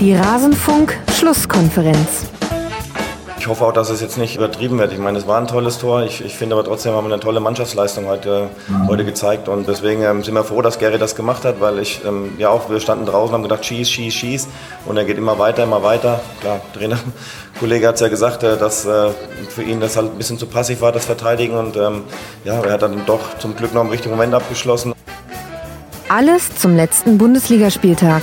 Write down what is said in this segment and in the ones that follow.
Die Rasenfunk-Schlusskonferenz. Ich hoffe auch, dass es jetzt nicht übertrieben wird. Ich meine, es war ein tolles Tor. Ich, ich finde aber trotzdem haben wir eine tolle Mannschaftsleistung heute, mhm. heute gezeigt. Und deswegen ähm, sind wir froh, dass Gary das gemacht hat, weil ich ähm, ja auch, wir standen draußen und haben gedacht, schieß, schieß, schieß. Und er geht immer weiter, immer weiter. Klar, Trainer, Kollege hat es ja gesagt, äh, dass äh, für ihn das halt ein bisschen zu passiv war, das Verteidigen. Und ähm, ja, er hat dann doch zum Glück noch im richtigen Moment abgeschlossen. Alles zum letzten Bundesligaspieltag.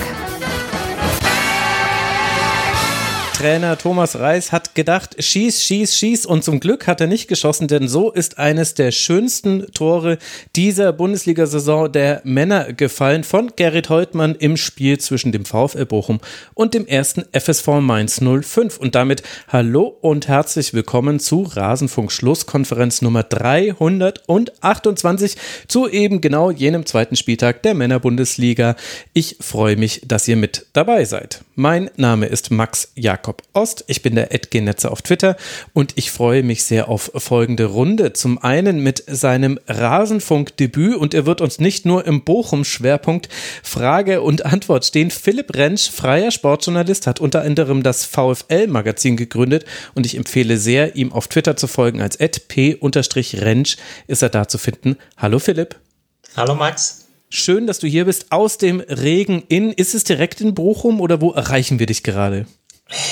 Trainer Thomas Reis hat gedacht, schieß, schieß, schieß und zum Glück hat er nicht geschossen, denn so ist eines der schönsten Tore dieser Bundesliga-Saison der Männer gefallen von Gerrit Heutmann im Spiel zwischen dem VfL Bochum und dem ersten FSV Mainz 05. Und damit hallo und herzlich willkommen zu Rasenfunk Schlusskonferenz Nummer 328 zu eben genau jenem zweiten Spieltag der Männerbundesliga. Ich freue mich, dass ihr mit dabei seid. Mein Name ist Max Jakob. Jakob Ost. Ich bin der Edgenetzer auf Twitter und ich freue mich sehr auf folgende Runde. Zum einen mit seinem Rasenfunk-Debüt und er wird uns nicht nur im Bochum-Schwerpunkt Frage und Antwort stehen. Philipp Rentsch, freier Sportjournalist, hat unter anderem das VfL-Magazin gegründet und ich empfehle sehr, ihm auf Twitter zu folgen als p-rentsch ist er da zu finden. Hallo Philipp. Hallo Max. Schön, dass du hier bist aus dem Regen in. Ist es direkt in Bochum oder wo erreichen wir dich gerade?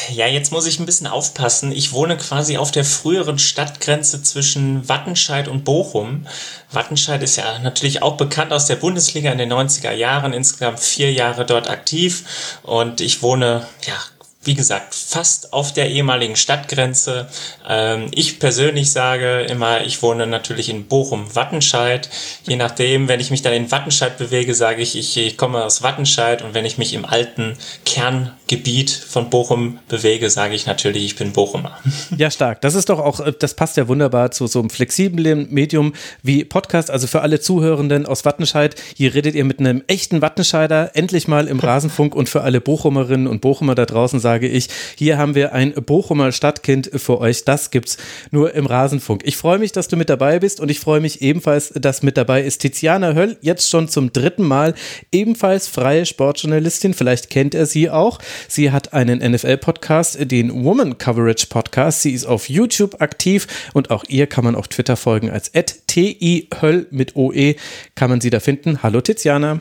Ja, jetzt muss ich ein bisschen aufpassen. Ich wohne quasi auf der früheren Stadtgrenze zwischen Wattenscheid und Bochum. Wattenscheid ist ja natürlich auch bekannt aus der Bundesliga in den 90er Jahren, insgesamt vier Jahre dort aktiv. Und ich wohne ja wie gesagt, fast auf der ehemaligen Stadtgrenze. Ähm, ich persönlich sage immer, ich wohne natürlich in Bochum-Wattenscheid. Je nachdem, wenn ich mich dann in Wattenscheid bewege, sage ich, ich, ich komme aus Wattenscheid und wenn ich mich im alten Kerngebiet von Bochum bewege, sage ich natürlich, ich bin Bochumer. Ja, stark. Das ist doch auch, das passt ja wunderbar zu so einem flexiblen Medium wie Podcast. Also für alle Zuhörenden aus Wattenscheid, hier redet ihr mit einem echten Wattenscheider, endlich mal im Rasenfunk und für alle Bochumerinnen und Bochumer da draußen sagen, sage ich, hier haben wir ein Bochumer Stadtkind für euch. Das gibt's nur im Rasenfunk. Ich freue mich, dass du mit dabei bist und ich freue mich ebenfalls, dass mit dabei ist Tiziana Höll, jetzt schon zum dritten Mal, ebenfalls freie Sportjournalistin. Vielleicht kennt er sie auch. Sie hat einen NFL-Podcast, den Woman Coverage Podcast. Sie ist auf YouTube aktiv und auch ihr kann man auf Twitter folgen als TI Höll mit OE. Kann man sie da finden. Hallo Tiziana.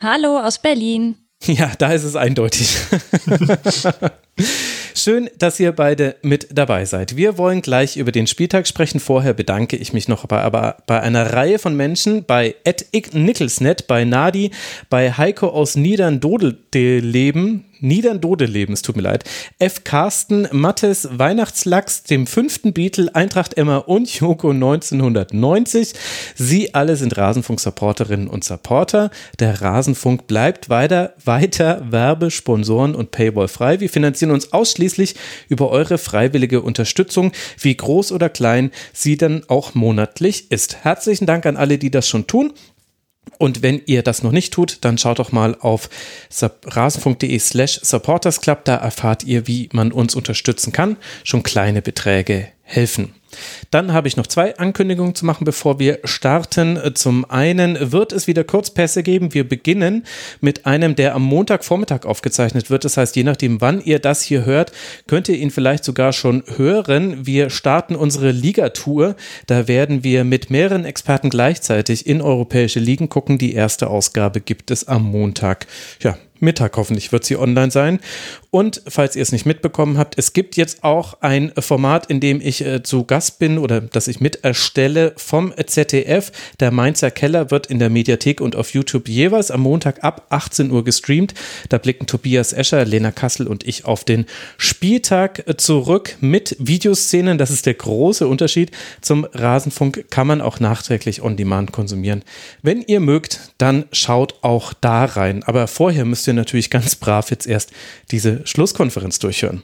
Hallo aus Berlin. Ja, da ist es eindeutig. Schön, dass ihr beide mit dabei seid. Wir wollen gleich über den Spieltag sprechen. Vorher bedanke ich mich noch bei, aber bei einer Reihe von Menschen, bei Ed Nicholsnet, bei Nadi, bei Heiko aus Niedern-Dodeleben, Niedern-Dodeleben, es tut mir leid, F. Carsten, Mattes, Weihnachtslachs, dem fünften Beatle, Eintracht Emma und Joko 1990. Sie alle sind Rasenfunk-Supporterinnen und Supporter. Der Rasenfunk bleibt weiter, weiter Werbe, Sponsoren und Paywall frei. Wir finanzieren uns ausschließlich über eure freiwillige Unterstützung, wie groß oder klein sie dann auch monatlich ist. Herzlichen Dank an alle, die das schon tun. Und wenn ihr das noch nicht tut, dann schaut doch mal auf rasenfunk.de slash supportersclub. Da erfahrt ihr, wie man uns unterstützen kann. Schon kleine Beträge helfen. Dann habe ich noch zwei Ankündigungen zu machen, bevor wir starten. Zum einen wird es wieder Kurzpässe geben. Wir beginnen mit einem, der am Montagvormittag aufgezeichnet wird. Das heißt, je nachdem, wann ihr das hier hört, könnt ihr ihn vielleicht sogar schon hören. Wir starten unsere Ligatour. Da werden wir mit mehreren Experten gleichzeitig in europäische Ligen gucken. Die erste Ausgabe gibt es am Montag. Ja, Mittag hoffentlich wird sie online sein. Und falls ihr es nicht mitbekommen habt, es gibt jetzt auch ein Format, in dem ich äh, zu Gast bin oder das ich mit erstelle vom ZDF. Der Mainzer Keller wird in der Mediathek und auf YouTube jeweils am Montag ab 18 Uhr gestreamt. Da blicken Tobias Escher, Lena Kassel und ich auf den Spieltag zurück mit Videoszenen. Das ist der große Unterschied. Zum Rasenfunk kann man auch nachträglich on demand konsumieren. Wenn ihr mögt, dann schaut auch da rein. Aber vorher müsst ihr natürlich ganz brav jetzt erst diese Schlusskonferenz durchhören.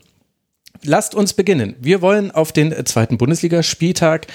Lasst uns beginnen. Wir wollen auf den zweiten Bundesligaspieltag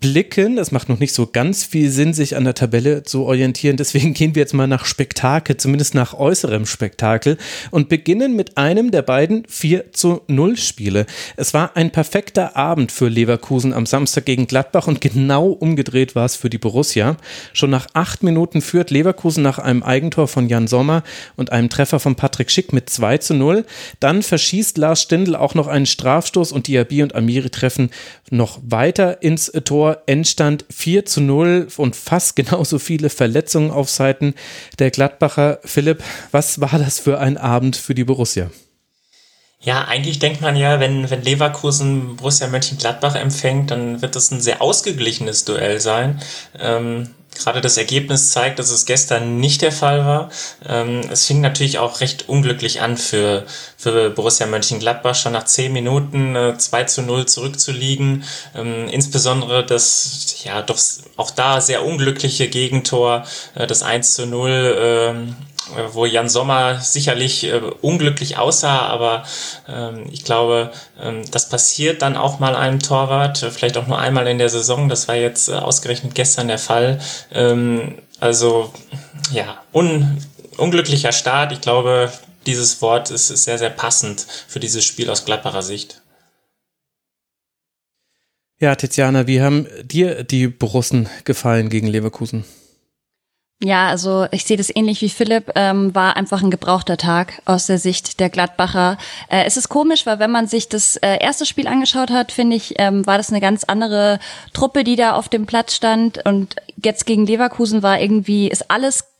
blicken. Es macht noch nicht so ganz viel Sinn, sich an der Tabelle zu orientieren. Deswegen gehen wir jetzt mal nach Spektakel, zumindest nach äußerem Spektakel und beginnen mit einem der beiden 4 zu 0 Spiele. Es war ein perfekter Abend für Leverkusen am Samstag gegen Gladbach und genau umgedreht war es für die Borussia. Schon nach acht Minuten führt Leverkusen nach einem Eigentor von Jan Sommer und einem Treffer von Patrick Schick mit 2 zu 0. Dann verschießt Lars Stindl auch noch einen Strafstoß und Diaby und Amiri treffen noch weiter ins Tor Endstand 4 zu 0 und fast genauso viele Verletzungen auf Seiten der Gladbacher. Philipp, was war das für ein Abend für die Borussia? Ja, eigentlich denkt man ja, wenn, wenn Leverkusen Borussia Mönchengladbach empfängt, dann wird das ein sehr ausgeglichenes Duell sein. Ähm, gerade das Ergebnis zeigt, dass es gestern nicht der Fall war. Ähm, es fing natürlich auch recht unglücklich an für, für Borussia Mönchengladbach, schon nach zehn Minuten äh, 2 zu 0 zurückzuliegen. Ähm, insbesondere das, ja, doch auch da sehr unglückliche Gegentor, äh, das 1 zu 0, ähm, äh, wo Jan Sommer sicherlich äh, unglücklich aussah, aber ähm, ich glaube, ähm, das passiert dann auch mal einem Torwart, äh, vielleicht auch nur einmal in der Saison. Das war jetzt äh, ausgerechnet gestern der Fall. Ähm, also ja, un unglücklicher Start. Ich glaube, dieses Wort ist, ist sehr, sehr passend für dieses Spiel aus Gladbacher Sicht. Ja, Tiziana, wie haben dir die Borussen gefallen gegen Leverkusen? Ja, also ich sehe das ähnlich wie Philipp, ähm, war einfach ein gebrauchter Tag aus der Sicht der Gladbacher. Äh, es ist komisch, weil wenn man sich das äh, erste Spiel angeschaut hat, finde ich, ähm, war das eine ganz andere Truppe, die da auf dem Platz stand und jetzt gegen Leverkusen war irgendwie, ist alles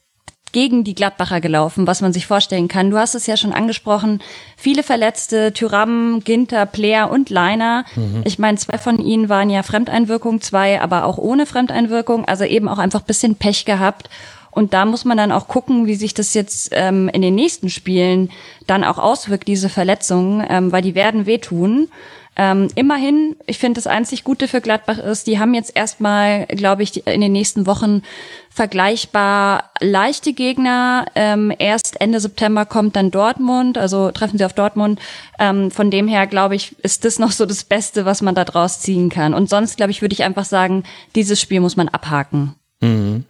gegen die Gladbacher gelaufen, was man sich vorstellen kann. Du hast es ja schon angesprochen, viele Verletzte, Tyram, Ginter, Player und Leiner. Mhm. Ich meine, zwei von ihnen waren ja Fremdeinwirkung, zwei aber auch ohne Fremdeinwirkung, also eben auch einfach bisschen Pech gehabt. Und da muss man dann auch gucken, wie sich das jetzt ähm, in den nächsten Spielen dann auch auswirkt, diese Verletzungen, ähm, weil die werden wehtun. Ähm, immerhin, ich finde, das einzig Gute für Gladbach ist, die haben jetzt erstmal, glaube ich, in den nächsten Wochen vergleichbar leichte Gegner. Ähm, erst Ende September kommt dann Dortmund, also treffen sie auf Dortmund. Ähm, von dem her, glaube ich, ist das noch so das Beste, was man da draus ziehen kann. Und sonst, glaube ich, würde ich einfach sagen, dieses Spiel muss man abhaken. Mhm.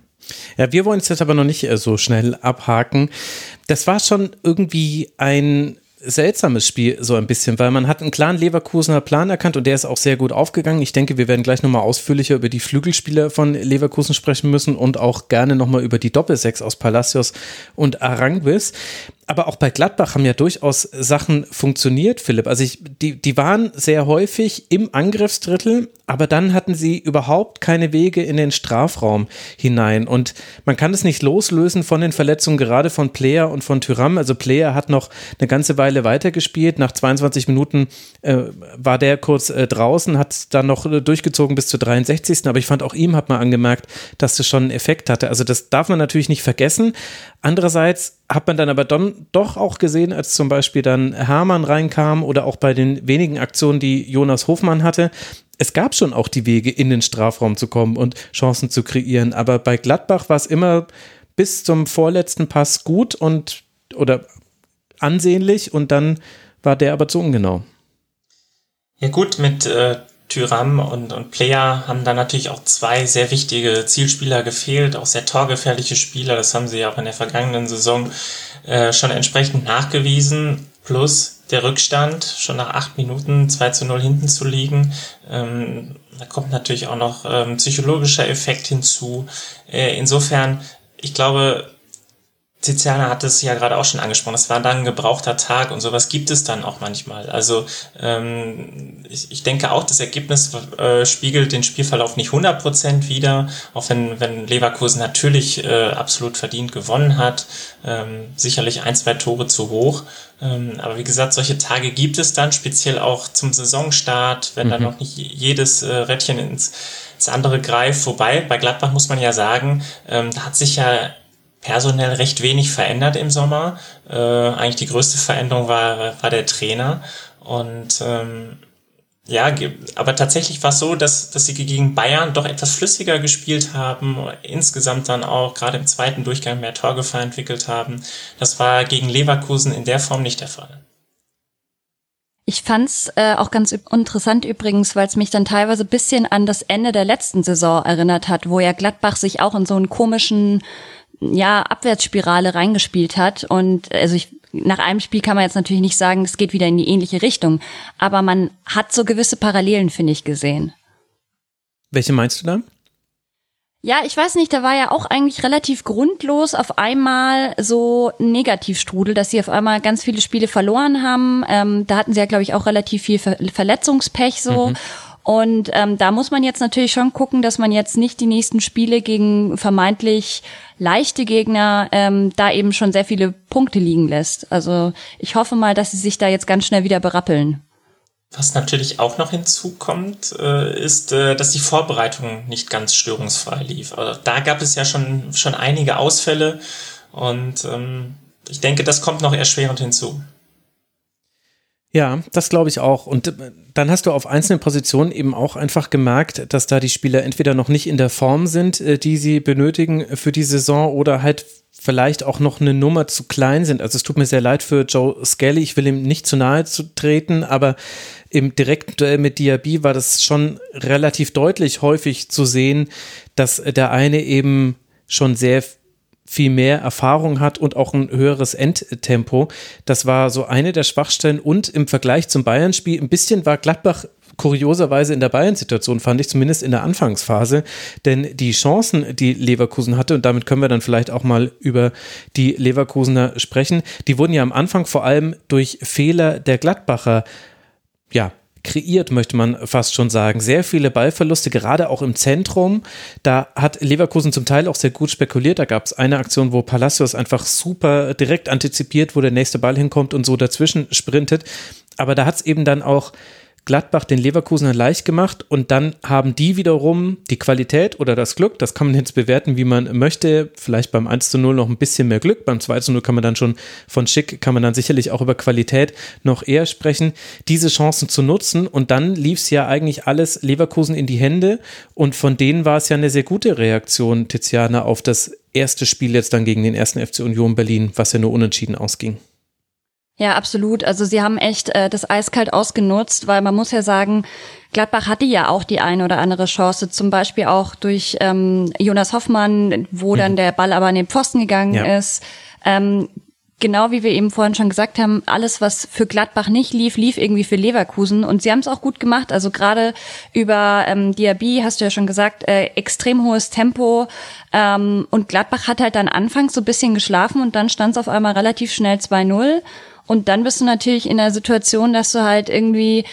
Ja, wir wollen es jetzt aber noch nicht äh, so schnell abhaken. Das war schon irgendwie ein seltsames Spiel, so ein bisschen, weil man hat einen klaren Leverkusener Plan erkannt und der ist auch sehr gut aufgegangen. Ich denke, wir werden gleich nochmal ausführlicher über die Flügelspieler von Leverkusen sprechen müssen und auch gerne nochmal über die Doppelsechs aus Palacios und Aranguis aber auch bei Gladbach haben ja durchaus Sachen funktioniert, Philipp. Also ich, die, die waren sehr häufig im Angriffsdrittel, aber dann hatten sie überhaupt keine Wege in den Strafraum hinein. Und man kann es nicht loslösen von den Verletzungen, gerade von Player und von Tyram. Also Player hat noch eine ganze Weile weitergespielt. Nach 22 Minuten äh, war der kurz äh, draußen, hat dann noch äh, durchgezogen bis zur 63. Aber ich fand auch ihm hat man angemerkt, dass das schon einen Effekt hatte. Also das darf man natürlich nicht vergessen. Andererseits hat man dann aber dann doch auch gesehen, als zum Beispiel dann Hermann reinkam oder auch bei den wenigen Aktionen, die Jonas Hofmann hatte, es gab schon auch die Wege, in den Strafraum zu kommen und Chancen zu kreieren. Aber bei Gladbach war es immer bis zum vorletzten Pass gut und oder ansehnlich und dann war der aber zu ungenau. Ja gut, mit äh, Tyram und, und Player haben da natürlich auch zwei sehr wichtige Zielspieler gefehlt, auch sehr torgefährliche Spieler. Das haben sie ja auch in der vergangenen Saison äh, schon entsprechend nachgewiesen. Plus der Rückstand, schon nach acht Minuten 2 zu 0 hinten zu liegen. Ähm, da kommt natürlich auch noch ähm, psychologischer Effekt hinzu. Äh, insofern, ich glaube, Tiziana hat es ja gerade auch schon angesprochen, es war dann ein gebrauchter Tag und sowas gibt es dann auch manchmal. Also ähm, ich, ich denke auch, das Ergebnis äh, spiegelt den Spielverlauf nicht 100% wider, auch wenn, wenn Leverkusen natürlich äh, absolut verdient gewonnen hat, ähm, sicherlich ein, zwei Tore zu hoch. Ähm, aber wie gesagt, solche Tage gibt es dann, speziell auch zum Saisonstart, wenn mhm. dann noch nicht jedes äh, Rädchen ins, ins andere greift. Wobei, bei Gladbach muss man ja sagen, ähm, da hat sich ja personell recht wenig verändert im Sommer. Äh, eigentlich die größte Veränderung war, war der Trainer. Und ähm, ja, aber tatsächlich war es so, dass, dass sie gegen Bayern doch etwas flüssiger gespielt haben, insgesamt dann auch gerade im zweiten Durchgang mehr Torgefahr entwickelt haben. Das war gegen Leverkusen in der Form nicht der Fall. Ich fand's äh, auch ganz interessant übrigens, weil es mich dann teilweise bisschen an das Ende der letzten Saison erinnert hat, wo ja Gladbach sich auch in so einen komischen ja, Abwärtsspirale reingespielt hat. Und also ich, nach einem Spiel kann man jetzt natürlich nicht sagen, es geht wieder in die ähnliche Richtung. Aber man hat so gewisse Parallelen, finde ich, gesehen. Welche meinst du da? Ja, ich weiß nicht, da war ja auch eigentlich relativ grundlos auf einmal so Negativstrudel, dass sie auf einmal ganz viele Spiele verloren haben. Ähm, da hatten sie ja, glaube ich, auch relativ viel Ver Verletzungspech so. Mhm. Und ähm, da muss man jetzt natürlich schon gucken, dass man jetzt nicht die nächsten Spiele gegen vermeintlich leichte Gegner ähm, da eben schon sehr viele Punkte liegen lässt. Also ich hoffe mal, dass sie sich da jetzt ganz schnell wieder berappeln. Was natürlich auch noch hinzukommt, äh, ist, äh, dass die Vorbereitung nicht ganz störungsfrei lief. Also da gab es ja schon, schon einige Ausfälle und ähm, ich denke, das kommt noch erschwerend hinzu. Ja, das glaube ich auch. Und äh, dann hast du auf einzelnen Positionen eben auch einfach gemerkt, dass da die Spieler entweder noch nicht in der Form sind, äh, die sie benötigen für die Saison oder halt vielleicht auch noch eine Nummer zu klein sind. Also es tut mir sehr leid für Joe Skelly. Ich will ihm nicht zu nahe zu treten, aber im direkten Duell mit Diaby war das schon relativ deutlich häufig zu sehen, dass der eine eben schon sehr viel mehr Erfahrung hat und auch ein höheres Endtempo. Das war so eine der Schwachstellen und im Vergleich zum Bayern-Spiel ein bisschen war Gladbach kurioserweise in der Bayern-Situation, fand ich zumindest in der Anfangsphase. Denn die Chancen, die Leverkusen hatte, und damit können wir dann vielleicht auch mal über die Leverkusener sprechen, die wurden ja am Anfang vor allem durch Fehler der Gladbacher ja, kreiert, möchte man fast schon sagen. Sehr viele Ballverluste, gerade auch im Zentrum. Da hat Leverkusen zum Teil auch sehr gut spekuliert. Da gab es eine Aktion, wo Palacios einfach super direkt antizipiert, wo der nächste Ball hinkommt und so dazwischen sprintet. Aber da hat es eben dann auch Gladbach den Leverkusener leicht gemacht und dann haben die wiederum die Qualität oder das Glück, das kann man jetzt bewerten, wie man möchte, vielleicht beim 1 zu 0 noch ein bisschen mehr Glück, beim 2 zu 0 kann man dann schon von Schick, kann man dann sicherlich auch über Qualität noch eher sprechen, diese Chancen zu nutzen. Und dann lief es ja eigentlich alles Leverkusen in die Hände. Und von denen war es ja eine sehr gute Reaktion, Tiziana, auf das erste Spiel jetzt dann gegen den ersten FC Union Berlin, was ja nur unentschieden ausging. Ja, absolut. Also sie haben echt äh, das eiskalt ausgenutzt, weil man muss ja sagen, Gladbach hatte ja auch die eine oder andere Chance, zum Beispiel auch durch ähm, Jonas Hoffmann, wo mhm. dann der Ball aber an den Pfosten gegangen ja. ist. Ähm, genau wie wir eben vorhin schon gesagt haben, alles, was für Gladbach nicht lief, lief irgendwie für Leverkusen. Und sie haben es auch gut gemacht. Also gerade über ähm, Diaby hast du ja schon gesagt, äh, extrem hohes Tempo. Ähm, und Gladbach hat halt dann anfangs so ein bisschen geschlafen und dann stand es auf einmal relativ schnell 2-0. Und dann bist du natürlich in der Situation, dass du halt irgendwie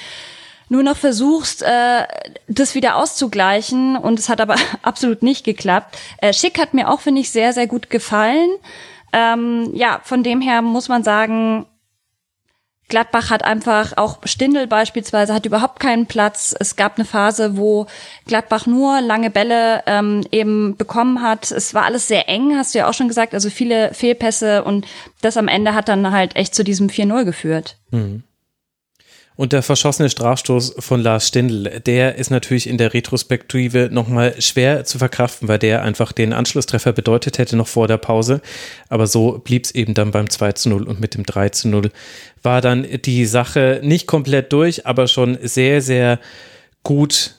nur noch versuchst, äh, das wieder auszugleichen und es hat aber absolut nicht geklappt. Äh, Schick hat mir auch, finde ich, sehr, sehr gut gefallen. Ähm, ja, von dem her muss man sagen, Gladbach hat einfach auch Stindel beispielsweise hat überhaupt keinen Platz. Es gab eine Phase, wo Gladbach nur lange Bälle ähm, eben bekommen hat. Es war alles sehr eng, hast du ja auch schon gesagt, also viele Fehlpässe und das am Ende hat dann halt echt zu diesem 4-0 geführt. Mhm. Und der verschossene Strafstoß von Lars Stindl, der ist natürlich in der Retrospektive nochmal schwer zu verkraften, weil der einfach den Anschlusstreffer bedeutet hätte noch vor der Pause. Aber so blieb es eben dann beim 2 zu 0 und mit dem 3 zu 0 war dann die Sache nicht komplett durch, aber schon sehr, sehr gut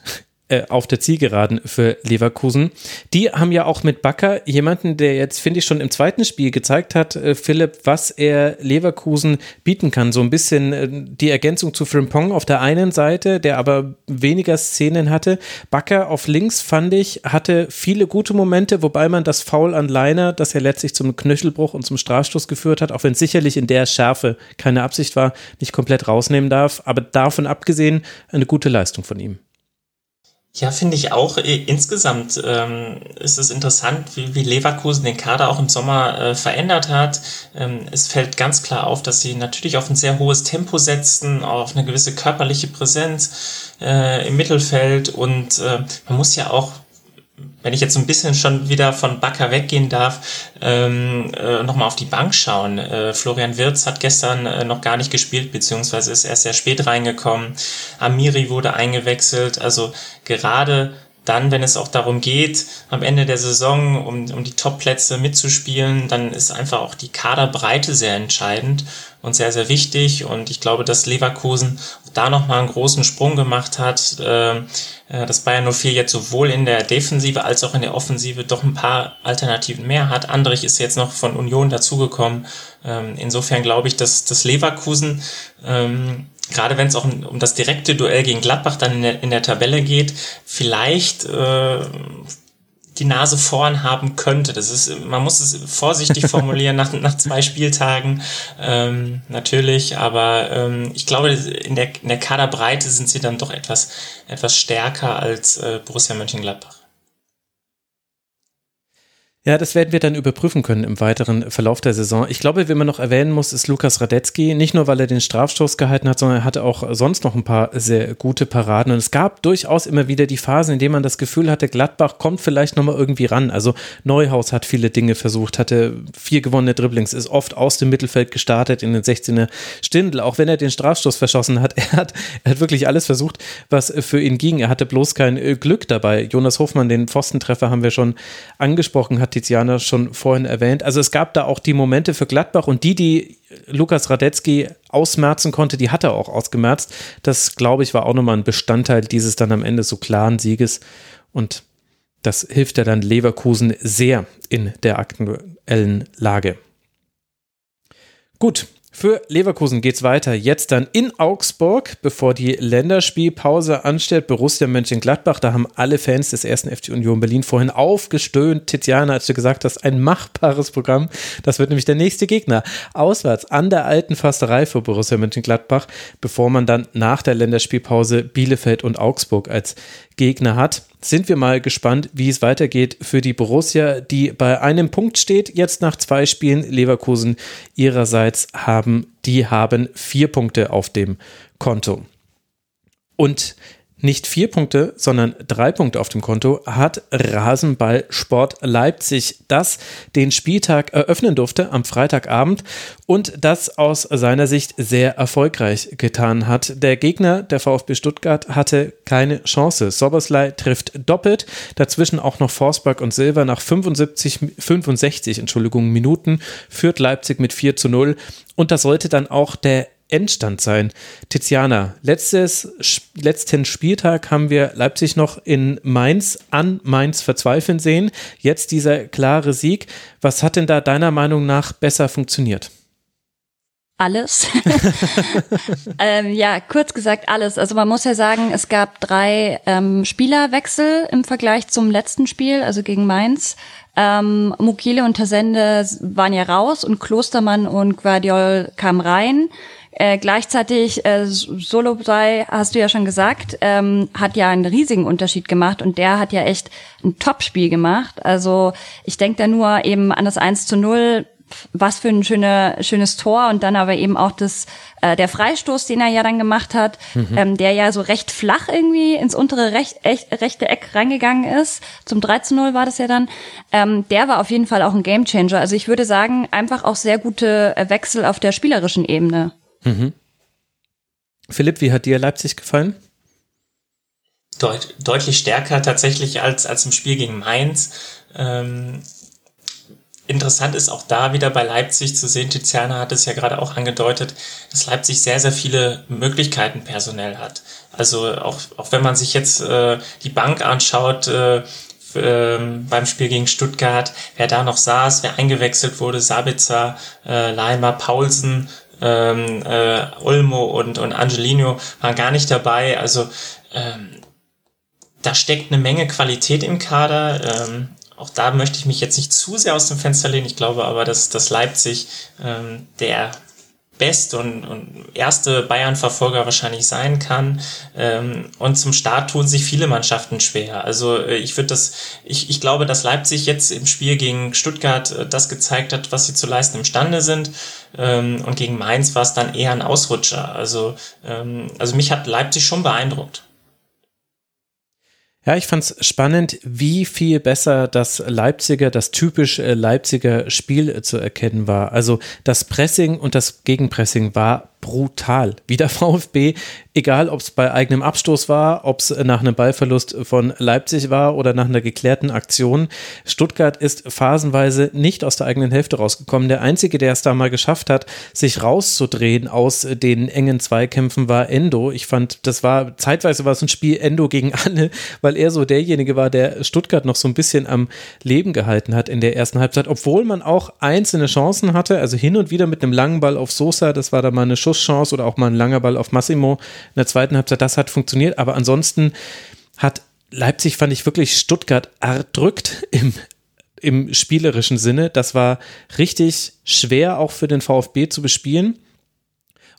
äh, auf der Zielgeraden für Leverkusen. Die haben ja auch mit Bakker jemanden, der jetzt, finde ich, schon im zweiten Spiel gezeigt hat, äh, Philipp, was er Leverkusen bieten kann. So ein bisschen äh, die Ergänzung zu Frimpong auf der einen Seite, der aber weniger Szenen hatte. Bakker auf links, fand ich, hatte viele gute Momente, wobei man das Foul an Leiner, das ja letztlich zum Knöchelbruch und zum Strafstoß geführt hat, auch wenn es sicherlich in der Schärfe keine Absicht war, nicht komplett rausnehmen darf. Aber davon abgesehen, eine gute Leistung von ihm. Ja, finde ich auch. Insgesamt ähm, ist es interessant, wie, wie Leverkusen den Kader auch im Sommer äh, verändert hat. Ähm, es fällt ganz klar auf, dass sie natürlich auf ein sehr hohes Tempo setzen, auf eine gewisse körperliche Präsenz äh, im Mittelfeld und äh, man muss ja auch wenn ich jetzt ein bisschen schon wieder von Bakker weggehen darf, ähm, äh, nochmal auf die Bank schauen. Äh, Florian Wirz hat gestern äh, noch gar nicht gespielt, beziehungsweise ist erst sehr spät reingekommen. Amiri wurde eingewechselt. Also gerade dann, wenn es auch darum geht, am Ende der Saison um, um die Top-Plätze mitzuspielen, dann ist einfach auch die Kaderbreite sehr entscheidend und sehr, sehr wichtig. Und ich glaube, dass Leverkusen da nochmal einen großen Sprung gemacht hat, äh, äh dass Bayern 04 jetzt sowohl in der Defensive als auch in der Offensive doch ein paar Alternativen mehr hat. Andrich ist jetzt noch von Union dazugekommen. Ähm, insofern glaube ich, dass, dass Leverkusen ähm, gerade wenn es auch um, das direkte Duell gegen Gladbach dann in der, in der Tabelle geht, vielleicht äh, die Nase vorn haben könnte. Das ist, man muss es vorsichtig formulieren nach, nach zwei Spieltagen, ähm, natürlich, aber ähm, ich glaube, in der, in der Kaderbreite sind sie dann doch etwas, etwas stärker als äh, Borussia Mönchengladbach. Ja, das werden wir dann überprüfen können im weiteren Verlauf der Saison. Ich glaube, wen man noch erwähnen muss, ist Lukas Radetzky. Nicht nur, weil er den Strafstoß gehalten hat, sondern er hatte auch sonst noch ein paar sehr gute Paraden. Und es gab durchaus immer wieder die Phasen, in denen man das Gefühl hatte, Gladbach kommt vielleicht nochmal irgendwie ran. Also Neuhaus hat viele Dinge versucht, hatte vier gewonnene Dribblings, ist oft aus dem Mittelfeld gestartet in den 16er Stindl. Auch wenn er den Strafstoß verschossen hat, er hat, er hat wirklich alles versucht, was für ihn ging. Er hatte bloß kein Glück dabei. Jonas Hofmann, den Pfostentreffer haben wir schon angesprochen, hat Tiziana schon vorhin erwähnt. Also es gab da auch die Momente für Gladbach und die, die Lukas Radetzky ausmerzen konnte, die hat er auch ausgemerzt. Das, glaube ich, war auch nochmal ein Bestandteil dieses dann am Ende so klaren Sieges. Und das hilft ja dann Leverkusen sehr in der aktuellen Lage. Gut, für Leverkusen geht es weiter. Jetzt dann in Augsburg, bevor die Länderspielpause ansteht. Borussia Mönchengladbach. Da haben alle Fans des ersten FC Union Berlin vorhin aufgestöhnt. Tiziana, als du gesagt hast, ein machbares Programm. Das wird nämlich der nächste Gegner. Auswärts an der alten Fasterei für Borussia Mönchengladbach, bevor man dann nach der Länderspielpause Bielefeld und Augsburg als Gegner hat sind wir mal gespannt, wie es weitergeht für die Borussia, die bei einem Punkt steht, jetzt nach zwei Spielen. Leverkusen ihrerseits haben, die haben vier Punkte auf dem Konto. Und nicht vier Punkte, sondern drei Punkte auf dem Konto hat Rasenballsport Leipzig, das den Spieltag eröffnen durfte am Freitagabend und das aus seiner Sicht sehr erfolgreich getan hat. Der Gegner, der VfB Stuttgart, hatte keine Chance. Soberslei trifft doppelt, dazwischen auch noch Forsberg und Silver nach 75, 65 Entschuldigung, Minuten führt Leipzig mit 4 zu 0 und das sollte dann auch der Endstand sein. Tiziana, letztes, letzten Spieltag haben wir Leipzig noch in Mainz an Mainz verzweifeln sehen. Jetzt dieser klare Sieg. Was hat denn da deiner Meinung nach besser funktioniert? alles. ähm, ja, kurz gesagt alles. Also man muss ja sagen, es gab drei ähm, Spielerwechsel im Vergleich zum letzten Spiel, also gegen Mainz. Ähm, Mukile und Tasende waren ja raus und Klostermann und Guardiol kamen rein. Äh, gleichzeitig, äh, Solobsei, hast du ja schon gesagt, ähm, hat ja einen riesigen Unterschied gemacht und der hat ja echt ein Top-Spiel gemacht. Also ich denke da nur eben an das 1 zu 0, was für ein schöne, schönes Tor und dann aber eben auch das, äh, der Freistoß, den er ja dann gemacht hat, mhm. ähm, der ja so recht flach irgendwie ins untere recht, echt, rechte Eck reingegangen ist. Zum 3 zu 0 war das ja dann. Ähm, der war auf jeden Fall auch ein Gamechanger. Also ich würde sagen, einfach auch sehr gute Wechsel auf der spielerischen Ebene. Mhm. Philipp, wie hat dir Leipzig gefallen? Deut deutlich stärker tatsächlich als, als im Spiel gegen Mainz. Ähm, interessant ist auch da wieder bei Leipzig zu sehen, Tiziana hat es ja gerade auch angedeutet, dass Leipzig sehr, sehr viele Möglichkeiten personell hat. Also auch, auch wenn man sich jetzt äh, die Bank anschaut, äh, ähm, beim Spiel gegen Stuttgart, wer da noch saß, wer eingewechselt wurde, Sabitzer, äh, Leimer, Paulsen, ähm, äh, Olmo und, und Angelino waren gar nicht dabei. Also ähm, da steckt eine Menge Qualität im Kader. Ähm, auch da möchte ich mich jetzt nicht zu sehr aus dem Fenster lehnen. Ich glaube aber, dass, dass Leipzig ähm, der beste und, und erste Bayern-Verfolger wahrscheinlich sein kann. Ähm, und zum Start tun sich viele Mannschaften schwer. Also äh, ich würde das, ich, ich glaube, dass Leipzig jetzt im Spiel gegen Stuttgart äh, das gezeigt hat, was sie zu leisten imstande sind. Ähm, und gegen Mainz war es dann eher ein Ausrutscher. Also, ähm, also mich hat Leipzig schon beeindruckt. Ja, ich fand es spannend, wie viel besser das Leipziger, das typisch äh, Leipziger Spiel zu erkennen war. Also das Pressing und das Gegenpressing war brutal, wie der VfB, egal ob es bei eigenem Abstoß war, ob es nach einem Ballverlust von Leipzig war oder nach einer geklärten Aktion. Stuttgart ist phasenweise nicht aus der eigenen Hälfte rausgekommen. Der Einzige, der es da mal geschafft hat, sich rauszudrehen aus den engen Zweikämpfen, war Endo. Ich fand, das war zeitweise war es ein Spiel Endo gegen alle, weil er so derjenige war, der Stuttgart noch so ein bisschen am Leben gehalten hat in der ersten Halbzeit, obwohl man auch einzelne Chancen hatte, also hin und wieder mit einem langen Ball auf Sosa, das war da mal eine Schusschance oder auch mal ein langer Ball auf Massimo in der zweiten Halbzeit, das hat funktioniert, aber ansonsten hat Leipzig, fand ich wirklich Stuttgart erdrückt im, im spielerischen Sinne. Das war richtig schwer auch für den VfB zu bespielen.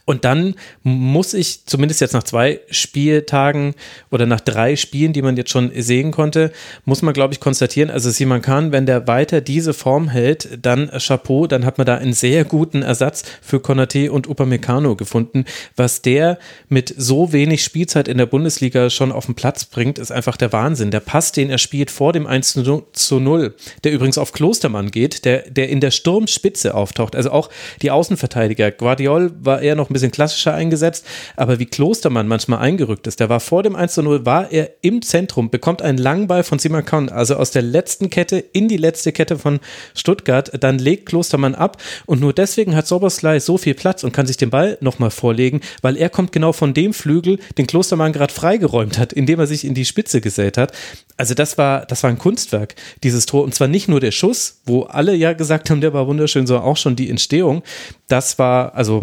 Und dann muss ich, zumindest jetzt nach zwei Spieltagen oder nach drei Spielen, die man jetzt schon sehen konnte, muss man, glaube ich, konstatieren, also Simon Kahn, wenn der weiter diese Form hält, dann Chapeau, dann hat man da einen sehr guten Ersatz für Konate und Upamecano gefunden. Was der mit so wenig Spielzeit in der Bundesliga schon auf den Platz bringt, ist einfach der Wahnsinn. Der Pass, den er spielt vor dem 1 zu 0, der übrigens auf Klostermann geht, der, der in der Sturmspitze auftaucht, also auch die Außenverteidiger. Guardiol war eher noch ein bisschen klassischer eingesetzt, aber wie Klostermann manchmal eingerückt ist, der war vor dem 1 0, war er im Zentrum, bekommt einen langen Ball von Simakon, also aus der letzten Kette in die letzte Kette von Stuttgart, dann legt Klostermann ab und nur deswegen hat Soboslai so viel Platz und kann sich den Ball nochmal vorlegen, weil er kommt genau von dem Flügel, den Klostermann gerade freigeräumt hat, indem er sich in die Spitze gesellt hat. Also das war, das war ein Kunstwerk, dieses Tor. Und zwar nicht nur der Schuss, wo alle ja gesagt haben, der war wunderschön, sondern auch schon die Entstehung. Das war, also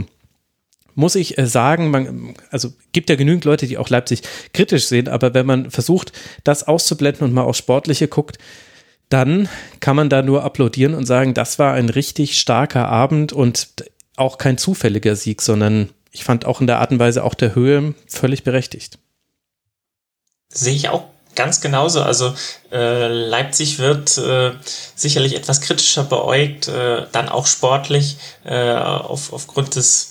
muss ich äh, sagen, man, also gibt ja genügend Leute, die auch Leipzig kritisch sehen, aber wenn man versucht, das auszublenden und mal aufs Sportliche guckt, dann kann man da nur applaudieren und sagen, das war ein richtig starker Abend und auch kein zufälliger Sieg, sondern ich fand auch in der Art und Weise auch der Höhe völlig berechtigt. Sehe ich auch ganz genauso. Also äh, Leipzig wird äh, sicherlich etwas kritischer beäugt, äh, dann auch sportlich äh, auf, aufgrund des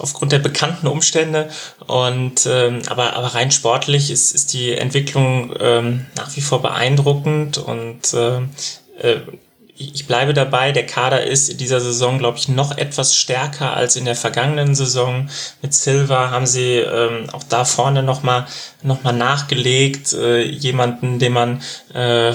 aufgrund der bekannten Umstände. Und ähm, aber, aber rein sportlich ist, ist die Entwicklung ähm, nach wie vor beeindruckend und äh, äh, ich bleibe dabei, der Kader ist in dieser Saison, glaube ich, noch etwas stärker als in der vergangenen Saison. Mit Silva haben sie ähm, auch da vorne nochmal noch mal nachgelegt. Äh, jemanden, den man äh,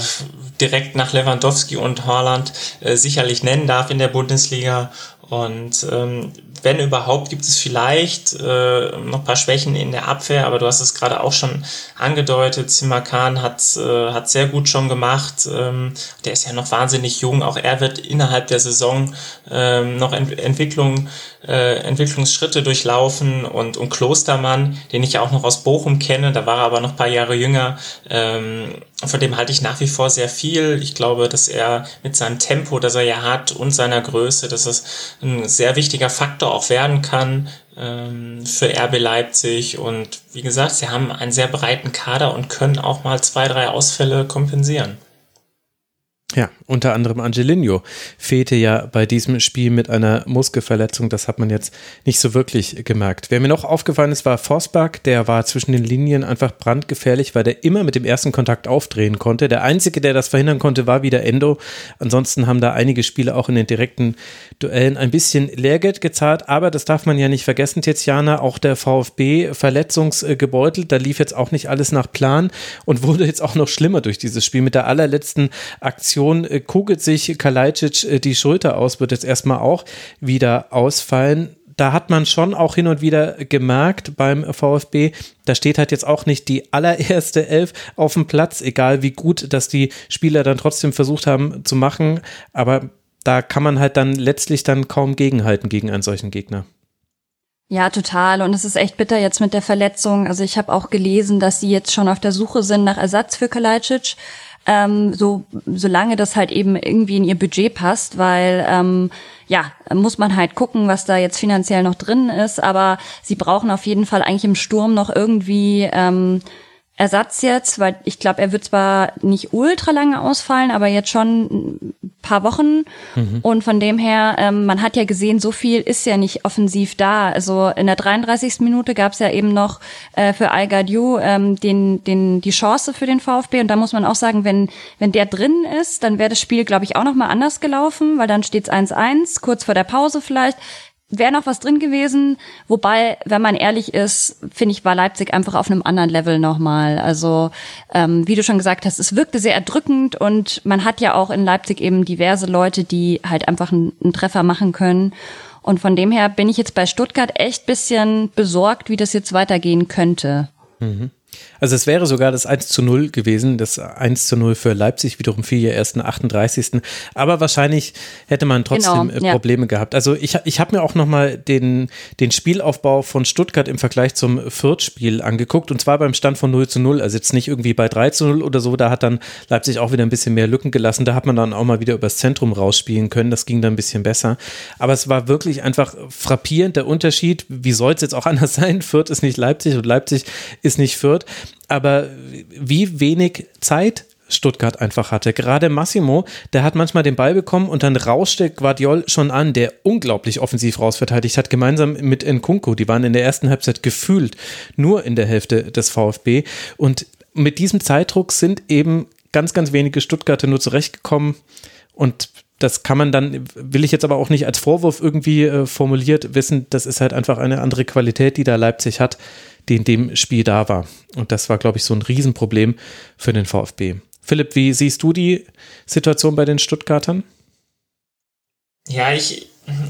direkt nach Lewandowski und Haaland äh, sicherlich nennen darf in der Bundesliga. Und ähm, wenn überhaupt, gibt es vielleicht äh, noch paar Schwächen in der Abwehr, aber du hast es gerade auch schon angedeutet. Simakan hat, äh, hat sehr gut schon gemacht. Ähm, der ist ja noch wahnsinnig jung. Auch er wird innerhalb der Saison ähm, noch Ent Entwicklung, äh, Entwicklungsschritte durchlaufen. Und, und Klostermann, den ich ja auch noch aus Bochum kenne, da war er aber noch ein paar Jahre jünger, ähm, von dem halte ich nach wie vor sehr viel. Ich glaube, dass er mit seinem Tempo, das er ja hat und seiner Größe, dass es ein sehr wichtiger Faktor auch werden kann ähm, für RB Leipzig. Und wie gesagt, sie haben einen sehr breiten Kader und können auch mal zwei, drei Ausfälle kompensieren. Ja, unter anderem Angelino fehlte ja bei diesem Spiel mit einer Muskelverletzung. Das hat man jetzt nicht so wirklich gemerkt. Wer mir noch aufgefallen ist, war Forsberg. Der war zwischen den Linien einfach brandgefährlich, weil der immer mit dem ersten Kontakt aufdrehen konnte. Der Einzige, der das verhindern konnte, war wieder Endo. Ansonsten haben da einige Spiele auch in den direkten Duellen ein bisschen Lehrgeld gezahlt. Aber das darf man ja nicht vergessen, Tiziana. Auch der VfB verletzungsgebeutelt. Da lief jetzt auch nicht alles nach Plan und wurde jetzt auch noch schlimmer durch dieses Spiel mit der allerletzten Aktion Aktion äh, kugelt sich Kalajdzic äh, die Schulter aus, wird jetzt erstmal auch wieder ausfallen da hat man schon auch hin und wieder gemerkt beim VfB, da steht halt jetzt auch nicht die allererste Elf auf dem Platz, egal wie gut das die Spieler dann trotzdem versucht haben zu machen, aber da kann man halt dann letztlich dann kaum gegenhalten gegen einen solchen Gegner. Ja, total. Und es ist echt bitter jetzt mit der Verletzung. Also ich habe auch gelesen, dass sie jetzt schon auf der Suche sind nach Ersatz für Kalajdzic ähm, so solange das halt eben irgendwie in ihr Budget passt, weil ähm, ja muss man halt gucken, was da jetzt finanziell noch drin ist. Aber sie brauchen auf jeden Fall eigentlich im Sturm noch irgendwie ähm, Ersatz jetzt, weil ich glaube, er wird zwar nicht ultra lange ausfallen, aber jetzt schon ein paar Wochen. Mhm. Und von dem her, ähm, man hat ja gesehen, so viel ist ja nicht offensiv da. Also in der 33. Minute gab es ja eben noch äh, für Al ähm, den, den, die Chance für den VfB. Und da muss man auch sagen, wenn, wenn der drin ist, dann wäre das Spiel, glaube ich, auch noch mal anders gelaufen, weil dann steht es 1-1, kurz vor der Pause vielleicht wäre noch was drin gewesen. Wobei, wenn man ehrlich ist, finde ich, war Leipzig einfach auf einem anderen Level nochmal. Also, ähm, wie du schon gesagt hast, es wirkte sehr erdrückend und man hat ja auch in Leipzig eben diverse Leute, die halt einfach einen, Treffer machen können. Und von dem her bin ich jetzt bei Stuttgart echt bisschen besorgt, wie das jetzt weitergehen könnte. Mhm. Also es wäre sogar das 1 zu 0 gewesen. Das 1 zu 0 für Leipzig wiederum fiel ja erst in 38. Aber wahrscheinlich hätte man trotzdem genau, ja. Probleme gehabt. Also ich, ich habe mir auch nochmal den, den Spielaufbau von Stuttgart im Vergleich zum Fürth-Spiel angeguckt. Und zwar beim Stand von 0 zu 0. Also jetzt nicht irgendwie bei 3 zu 0 oder so. Da hat dann Leipzig auch wieder ein bisschen mehr Lücken gelassen. Da hat man dann auch mal wieder übers Zentrum rausspielen können. Das ging dann ein bisschen besser. Aber es war wirklich einfach frappierend der Unterschied. Wie soll es jetzt auch anders sein? Fürth ist nicht Leipzig und Leipzig ist nicht Fürth aber wie wenig Zeit Stuttgart einfach hatte. Gerade Massimo, der hat manchmal den Ball bekommen und dann rauschte Guardiol schon an, der unglaublich offensiv rausverteidigt hat, gemeinsam mit Nkunku. Die waren in der ersten Halbzeit gefühlt nur in der Hälfte des VfB. Und mit diesem Zeitdruck sind eben ganz, ganz wenige Stuttgarter nur zurechtgekommen. Und das kann man dann, will ich jetzt aber auch nicht als Vorwurf irgendwie äh, formuliert wissen, das ist halt einfach eine andere Qualität, die da Leipzig hat die in dem Spiel da war. Und das war, glaube ich, so ein Riesenproblem für den VfB. Philipp, wie siehst du die Situation bei den Stuttgartern? Ja, ich,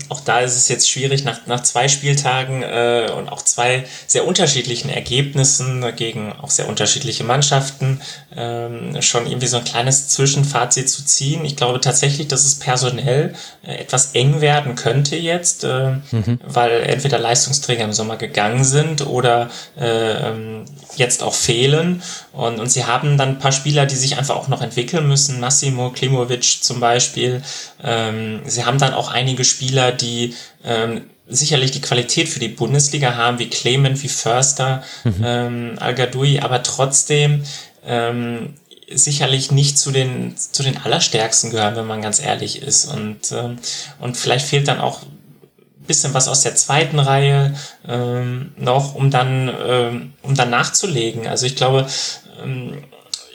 auch da ist es jetzt schwierig, nach, nach zwei Spieltagen äh, und auch zwei sehr unterschiedlichen Ergebnissen gegen auch sehr unterschiedliche Mannschaften ähm, schon irgendwie so ein kleines Zwischenfazit zu ziehen. Ich glaube tatsächlich, dass es personell äh, etwas eng werden könnte jetzt, äh, mhm. weil entweder Leistungsträger im Sommer gegangen sind oder äh, ähm, jetzt auch fehlen. Und, und sie haben dann ein paar Spieler, die sich einfach auch noch entwickeln müssen. Massimo Klimovic zum Beispiel. Ähm, sie haben dann auch einige Spieler, die ähm, sicherlich die Qualität für die Bundesliga haben, wie Clement, wie Förster, mhm. ähm, al aber trotzdem ähm, sicherlich nicht zu den zu den allerstärksten gehören, wenn man ganz ehrlich ist. Und ähm, und vielleicht fehlt dann auch bisschen was aus der zweiten Reihe ähm, noch, um dann, ähm, um dann nachzulegen. Also ich glaube, ähm,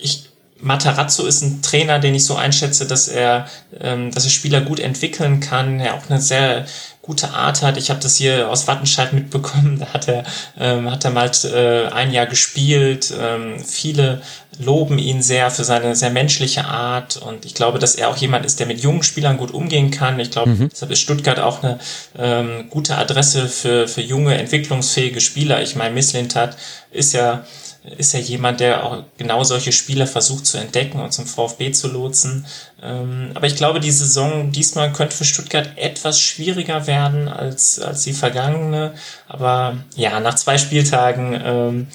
ich, Matarazzo ist ein Trainer, den ich so einschätze, dass er, ähm, dass er Spieler gut entwickeln kann, er auch eine sehr gute Art hat. Ich habe das hier aus Wattenscheid mitbekommen. Da hat er, ähm, hat er mal äh, ein Jahr gespielt. Ähm, viele loben ihn sehr für seine sehr menschliche Art und ich glaube, dass er auch jemand ist, der mit jungen Spielern gut umgehen kann. Ich glaube, mhm. deshalb ist Stuttgart auch eine ähm, gute Adresse für, für junge, entwicklungsfähige Spieler. Ich meine, Misslintat ist ja ist ja jemand, der auch genau solche Spieler versucht zu entdecken und zum VfB zu lotsen. Ähm, aber ich glaube, die Saison diesmal könnte für Stuttgart etwas schwieriger werden als, als die vergangene. Aber ja, nach zwei Spieltagen ähm,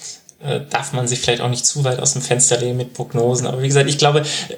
äh, darf man sich vielleicht auch nicht zu weit aus dem Fenster lehnen mit Prognosen. Aber wie gesagt, ich glaube, äh,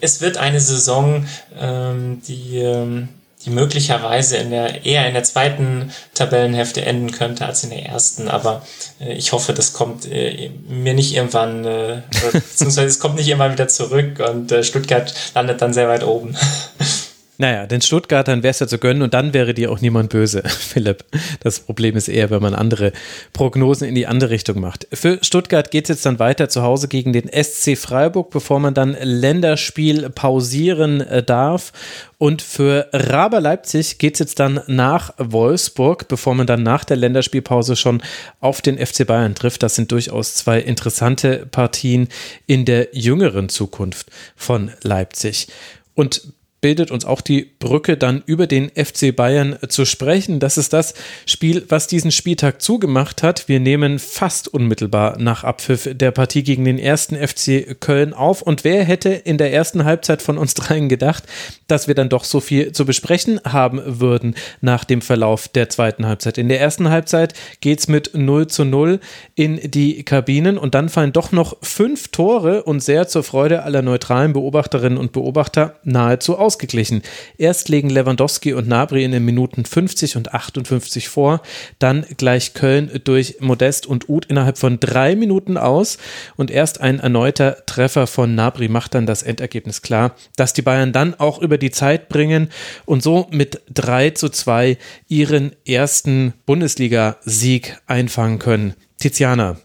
es wird eine Saison, ähm, die, ähm, die möglicherweise in der, eher in der zweiten Tabellenhälfte enden könnte als in der ersten. Aber äh, ich hoffe, das kommt äh, mir nicht irgendwann, äh, beziehungsweise es kommt nicht irgendwann wieder zurück und äh, Stuttgart landet dann sehr weit oben. Naja, den Stuttgartern wäre es ja zu gönnen und dann wäre dir auch niemand böse, Philipp. Das Problem ist eher, wenn man andere Prognosen in die andere Richtung macht. Für Stuttgart geht es jetzt dann weiter zu Hause gegen den SC Freiburg, bevor man dann Länderspiel pausieren äh, darf. Und für Raber Leipzig geht es jetzt dann nach Wolfsburg, bevor man dann nach der Länderspielpause schon auf den FC Bayern trifft. Das sind durchaus zwei interessante Partien in der jüngeren Zukunft von Leipzig. Und bildet uns auch die Brücke dann über den FC Bayern zu sprechen. Das ist das Spiel, was diesen Spieltag zugemacht hat. Wir nehmen fast unmittelbar nach Abpfiff der Partie gegen den ersten FC Köln auf. Und wer hätte in der ersten Halbzeit von uns dreien gedacht, dass wir dann doch so viel zu besprechen haben würden nach dem Verlauf der zweiten Halbzeit. In der ersten Halbzeit geht es mit 0 zu 0 in die Kabinen und dann fallen doch noch fünf Tore und sehr zur Freude aller neutralen Beobachterinnen und Beobachter nahezu aus ausgeglichen. Erst legen Lewandowski und Nabri in den Minuten 50 und 58 vor, dann gleich Köln durch Modest und Uth innerhalb von drei Minuten aus und erst ein erneuter Treffer von Nabri macht dann das Endergebnis klar, dass die Bayern dann auch über die Zeit bringen und so mit 3 zu 2 ihren ersten Bundesliga-Sieg einfangen können. Tiziana,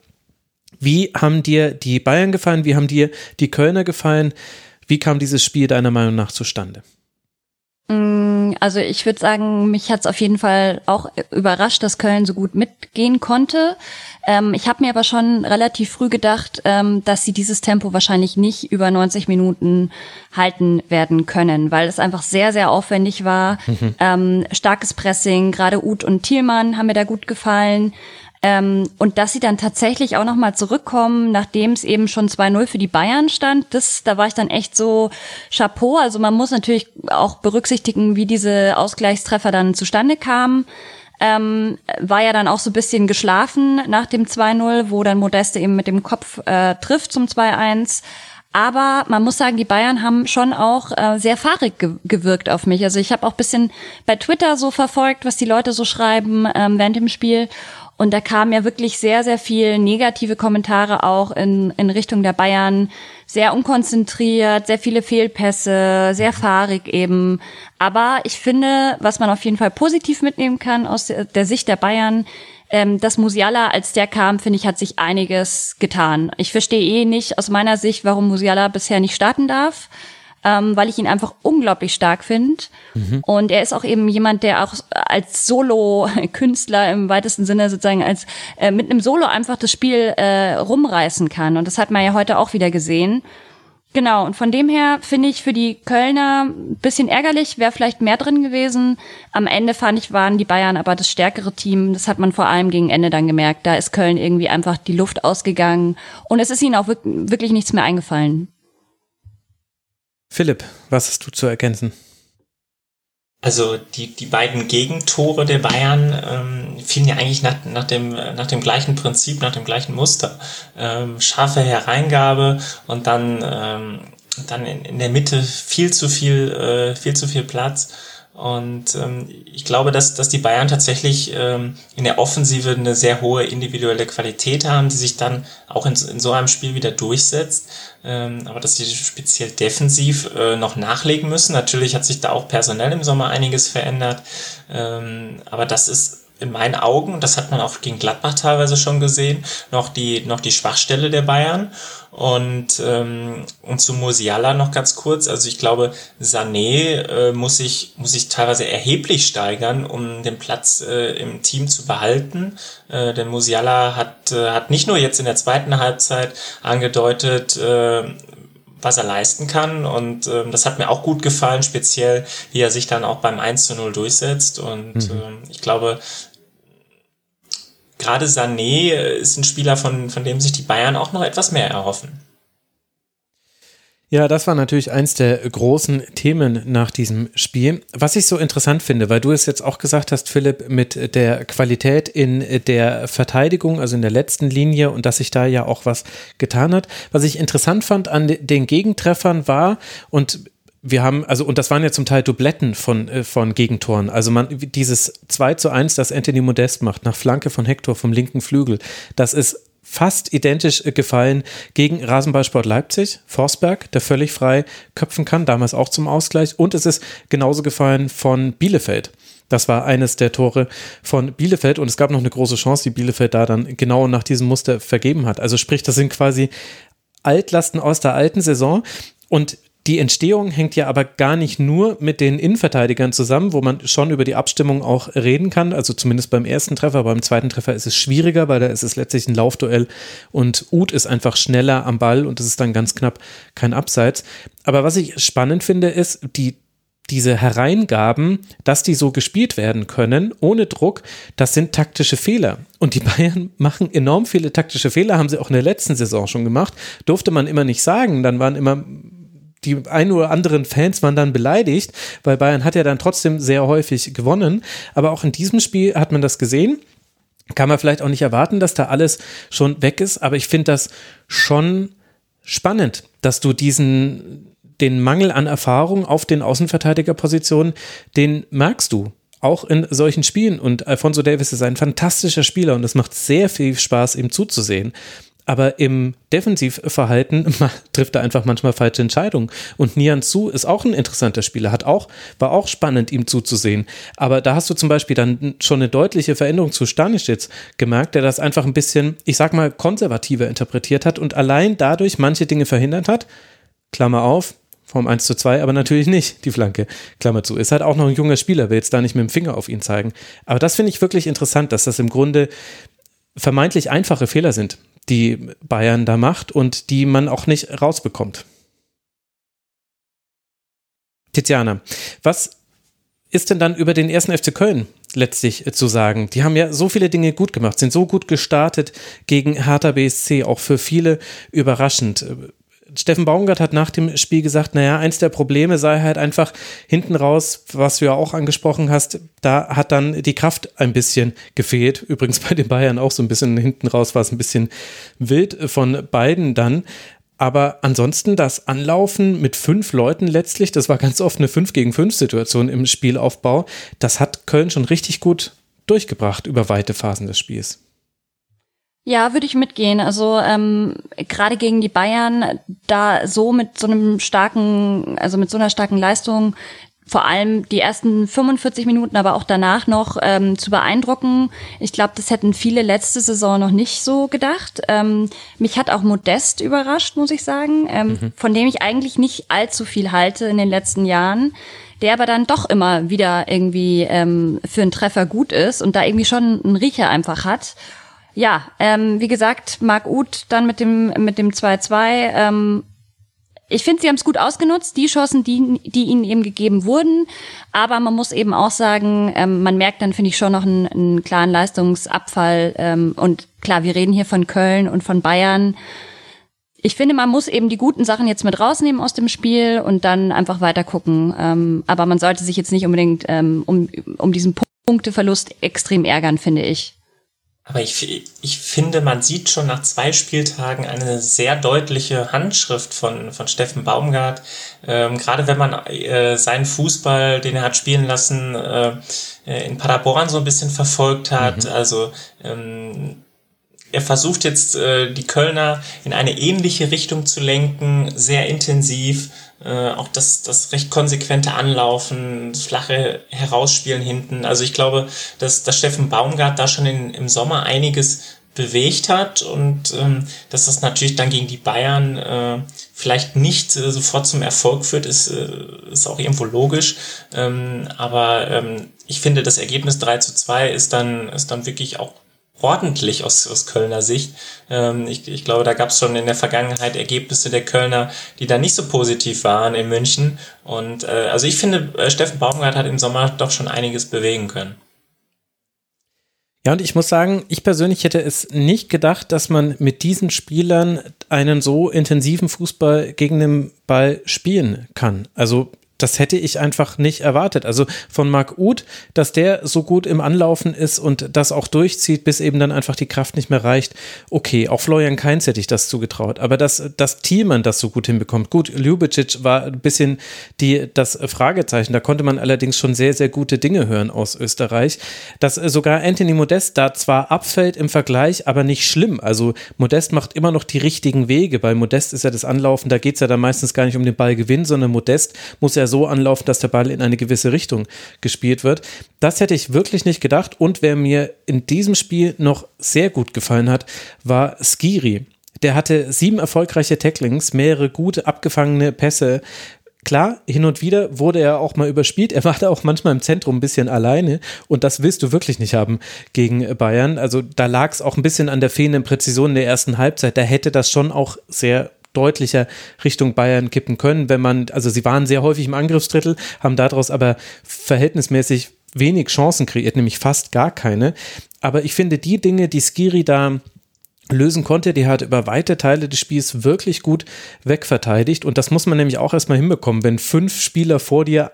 wie haben dir die Bayern gefallen? Wie haben dir die Kölner gefallen? Wie kam dieses Spiel deiner Meinung nach zustande? Mm, also ich würde sagen, mich hat es auf jeden Fall auch überrascht, dass Köln so gut mitgehen konnte. Ähm, ich habe mir aber schon relativ früh gedacht, ähm, dass sie dieses Tempo wahrscheinlich nicht über 90 Minuten halten werden können, weil es einfach sehr, sehr aufwendig war. Mhm. Ähm, starkes Pressing, gerade Uth und Thielmann haben mir da gut gefallen. Ähm, und dass sie dann tatsächlich auch nochmal zurückkommen, nachdem es eben schon 2-0 für die Bayern stand, das, da war ich dann echt so Chapeau. Also man muss natürlich auch berücksichtigen, wie diese Ausgleichstreffer dann zustande kamen. Ähm, war ja dann auch so ein bisschen geschlafen nach dem 2-0, wo dann Modeste eben mit dem Kopf äh, trifft zum 2-1. Aber man muss sagen, die Bayern haben schon auch äh, sehr fahrig ge gewirkt auf mich. Also ich habe auch bisschen bei Twitter so verfolgt, was die Leute so schreiben ähm, während dem Spiel. Und da kamen ja wirklich sehr, sehr viel negative Kommentare auch in, in Richtung der Bayern. Sehr unkonzentriert, sehr viele Fehlpässe, sehr fahrig eben. Aber ich finde, was man auf jeden Fall positiv mitnehmen kann aus der, Sicht der Bayern, ähm, dass Musiala, als der kam, finde ich, hat sich einiges getan. Ich verstehe eh nicht aus meiner Sicht, warum Musiala bisher nicht starten darf ähm, weil ich ihn einfach unglaublich stark finde. Mhm. Und er ist auch eben jemand, der auch als Solo-Künstler im weitesten Sinne sozusagen als äh, mit einem Solo einfach das Spiel äh, rumreißen kann. Und das hat man ja heute auch wieder gesehen. Genau, und von dem her finde ich für die Kölner ein bisschen ärgerlich, wäre vielleicht mehr drin gewesen. Am Ende fand ich, waren die Bayern aber das stärkere Team. Das hat man vor allem gegen Ende dann gemerkt. Da ist Köln irgendwie einfach die Luft ausgegangen und es ist ihnen auch wirklich nichts mehr eingefallen. Philipp, was hast du zu ergänzen? Also die, die beiden Gegentore der Bayern ähm, fielen ja eigentlich nach, nach, dem, nach dem gleichen Prinzip, nach dem gleichen Muster. Ähm, scharfe Hereingabe und dann, ähm, dann in, in der Mitte viel zu viel, äh, viel zu viel Platz. Und ähm, ich glaube, dass, dass die Bayern tatsächlich ähm, in der Offensive eine sehr hohe individuelle Qualität haben, die sich dann auch in, in so einem Spiel wieder durchsetzt. Ähm, aber dass sie speziell defensiv äh, noch nachlegen müssen. Natürlich hat sich da auch personell im Sommer einiges verändert. Ähm, aber das ist in meinen Augen, das hat man auch gegen Gladbach teilweise schon gesehen, noch die, noch die Schwachstelle der Bayern. Und, ähm, und zu Musiala noch ganz kurz. Also ich glaube, Sané äh, muss, sich, muss sich teilweise erheblich steigern, um den Platz äh, im Team zu behalten. Äh, denn Musiala hat, äh, hat nicht nur jetzt in der zweiten Halbzeit angedeutet, äh, was er leisten kann. Und ähm, das hat mir auch gut gefallen, speziell wie er sich dann auch beim 1 zu 0 durchsetzt. Und mhm. ähm, ich glaube, gerade Sané ist ein Spieler, von, von dem sich die Bayern auch noch etwas mehr erhoffen. Ja, das war natürlich eins der großen Themen nach diesem Spiel. Was ich so interessant finde, weil du es jetzt auch gesagt hast, Philipp, mit der Qualität in der Verteidigung, also in der letzten Linie und dass sich da ja auch was getan hat. Was ich interessant fand an den Gegentreffern war, und wir haben, also, und das waren ja zum Teil Dubletten von, äh, von Gegentoren. Also man, dieses 2 zu 1, das Anthony Modest macht, nach Flanke von Hector vom linken Flügel, das ist fast identisch äh, gefallen gegen Rasenballsport Leipzig, Forsberg, der völlig frei köpfen kann, damals auch zum Ausgleich. Und es ist genauso gefallen von Bielefeld. Das war eines der Tore von Bielefeld und es gab noch eine große Chance, die Bielefeld da dann genau nach diesem Muster vergeben hat. Also sprich, das sind quasi Altlasten aus der alten Saison und die Entstehung hängt ja aber gar nicht nur mit den Innenverteidigern zusammen, wo man schon über die Abstimmung auch reden kann. Also zumindest beim ersten Treffer, beim zweiten Treffer ist es schwieriger, weil da ist es letztlich ein Laufduell und Uth ist einfach schneller am Ball und es ist dann ganz knapp kein Abseits. Aber was ich spannend finde, ist, die diese Hereingaben, dass die so gespielt werden können, ohne Druck, das sind taktische Fehler. Und die Bayern machen enorm viele taktische Fehler, haben sie auch in der letzten Saison schon gemacht. Durfte man immer nicht sagen. Dann waren immer die ein oder anderen Fans waren dann beleidigt, weil Bayern hat ja dann trotzdem sehr häufig gewonnen. Aber auch in diesem Spiel hat man das gesehen. Kann man vielleicht auch nicht erwarten, dass da alles schon weg ist, aber ich finde das schon spannend, dass du diesen, den Mangel an Erfahrung auf den Außenverteidigerpositionen, den merkst du auch in solchen Spielen. Und Alfonso Davis ist ein fantastischer Spieler und es macht sehr viel Spaß, ihm zuzusehen aber im Defensivverhalten trifft er einfach manchmal falsche Entscheidungen. Und Nian Su ist auch ein interessanter Spieler, hat auch, war auch spannend, ihm zuzusehen. Aber da hast du zum Beispiel dann schon eine deutliche Veränderung zu Stanisic gemerkt, der das einfach ein bisschen, ich sag mal, konservativer interpretiert hat und allein dadurch manche Dinge verhindert hat. Klammer auf, vom 1 zu 2, aber natürlich nicht die Flanke, Klammer zu. Ist halt auch noch ein junger Spieler, will jetzt da nicht mit dem Finger auf ihn zeigen. Aber das finde ich wirklich interessant, dass das im Grunde vermeintlich einfache Fehler sind, die Bayern da macht und die man auch nicht rausbekommt. Tiziana, was ist denn dann über den ersten FC Köln letztlich zu sagen? Die haben ja so viele Dinge gut gemacht, sind so gut gestartet gegen Hertha BSC, auch für viele überraschend. Steffen Baumgart hat nach dem Spiel gesagt, naja, eins der Probleme sei halt einfach hinten raus, was du ja auch angesprochen hast, da hat dann die Kraft ein bisschen gefehlt. Übrigens bei den Bayern auch so ein bisschen hinten raus war es ein bisschen wild von beiden dann. Aber ansonsten das Anlaufen mit fünf Leuten letztlich, das war ganz oft eine 5 gegen 5 Situation im Spielaufbau, das hat Köln schon richtig gut durchgebracht über weite Phasen des Spiels. Ja, würde ich mitgehen. Also ähm, gerade gegen die Bayern, da so mit so einem starken, also mit so einer starken Leistung vor allem die ersten 45 Minuten, aber auch danach noch ähm, zu beeindrucken. Ich glaube, das hätten viele letzte Saison noch nicht so gedacht. Ähm, mich hat auch Modest überrascht, muss ich sagen, ähm, mhm. von dem ich eigentlich nicht allzu viel halte in den letzten Jahren, der aber dann doch immer wieder irgendwie ähm, für einen Treffer gut ist und da irgendwie schon einen Riecher einfach hat. Ja, ähm, wie gesagt, Marc Uth dann mit dem mit dem 2-2 ähm, ich finde, sie haben es gut ausgenutzt, die Chancen, die, die ihnen eben gegeben wurden. Aber man muss eben auch sagen, ähm, man merkt dann, finde ich, schon noch einen, einen klaren Leistungsabfall. Ähm, und klar, wir reden hier von Köln und von Bayern. Ich finde, man muss eben die guten Sachen jetzt mit rausnehmen aus dem Spiel und dann einfach weiter gucken. Ähm, aber man sollte sich jetzt nicht unbedingt ähm, um, um diesen Punkteverlust extrem ärgern, finde ich. Aber ich, ich finde, man sieht schon nach zwei Spieltagen eine sehr deutliche Handschrift von, von Steffen Baumgart. Ähm, gerade wenn man äh, seinen Fußball, den er hat spielen lassen, äh, in Paderborn so ein bisschen verfolgt hat. Mhm. Also ähm, er versucht jetzt äh, die Kölner in eine ähnliche Richtung zu lenken, sehr intensiv äh, auch das, das recht konsequente Anlaufen, flache Herausspielen hinten. Also ich glaube, dass, dass Steffen Baumgart da schon in, im Sommer einiges bewegt hat und ähm, dass das natürlich dann gegen die Bayern äh, vielleicht nicht äh, sofort zum Erfolg führt, ist, äh, ist auch irgendwo logisch. Ähm, aber ähm, ich finde, das Ergebnis 3 zu 2 ist dann, ist dann wirklich auch ordentlich aus, aus Kölner Sicht. Ähm, ich, ich glaube, da gab es schon in der Vergangenheit Ergebnisse der Kölner, die da nicht so positiv waren in München. Und äh, also ich finde, äh, Steffen Baumgart hat im Sommer doch schon einiges bewegen können. Ja, und ich muss sagen, ich persönlich hätte es nicht gedacht, dass man mit diesen Spielern einen so intensiven Fußball gegen den Ball spielen kann. Also das hätte ich einfach nicht erwartet. Also von Marc Uth, dass der so gut im Anlaufen ist und das auch durchzieht, bis eben dann einfach die Kraft nicht mehr reicht. Okay, auch Florian Kainz hätte ich das zugetraut. Aber dass, dass Thielmann das so gut hinbekommt. Gut, Ljubicic war ein bisschen die, das Fragezeichen. Da konnte man allerdings schon sehr, sehr gute Dinge hören aus Österreich. Dass sogar Anthony Modest da zwar abfällt im Vergleich, aber nicht schlimm. Also Modest macht immer noch die richtigen Wege. Bei Modest ist ja das Anlaufen, da geht es ja dann meistens gar nicht um den Ballgewinn, sondern Modest muss ja so anlaufen, dass der Ball in eine gewisse Richtung gespielt wird. Das hätte ich wirklich nicht gedacht. Und wer mir in diesem Spiel noch sehr gut gefallen hat, war Skiri. Der hatte sieben erfolgreiche Tacklings, mehrere gute abgefangene Pässe. Klar, hin und wieder wurde er auch mal überspielt. Er war da auch manchmal im Zentrum ein bisschen alleine und das willst du wirklich nicht haben gegen Bayern. Also da lag es auch ein bisschen an der fehlenden Präzision der ersten Halbzeit. Da hätte das schon auch sehr deutlicher Richtung Bayern kippen können, wenn man, also sie waren sehr häufig im Angriffsdrittel, haben daraus aber verhältnismäßig wenig Chancen kreiert, nämlich fast gar keine. Aber ich finde, die Dinge, die Skiri da lösen konnte, die hat über weite Teile des Spiels wirklich gut wegverteidigt. Und das muss man nämlich auch erstmal hinbekommen, wenn fünf Spieler vor dir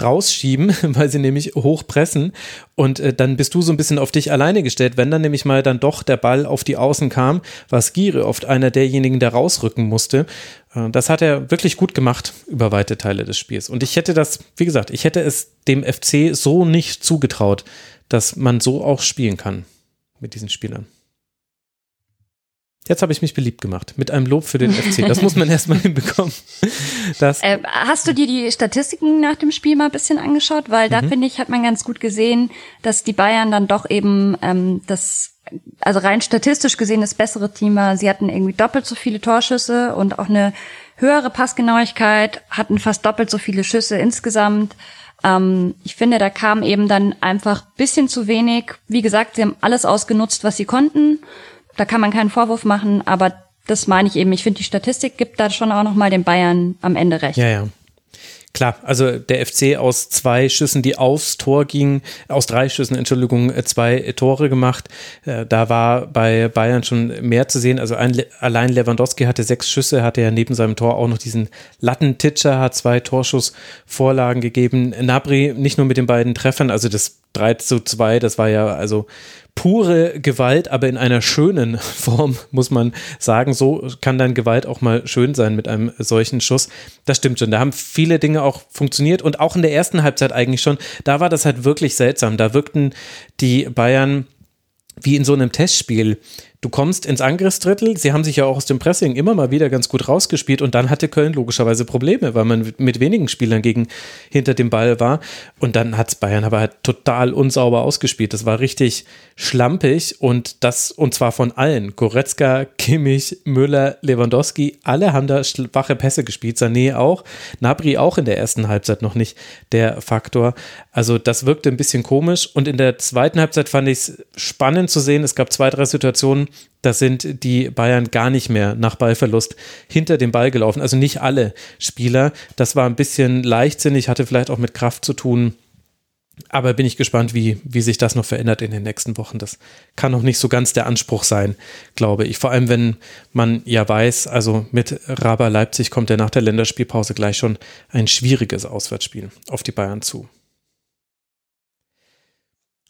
rausschieben, weil sie nämlich hochpressen und äh, dann bist du so ein bisschen auf dich alleine gestellt. Wenn dann nämlich mal dann doch der Ball auf die Außen kam, war Skire oft einer derjenigen, der rausrücken musste. Äh, das hat er wirklich gut gemacht über weite Teile des Spiels. Und ich hätte das, wie gesagt, ich hätte es dem FC so nicht zugetraut, dass man so auch spielen kann mit diesen Spielern. Jetzt habe ich mich beliebt gemacht mit einem Lob für den FC. Das muss man erstmal hinbekommen. Das äh, hast du dir die Statistiken nach dem Spiel mal ein bisschen angeschaut? Weil da mhm. finde ich, hat man ganz gut gesehen, dass die Bayern dann doch eben ähm, das, also rein statistisch gesehen das bessere Team war. Sie hatten irgendwie doppelt so viele Torschüsse und auch eine höhere Passgenauigkeit, hatten fast doppelt so viele Schüsse insgesamt. Ähm, ich finde, da kam eben dann einfach bisschen zu wenig. Wie gesagt, sie haben alles ausgenutzt, was sie konnten. Da kann man keinen Vorwurf machen, aber das meine ich eben. Ich finde, die Statistik gibt da schon auch noch mal den Bayern am Ende recht. Ja, ja. Klar, also der FC aus zwei Schüssen, die aufs Tor gingen, aus drei Schüssen, Entschuldigung, äh, zwei Tore gemacht. Äh, da war bei Bayern schon mehr zu sehen. Also ein, allein Lewandowski hatte sechs Schüsse, hatte ja neben seinem Tor auch noch diesen Lattentitscher, hat zwei Torschussvorlagen gegeben. Nabri nicht nur mit den beiden Treffern, also das 3 zu 2, das war ja also pure Gewalt, aber in einer schönen Form, muss man sagen. So kann dann Gewalt auch mal schön sein mit einem solchen Schuss. Das stimmt schon. Da haben viele Dinge auch funktioniert und auch in der ersten Halbzeit eigentlich schon. Da war das halt wirklich seltsam. Da wirkten die Bayern wie in so einem Testspiel du kommst ins Angriffsdrittel. Sie haben sich ja auch aus dem Pressing immer mal wieder ganz gut rausgespielt und dann hatte Köln logischerweise Probleme, weil man mit wenigen Spielern gegen hinter dem Ball war. Und dann hat Bayern aber halt total unsauber ausgespielt. Das war richtig schlampig und das und zwar von allen. Goretzka, Kimmich, Müller, Lewandowski, alle haben da schwache Pässe gespielt. Sané auch, Nabri auch in der ersten Halbzeit noch nicht der Faktor. Also das wirkte ein bisschen komisch und in der zweiten Halbzeit fand ich es spannend zu sehen. Es gab zwei, drei Situationen, da sind die Bayern gar nicht mehr nach Ballverlust hinter dem Ball gelaufen. Also nicht alle Spieler. Das war ein bisschen leichtsinnig, hatte vielleicht auch mit Kraft zu tun. Aber bin ich gespannt, wie, wie sich das noch verändert in den nächsten Wochen. Das kann noch nicht so ganz der Anspruch sein, glaube ich. Vor allem, wenn man ja weiß, also mit Raber Leipzig kommt ja nach der Länderspielpause gleich schon ein schwieriges Auswärtsspiel auf die Bayern zu.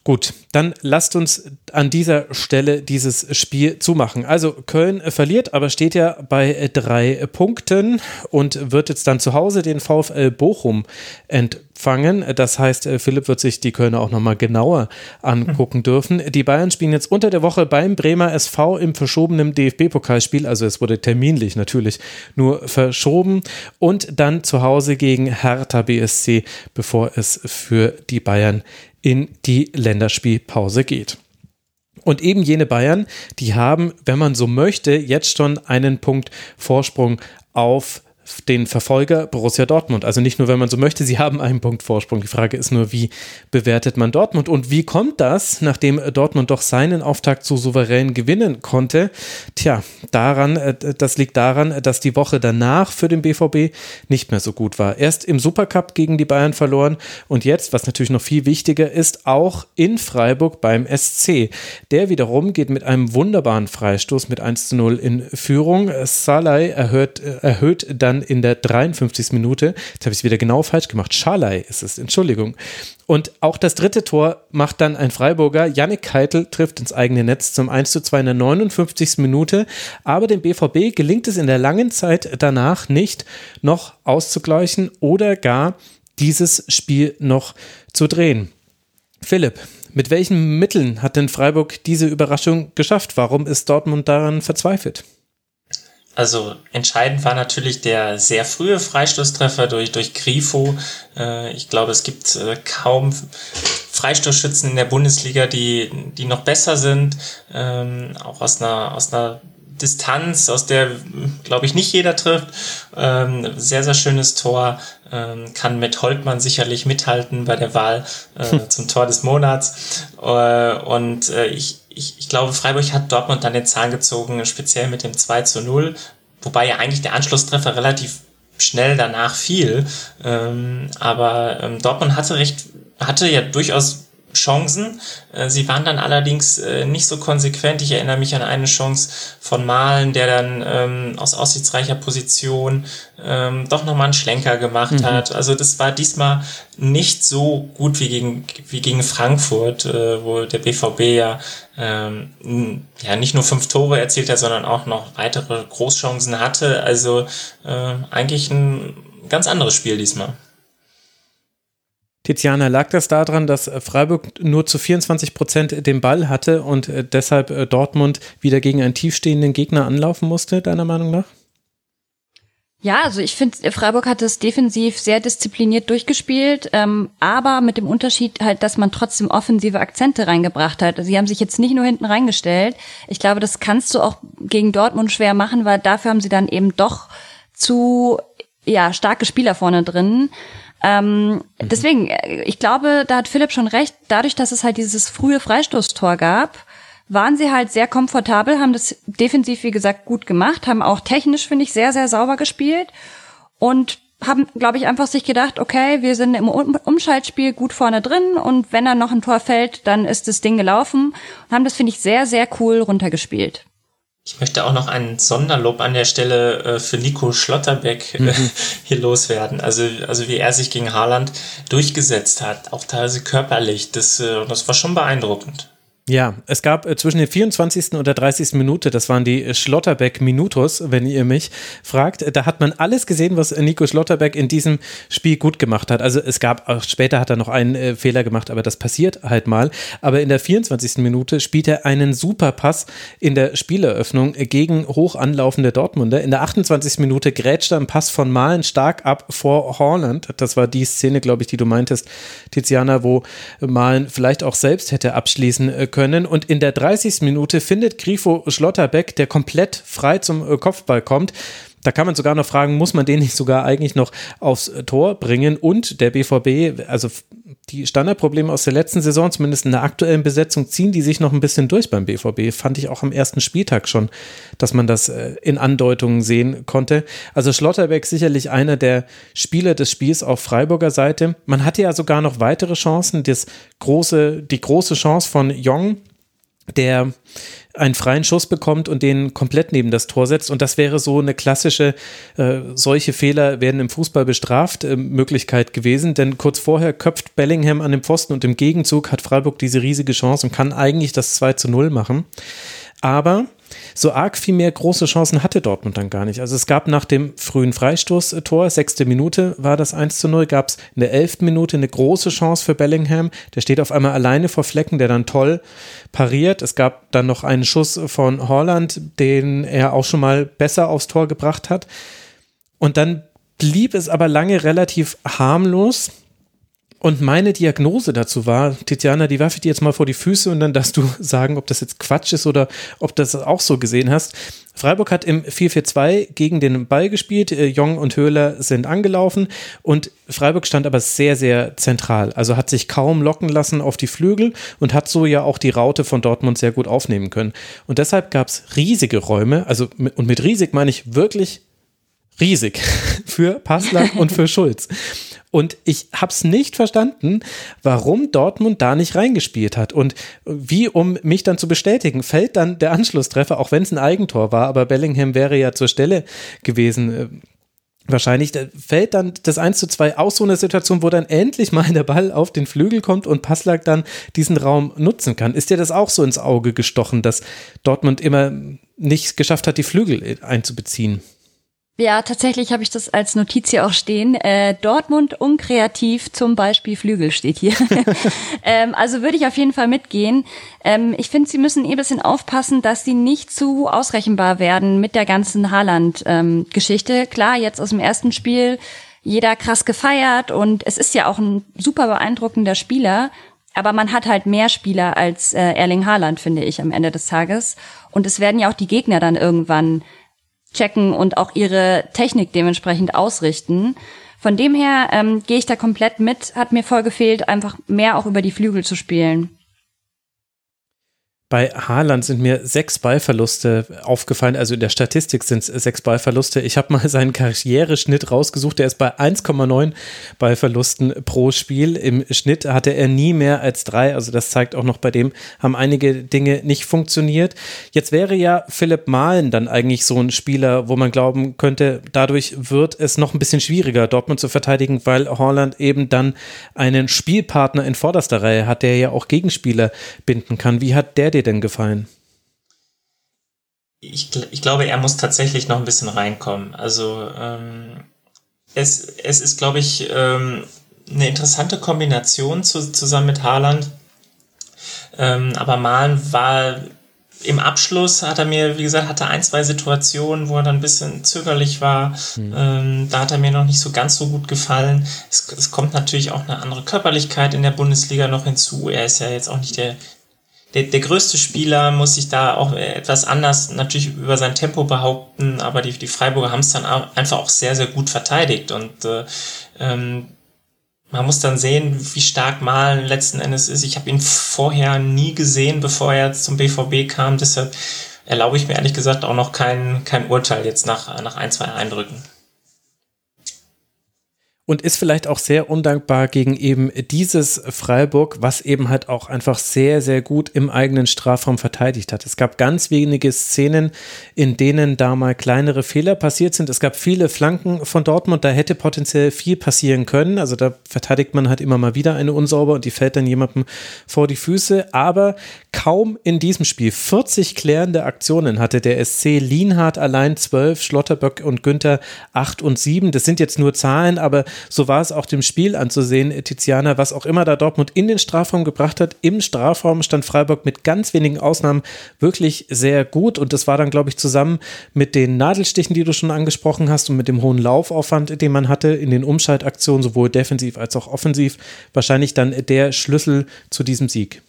Gut, dann lasst uns an dieser Stelle dieses Spiel zumachen. Also Köln verliert, aber steht ja bei drei Punkten und wird jetzt dann zu Hause den VfL Bochum empfangen. Das heißt, Philipp wird sich die Kölner auch nochmal genauer angucken dürfen. Die Bayern spielen jetzt unter der Woche beim Bremer SV im verschobenen DFB-Pokalspiel. Also es wurde terminlich natürlich nur verschoben und dann zu Hause gegen Hertha BSC, bevor es für die Bayern in die Länderspielpause geht. Und eben jene Bayern, die haben, wenn man so möchte, jetzt schon einen Punkt Vorsprung auf den Verfolger Borussia Dortmund. Also nicht nur, wenn man so möchte, sie haben einen Punkt Vorsprung. Die Frage ist nur, wie bewertet man Dortmund und wie kommt das, nachdem Dortmund doch seinen Auftakt so souverän gewinnen konnte? Tja, daran, äh, das liegt daran, dass die Woche danach für den BVB nicht mehr so gut war. Erst im Supercup gegen die Bayern verloren und jetzt, was natürlich noch viel wichtiger ist, auch in Freiburg beim SC. Der wiederum geht mit einem wunderbaren Freistoß mit 1 zu 0 in Führung. Salai erhöht, erhöht dann dann in der 53. Minute, jetzt habe ich es wieder genau falsch gemacht, Schalai ist es, Entschuldigung. Und auch das dritte Tor macht dann ein Freiburger. Yannick Keitel trifft ins eigene Netz zum 1 zu 2 in der 59. Minute. Aber dem BVB gelingt es in der langen Zeit danach nicht, noch auszugleichen oder gar dieses Spiel noch zu drehen. Philipp, mit welchen Mitteln hat denn Freiburg diese Überraschung geschafft? Warum ist Dortmund daran verzweifelt? Also entscheidend war natürlich der sehr frühe Freistoßtreffer durch, durch Grifo. Äh, ich glaube, es gibt äh, kaum Freistoßschützen in der Bundesliga, die, die noch besser sind. Ähm, auch aus einer, aus einer Distanz, aus der, glaube ich, nicht jeder trifft. Ähm, sehr, sehr schönes Tor. Ähm, kann mit Holtmann sicherlich mithalten bei der Wahl äh, zum Tor des Monats. Und ich, ich, ich glaube, Freiburg hat Dortmund dann den Zahn gezogen, speziell mit dem 2 zu 0, wobei ja eigentlich der Anschlusstreffer relativ schnell danach fiel. Ähm, aber ähm, Dortmund hatte recht, hatte ja durchaus Chancen. Äh, sie waren dann allerdings äh, nicht so konsequent. Ich erinnere mich an eine Chance von Malen, der dann ähm, aus aussichtsreicher Position ähm, doch nochmal einen Schlenker gemacht mhm. hat. Also das war diesmal nicht so gut wie gegen, wie gegen Frankfurt, äh, wo der BVB ja, ähm, ja nicht nur fünf Tore erzielt hat, sondern auch noch weitere Großchancen hatte. Also äh, eigentlich ein ganz anderes Spiel diesmal. Tiziana, lag das daran, dass äh, Freiburg nur zu 24 Prozent den Ball hatte und äh, deshalb äh, Dortmund wieder gegen einen tiefstehenden Gegner anlaufen musste, deiner Meinung nach? Ja, also ich finde, Freiburg hat es defensiv sehr diszipliniert durchgespielt, ähm, aber mit dem Unterschied halt, dass man trotzdem offensive Akzente reingebracht hat. Sie haben sich jetzt nicht nur hinten reingestellt. Ich glaube, das kannst du auch gegen Dortmund schwer machen, weil dafür haben sie dann eben doch zu ja starke Spieler vorne drin. Ähm, mhm. Deswegen, äh, ich glaube, da hat Philipp schon recht. Dadurch, dass es halt dieses frühe Freistoßtor gab, waren sie halt sehr komfortabel, haben das defensiv, wie gesagt, gut gemacht, haben auch technisch, finde ich, sehr, sehr sauber gespielt und haben, glaube ich, einfach sich gedacht, okay, wir sind im Umschaltspiel gut vorne drin und wenn dann noch ein Tor fällt, dann ist das Ding gelaufen und haben das, finde ich, sehr, sehr cool runtergespielt. Ich möchte auch noch einen Sonderlob an der Stelle äh, für Nico Schlotterbeck äh, mhm. hier loswerden. Also, also wie er sich gegen Haaland durchgesetzt hat, auch teilweise körperlich, das, äh, das war schon beeindruckend. Ja, es gab äh, zwischen der 24. und der 30. Minute, das waren die äh, Schlotterbeck-Minutos, wenn ihr mich fragt, äh, da hat man alles gesehen, was Nico Schlotterbeck in diesem Spiel gut gemacht hat. Also es gab, auch später hat er noch einen äh, Fehler gemacht, aber das passiert halt mal. Aber in der 24. Minute spielt er einen super Pass in der Spieleröffnung gegen hoch anlaufende Dortmunder. In der 28. Minute grätscht er einen Pass von Malen stark ab vor Holland. Das war die Szene, glaube ich, die du meintest, Tiziana, wo Malen vielleicht auch selbst hätte abschließen können. Und in der 30. Minute findet Grifo Schlotterbeck, der komplett frei zum äh, Kopfball kommt. Da kann man sogar noch fragen, muss man den nicht sogar eigentlich noch aufs Tor bringen? Und der BVB, also die Standardprobleme aus der letzten Saison, zumindest in der aktuellen Besetzung, ziehen die sich noch ein bisschen durch beim BVB. Fand ich auch am ersten Spieltag schon, dass man das äh, in Andeutungen sehen konnte. Also Schlotterbeck sicherlich einer der Spieler des Spiels auf Freiburger Seite. Man hatte ja sogar noch weitere Chancen. Das große, die große Chance von Jong, der einen freien Schuss bekommt und den komplett neben das Tor setzt. Und das wäre so eine klassische, äh, solche Fehler werden im Fußball bestraft, äh, Möglichkeit gewesen. Denn kurz vorher köpft Bellingham an den Pfosten und im Gegenzug hat Freiburg diese riesige Chance und kann eigentlich das 2 zu 0 machen. Aber so arg viel mehr große Chancen hatte Dortmund dann gar nicht. Also es gab nach dem frühen Freistoßtor, sechste Minute war das 1 zu 0, gab es in der elften Minute eine große Chance für Bellingham. Der steht auf einmal alleine vor Flecken, der dann toll pariert. Es gab dann noch einen Schuss von Holland, den er auch schon mal besser aufs Tor gebracht hat. Und dann blieb es aber lange relativ harmlos. Und meine Diagnose dazu war, Tiziana, die werfe ich dir jetzt mal vor die Füße und dann darfst du sagen, ob das jetzt Quatsch ist oder ob das auch so gesehen hast. Freiburg hat im 4-4-2 gegen den Ball gespielt. Äh, Jong und Höhler sind angelaufen und Freiburg stand aber sehr, sehr zentral. Also hat sich kaum locken lassen auf die Flügel und hat so ja auch die Raute von Dortmund sehr gut aufnehmen können. Und deshalb gab es riesige Räume. Also, und mit riesig meine ich wirklich riesig für Passlack und für Schulz. Und ich habe es nicht verstanden, warum Dortmund da nicht reingespielt hat. Und wie, um mich dann zu bestätigen, fällt dann der Anschlusstreffer, auch wenn es ein Eigentor war, aber Bellingham wäre ja zur Stelle gewesen. Äh, wahrscheinlich fällt dann das 1 zu 2 aus so einer Situation, wo dann endlich mal der Ball auf den Flügel kommt und Passlack dann diesen Raum nutzen kann. Ist dir das auch so ins Auge gestochen, dass Dortmund immer nicht geschafft hat, die Flügel einzubeziehen? Ja, tatsächlich habe ich das als Notiz hier auch stehen. Äh, Dortmund unkreativ, zum Beispiel Flügel steht hier. ähm, also würde ich auf jeden Fall mitgehen. Ähm, ich finde, sie müssen eh ein bisschen aufpassen, dass sie nicht zu ausrechenbar werden mit der ganzen Haaland-Geschichte. Ähm, Klar, jetzt aus dem ersten Spiel jeder krass gefeiert und es ist ja auch ein super beeindruckender Spieler. Aber man hat halt mehr Spieler als äh, Erling Haaland, finde ich, am Ende des Tages. Und es werden ja auch die Gegner dann irgendwann checken und auch ihre Technik dementsprechend ausrichten. Von dem her ähm, gehe ich da komplett mit. Hat mir voll gefehlt, einfach mehr auch über die Flügel zu spielen. Bei Haaland sind mir sechs Ballverluste aufgefallen. Also in der Statistik sind es sechs Ballverluste. Ich habe mal seinen Karriereschnitt rausgesucht. Der ist bei 1,9 Ballverlusten pro Spiel. Im Schnitt hatte er nie mehr als drei. Also das zeigt auch noch, bei dem haben einige Dinge nicht funktioniert. Jetzt wäre ja Philipp Mahlen dann eigentlich so ein Spieler, wo man glauben könnte, dadurch wird es noch ein bisschen schwieriger, Dortmund zu verteidigen, weil Haaland eben dann einen Spielpartner in vorderster Reihe hat, der ja auch Gegenspieler binden kann. Wie hat der dir denn gefallen? Ich, ich glaube, er muss tatsächlich noch ein bisschen reinkommen. Also ähm, es, es ist, glaube ich, ähm, eine interessante Kombination zu, zusammen mit Haaland. Ähm, aber Malen war im Abschluss hat er mir, wie gesagt, hatte ein, zwei Situationen, wo er dann ein bisschen zögerlich war. Mhm. Ähm, da hat er mir noch nicht so ganz so gut gefallen. Es, es, kommt natürlich auch eine andere Körperlichkeit in der Bundesliga noch hinzu. Er ist ja jetzt auch nicht der der, der größte Spieler muss sich da auch etwas anders natürlich über sein Tempo behaupten, aber die, die Freiburger haben es dann einfach auch sehr, sehr gut verteidigt und äh, ähm, man muss dann sehen, wie stark Malen letzten Endes ist. Ich habe ihn vorher nie gesehen, bevor er zum BVB kam. Deshalb erlaube ich mir ehrlich gesagt auch noch kein, kein Urteil jetzt nach, nach ein, zwei Eindrücken und ist vielleicht auch sehr undankbar gegen eben dieses Freiburg, was eben halt auch einfach sehr, sehr gut im eigenen Strafraum verteidigt hat. Es gab ganz wenige Szenen, in denen da mal kleinere Fehler passiert sind. Es gab viele Flanken von Dortmund, da hätte potenziell viel passieren können. Also da verteidigt man halt immer mal wieder eine unsauber und die fällt dann jemandem vor die Füße. Aber kaum in diesem Spiel 40 klärende Aktionen hatte der SC Lienhardt allein 12, Schlotterböck und Günther 8 und 7. Das sind jetzt nur Zahlen, aber so war es auch dem Spiel anzusehen, Tiziana, was auch immer da Dortmund in den Strafraum gebracht hat. Im Strafraum stand Freiburg mit ganz wenigen Ausnahmen wirklich sehr gut. Und das war dann, glaube ich, zusammen mit den Nadelstichen, die du schon angesprochen hast und mit dem hohen Laufaufwand, den man hatte in den Umschaltaktionen, sowohl defensiv als auch offensiv, wahrscheinlich dann der Schlüssel zu diesem Sieg.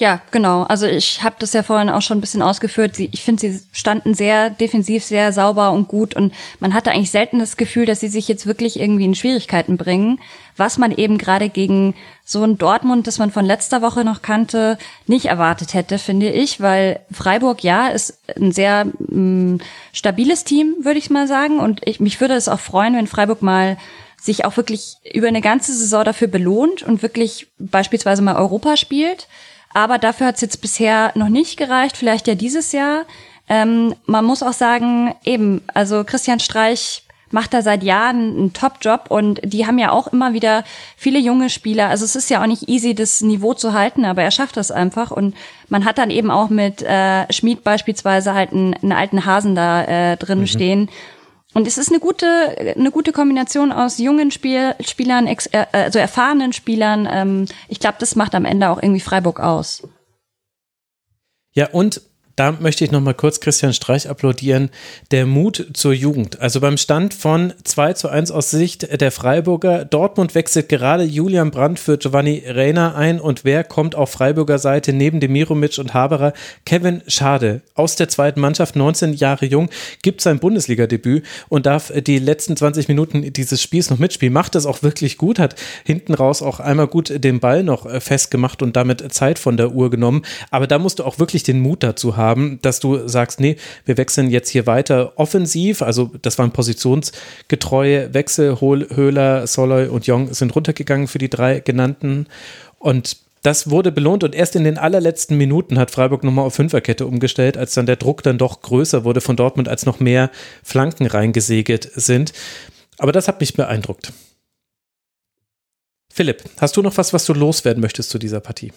Ja, genau. Also ich habe das ja vorhin auch schon ein bisschen ausgeführt. Sie, ich finde, sie standen sehr defensiv, sehr sauber und gut. Und man hatte eigentlich selten das Gefühl, dass sie sich jetzt wirklich irgendwie in Schwierigkeiten bringen, was man eben gerade gegen so ein Dortmund, das man von letzter Woche noch kannte, nicht erwartet hätte, finde ich, weil Freiburg ja ist ein sehr mh, mm, stabiles Team, würde ich mal sagen. Und ich, mich würde es auch freuen, wenn Freiburg mal sich auch wirklich über eine ganze Saison dafür belohnt und wirklich beispielsweise mal Europa spielt aber dafür hat es jetzt bisher noch nicht gereicht, vielleicht ja dieses Jahr. Ähm, man muss auch sagen, eben, also Christian Streich macht da seit Jahren einen Top-Job und die haben ja auch immer wieder viele junge Spieler. Also es ist ja auch nicht easy, das Niveau zu halten, aber er schafft das einfach und man hat dann eben auch mit äh, Schmid beispielsweise halt einen, einen alten Hasen da äh, drin mhm. stehen und es ist eine gute, eine gute Kombination aus jungen Spiel, Spielern, ex, äh, also erfahrenen Spielern. Ähm, ich glaube, das macht am Ende auch irgendwie Freiburg aus. Ja, und da möchte ich noch mal kurz Christian Streich applaudieren. Der Mut zur Jugend. Also beim Stand von 2 zu 1 aus Sicht der Freiburger. Dortmund wechselt gerade Julian Brandt für Giovanni Reina ein. Und wer kommt auf Freiburger Seite neben Demirovic und Haberer? Kevin Schade aus der zweiten Mannschaft, 19 Jahre jung, gibt sein Bundesliga-Debüt und darf die letzten 20 Minuten dieses Spiels noch mitspielen. Macht das auch wirklich gut, hat hinten raus auch einmal gut den Ball noch festgemacht und damit Zeit von der Uhr genommen. Aber da musst du auch wirklich den Mut dazu haben haben, dass du sagst, nee, wir wechseln jetzt hier weiter offensiv. Also das waren positionsgetreue Wechsel. Höhler, Soloy und Jong sind runtergegangen für die drei genannten. Und das wurde belohnt und erst in den allerletzten Minuten hat Freiburg nochmal auf Fünferkette umgestellt, als dann der Druck dann doch größer wurde von Dortmund, als noch mehr Flanken reingesegelt sind. Aber das hat mich beeindruckt. Philipp, hast du noch was, was du loswerden möchtest zu dieser Partie?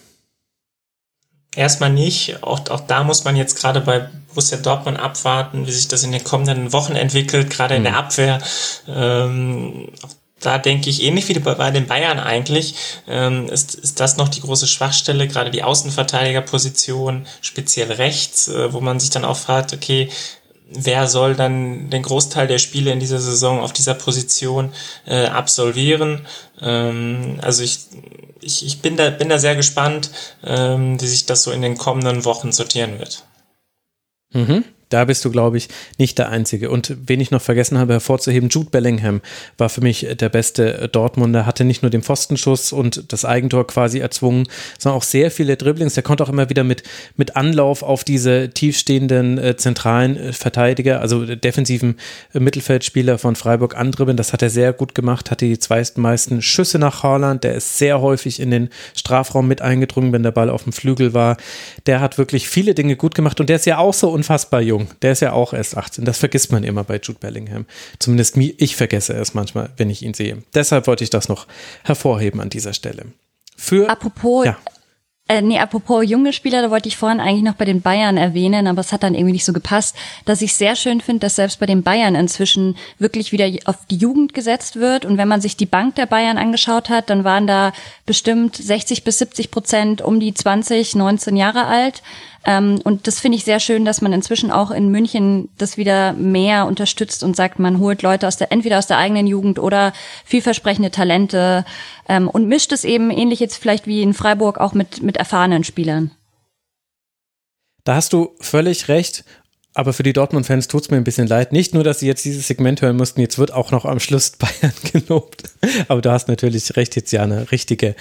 Erstmal nicht. Auch, auch da muss man jetzt gerade bei Borussia Dortmund abwarten, wie sich das in den kommenden Wochen entwickelt, gerade in der Abwehr. Ähm, da denke ich ähnlich wie bei den Bayern eigentlich, ähm, ist, ist das noch die große Schwachstelle, gerade die Außenverteidigerposition, speziell rechts, äh, wo man sich dann auch fragt, okay, wer soll dann den Großteil der Spiele in dieser Saison auf dieser Position äh, absolvieren. Ähm, also ich, ich, ich bin, da, bin da sehr gespannt, ähm, wie sich das so in den kommenden Wochen sortieren wird. Mhm. Da bist du, glaube ich, nicht der Einzige. Und wen ich noch vergessen habe hervorzuheben, Jude Bellingham war für mich der beste Dortmunder, hatte nicht nur den Pfostenschuss und das Eigentor quasi erzwungen, sondern auch sehr viele Dribblings. Der konnte auch immer wieder mit, mit Anlauf auf diese tiefstehenden äh, zentralen äh, Verteidiger, also defensiven äh, Mittelfeldspieler von Freiburg andribbeln. Das hat er sehr gut gemacht, hatte die zweitmeisten Schüsse nach Haaland. Der ist sehr häufig in den Strafraum mit eingedrungen, wenn der Ball auf dem Flügel war. Der hat wirklich viele Dinge gut gemacht und der ist ja auch so unfassbar jung jung. Der ist ja auch erst 18. Das vergisst man immer bei Jude Bellingham. Zumindest ich vergesse es manchmal, wenn ich ihn sehe. Deshalb wollte ich das noch hervorheben an dieser Stelle. Für, Apropos, ja. Äh, nee, apropos junge Spieler, da wollte ich vorhin eigentlich noch bei den Bayern erwähnen, aber es hat dann irgendwie nicht so gepasst, dass ich sehr schön finde, dass selbst bei den Bayern inzwischen wirklich wieder auf die Jugend gesetzt wird. Und wenn man sich die Bank der Bayern angeschaut hat, dann waren da bestimmt 60 bis 70 Prozent um die 20, 19 Jahre alt. Ähm, und das finde ich sehr schön, dass man inzwischen auch in München das wieder mehr unterstützt und sagt, man holt Leute aus der, entweder aus der eigenen Jugend oder vielversprechende Talente ähm, und mischt es eben ähnlich jetzt vielleicht wie in Freiburg auch mit, mit erfahrenen Spielern. Da hast du völlig recht. Aber für die Dortmund-Fans tut es mir ein bisschen leid. Nicht nur, dass sie jetzt dieses Segment hören mussten, jetzt wird auch noch am Schluss Bayern gelobt. Aber du hast natürlich recht, jetzt ja eine richtige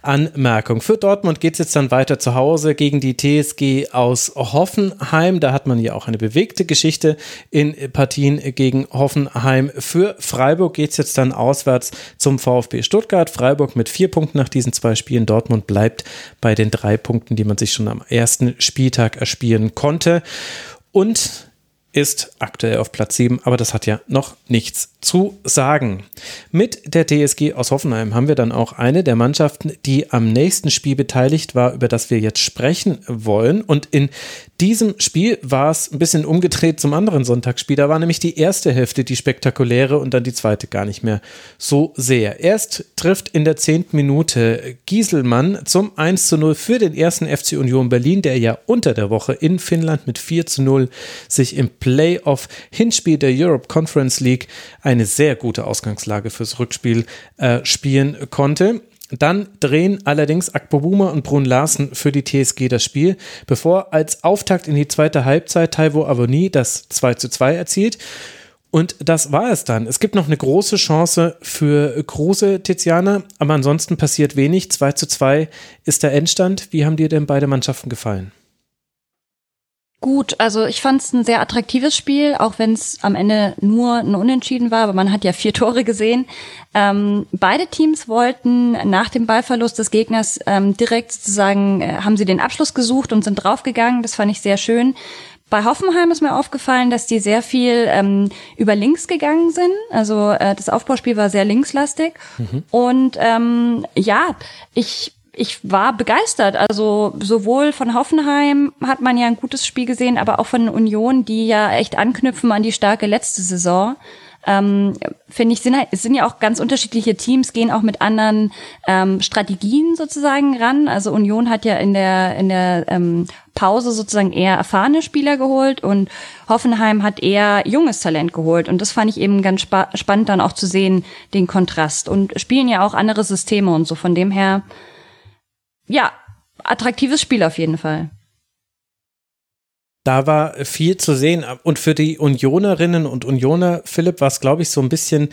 Anmerkung. Für Dortmund geht es jetzt dann weiter zu Hause gegen die TSG aus Hoffenheim. Da hat man ja auch eine bewegte Geschichte in Partien gegen Hoffenheim. Für Freiburg geht es jetzt dann auswärts zum VfB Stuttgart. Freiburg mit vier Punkten nach diesen zwei Spielen. Dortmund bleibt bei den drei Punkten, die man sich schon am ersten Spieltag erspielen konnte und ist aktuell auf Platz 7, aber das hat ja noch nichts zu sagen. Mit der TSG aus Hoffenheim haben wir dann auch eine der Mannschaften, die am nächsten Spiel beteiligt war, über das wir jetzt sprechen wollen. Und in diesem Spiel war es ein bisschen umgedreht zum anderen Sonntagsspiel. Da war nämlich die erste Hälfte die spektakuläre und dann die zweite gar nicht mehr so sehr. Erst trifft in der zehnten Minute Gieselmann zum 1 zu 0 für den ersten FC Union Berlin, der ja unter der Woche in Finnland mit 4 zu 0 sich im Playoff-Hinspiel der Europe Conference League eine sehr gute Ausgangslage fürs Rückspiel äh, spielen konnte. Dann drehen allerdings Akpobuma und Brun Larsen für die TSG das Spiel, bevor als Auftakt in die zweite Halbzeit Taiwo Avoni das 2 zu 2 erzielt. Und das war es dann. Es gibt noch eine große Chance für Kruse, Tiziana, aber ansonsten passiert wenig. 2 zu 2 ist der Endstand. Wie haben dir denn beide Mannschaften gefallen? Gut, also ich fand es ein sehr attraktives Spiel, auch wenn es am Ende nur ein Unentschieden war, aber man hat ja vier Tore gesehen. Ähm, beide Teams wollten nach dem Ballverlust des Gegners ähm, direkt sozusagen, äh, haben sie den Abschluss gesucht und sind draufgegangen. Das fand ich sehr schön. Bei Hoffenheim ist mir aufgefallen, dass die sehr viel ähm, über links gegangen sind. Also äh, das Aufbauspiel war sehr linkslastig. Mhm. Und ähm, ja, ich ich war begeistert. Also sowohl von Hoffenheim hat man ja ein gutes Spiel gesehen, aber auch von Union, die ja echt anknüpfen an die starke letzte Saison. Ähm, finde ich, sind, halt, sind ja auch ganz unterschiedliche Teams, gehen auch mit anderen ähm, Strategien sozusagen ran. Also Union hat ja in der, in der ähm, Pause sozusagen eher erfahrene Spieler geholt und Hoffenheim hat eher junges Talent geholt. Und das fand ich eben ganz spa spannend dann auch zu sehen, den Kontrast. Und spielen ja auch andere Systeme und so. Von dem her ja, attraktives Spiel auf jeden Fall. Da war viel zu sehen. Und für die Unionerinnen und Unioner, Philipp, war es, glaube ich, so ein bisschen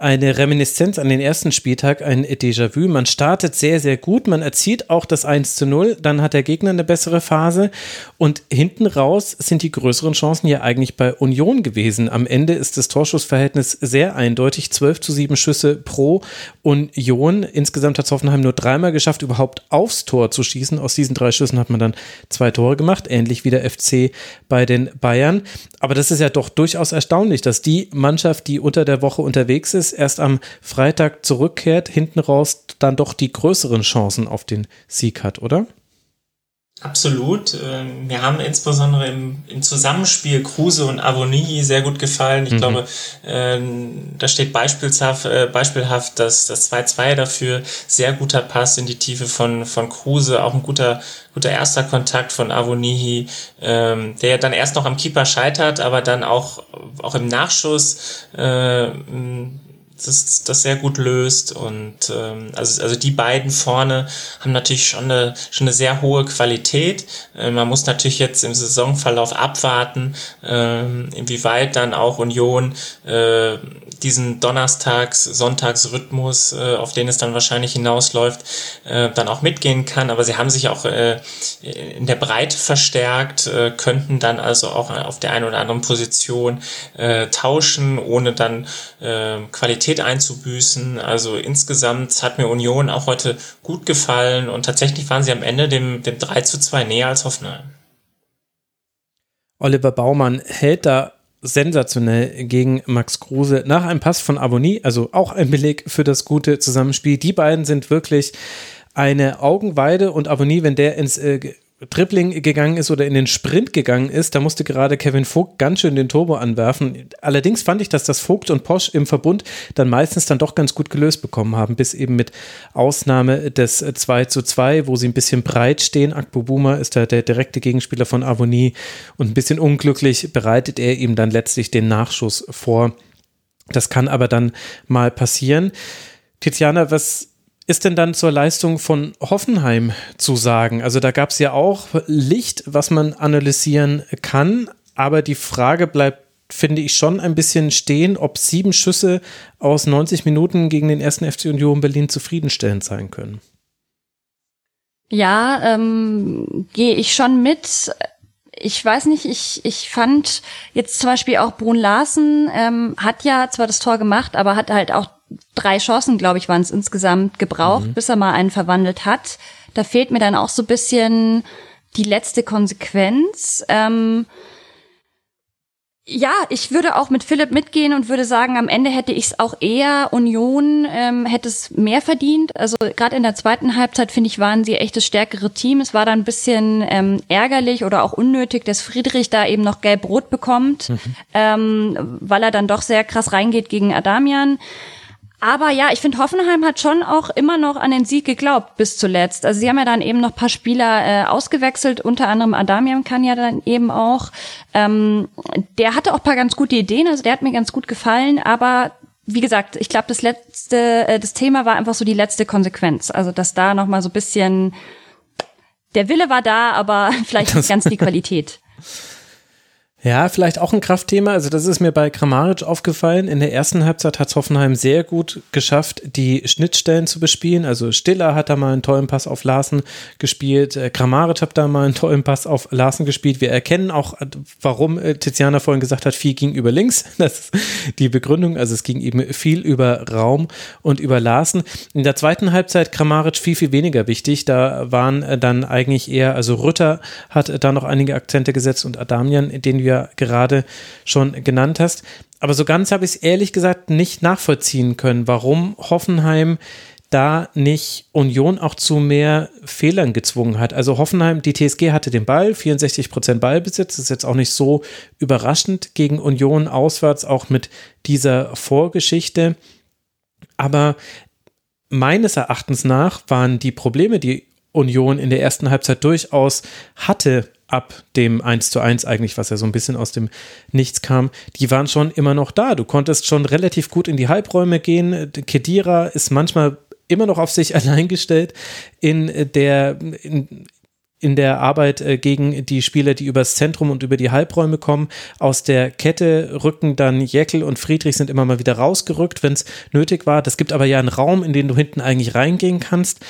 eine Reminiszenz an den ersten Spieltag, ein Déjà-vu. Man startet sehr, sehr gut, man erzielt auch das 1 zu 0, dann hat der Gegner eine bessere Phase und hinten raus sind die größeren Chancen ja eigentlich bei Union gewesen. Am Ende ist das Torschussverhältnis sehr eindeutig, 12 zu 7 Schüsse pro Union. Insgesamt hat Hoffenheim nur dreimal geschafft, überhaupt aufs Tor zu schießen. Aus diesen drei Schüssen hat man dann zwei Tore gemacht, ähnlich wie der FC bei den Bayern. Aber das ist ja doch durchaus erstaunlich, dass die Mannschaft, die unter der Woche unterwegs ist, erst am Freitag zurückkehrt, hinten raus dann doch die größeren Chancen auf den Sieg hat, oder? Absolut. Ähm, mir haben insbesondere im, im Zusammenspiel Kruse und Avoni sehr gut gefallen. Ich mhm. glaube, ähm, da steht beispielhaft, äh, beispielhaft dass das 2-2 dafür sehr guter Pass in die Tiefe von, von Kruse, auch ein guter, guter erster Kontakt von Avonihi, ähm, der dann erst noch am Keeper scheitert, aber dann auch, auch im Nachschuss äh, das, das sehr gut löst. Und ähm, also, also die beiden vorne haben natürlich schon eine, schon eine sehr hohe Qualität. Äh, man muss natürlich jetzt im Saisonverlauf abwarten, äh, inwieweit dann auch Union äh, diesen Donnerstags-, Sonntagsrhythmus, äh, auf den es dann wahrscheinlich hinausläuft, äh, dann auch mitgehen kann. Aber sie haben sich auch äh, in der Breite verstärkt, äh, könnten dann also auch auf der einen oder anderen Position äh, tauschen, ohne dann äh, Qualität einzubüßen. Also insgesamt hat mir Union auch heute gut gefallen und tatsächlich waren sie am Ende dem, dem 3 zu 2 näher als Hoffenheim. Oliver Baumann hält da sensationell gegen Max Kruse nach einem Pass von Abonnie, also auch ein Beleg für das gute Zusammenspiel. Die beiden sind wirklich eine Augenweide und Abonnie, wenn der ins äh, Dribbling gegangen ist oder in den Sprint gegangen ist, da musste gerade Kevin Vogt ganz schön den Turbo anwerfen. Allerdings fand ich, dass das Vogt und Posch im Verbund dann meistens dann doch ganz gut gelöst bekommen haben, bis eben mit Ausnahme des 2 zu 2, wo sie ein bisschen breit stehen. Akpo Buma ist da der direkte Gegenspieler von Avonie und ein bisschen unglücklich bereitet er ihm dann letztlich den Nachschuss vor. Das kann aber dann mal passieren. Tiziana, was ist denn dann zur Leistung von Hoffenheim zu sagen? Also da gab es ja auch Licht, was man analysieren kann, aber die Frage bleibt, finde ich, schon ein bisschen stehen, ob sieben Schüsse aus 90 Minuten gegen den ersten FC Union Berlin zufriedenstellend sein können. Ja, ähm, gehe ich schon mit ich weiß nicht, ich, ich fand jetzt zum Beispiel auch Brun Larsen ähm, hat ja zwar das Tor gemacht, aber hat halt auch drei Chancen, glaube ich, waren es insgesamt gebraucht, mhm. bis er mal einen verwandelt hat. Da fehlt mir dann auch so bisschen die letzte Konsequenz. Ähm, ja, ich würde auch mit Philipp mitgehen und würde sagen, am Ende hätte ich es auch eher Union ähm, hätte es mehr verdient. Also gerade in der zweiten Halbzeit finde ich waren sie echt das stärkere Team. Es war dann ein bisschen ähm, ärgerlich oder auch unnötig, dass Friedrich da eben noch gelb-rot bekommt, mhm. ähm, weil er dann doch sehr krass reingeht gegen Adamian. Aber ja, ich finde, Hoffenheim hat schon auch immer noch an den Sieg geglaubt bis zuletzt. Also sie haben ja dann eben noch paar Spieler äh, ausgewechselt, unter anderem Adamian kann ja dann eben auch. Ähm, der hatte auch paar ganz gute Ideen, also der hat mir ganz gut gefallen, aber wie gesagt, ich glaube, das letzte, äh, das Thema war einfach so die letzte Konsequenz. Also dass da noch mal so bisschen der Wille war da, aber vielleicht nicht ganz die Qualität. Ja, vielleicht auch ein Kraftthema. Also das ist mir bei Kramaric aufgefallen. In der ersten Halbzeit hat Hoffenheim sehr gut geschafft, die Schnittstellen zu bespielen. Also Stiller hat da mal einen tollen Pass auf Larsen gespielt. Äh, Kramaric hat da mal einen tollen Pass auf Larsen gespielt. Wir erkennen auch, warum äh, Tiziana vorhin gesagt hat, viel ging über links. Das ist die Begründung. Also es ging eben viel über Raum und über Larsen. In der zweiten Halbzeit Kramaric viel, viel weniger wichtig. Da waren äh, dann eigentlich eher, also Rütter hat da noch einige Akzente gesetzt und Adamian, den wir ja gerade schon genannt hast. Aber so ganz habe ich es ehrlich gesagt nicht nachvollziehen können, warum Hoffenheim da nicht Union auch zu mehr Fehlern gezwungen hat. Also Hoffenheim, die TSG hatte den Ball, 64 Prozent Ballbesitz, ist jetzt auch nicht so überraschend gegen Union auswärts, auch mit dieser Vorgeschichte. Aber meines Erachtens nach waren die Probleme, die Union in der ersten Halbzeit durchaus hatte, ab dem 1 zu 1 eigentlich, was ja so ein bisschen aus dem Nichts kam, die waren schon immer noch da. Du konntest schon relativ gut in die Halbräume gehen. Kedira ist manchmal immer noch auf sich allein gestellt in der, in, in der Arbeit äh, gegen die Spieler, die übers Zentrum und über die Halbräume kommen. Aus der Kette rücken dann Jäckel und Friedrich sind immer mal wieder rausgerückt, wenn es nötig war. Das gibt aber ja einen Raum, in den du hinten eigentlich reingehen kannst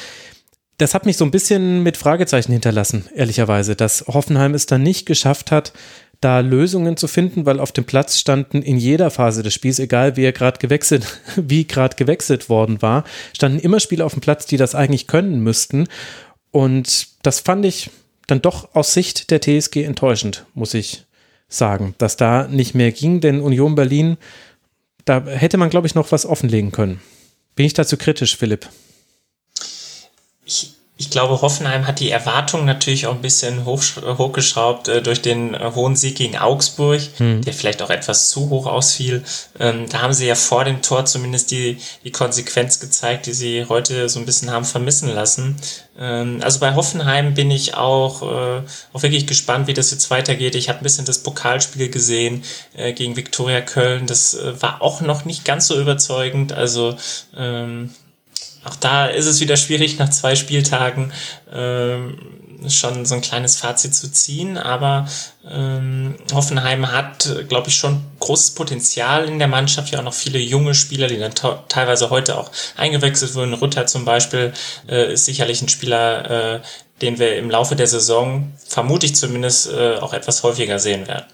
das hat mich so ein bisschen mit Fragezeichen hinterlassen, ehrlicherweise, dass Hoffenheim es dann nicht geschafft hat, da Lösungen zu finden, weil auf dem Platz standen in jeder Phase des Spiels, egal wie er gerade gewechselt, wie gerade gewechselt worden war, standen immer Spieler auf dem Platz, die das eigentlich können müssten. Und das fand ich dann doch aus Sicht der TSG enttäuschend, muss ich sagen, dass da nicht mehr ging, denn Union Berlin, da hätte man, glaube ich, noch was offenlegen können. Bin ich dazu kritisch, Philipp? Ich, ich glaube, Hoffenheim hat die Erwartungen natürlich auch ein bisschen hoch, hochgeschraubt äh, durch den äh, hohen Sieg gegen Augsburg, hm. der vielleicht auch etwas zu hoch ausfiel. Ähm, da haben sie ja vor dem Tor zumindest die, die Konsequenz gezeigt, die sie heute so ein bisschen haben vermissen lassen. Ähm, also bei Hoffenheim bin ich auch, äh, auch wirklich gespannt, wie das jetzt weitergeht. Ich habe ein bisschen das Pokalspiel gesehen äh, gegen Viktoria Köln. Das äh, war auch noch nicht ganz so überzeugend. Also ähm, auch da ist es wieder schwierig, nach zwei Spieltagen ähm, schon so ein kleines Fazit zu ziehen. Aber ähm, Hoffenheim hat, glaube ich, schon großes Potenzial in der Mannschaft. Ja auch noch viele junge Spieler, die dann teilweise heute auch eingewechselt wurden. Rutter zum Beispiel äh, ist sicherlich ein Spieler, äh, den wir im Laufe der Saison, vermute ich zumindest, äh, auch etwas häufiger sehen werden.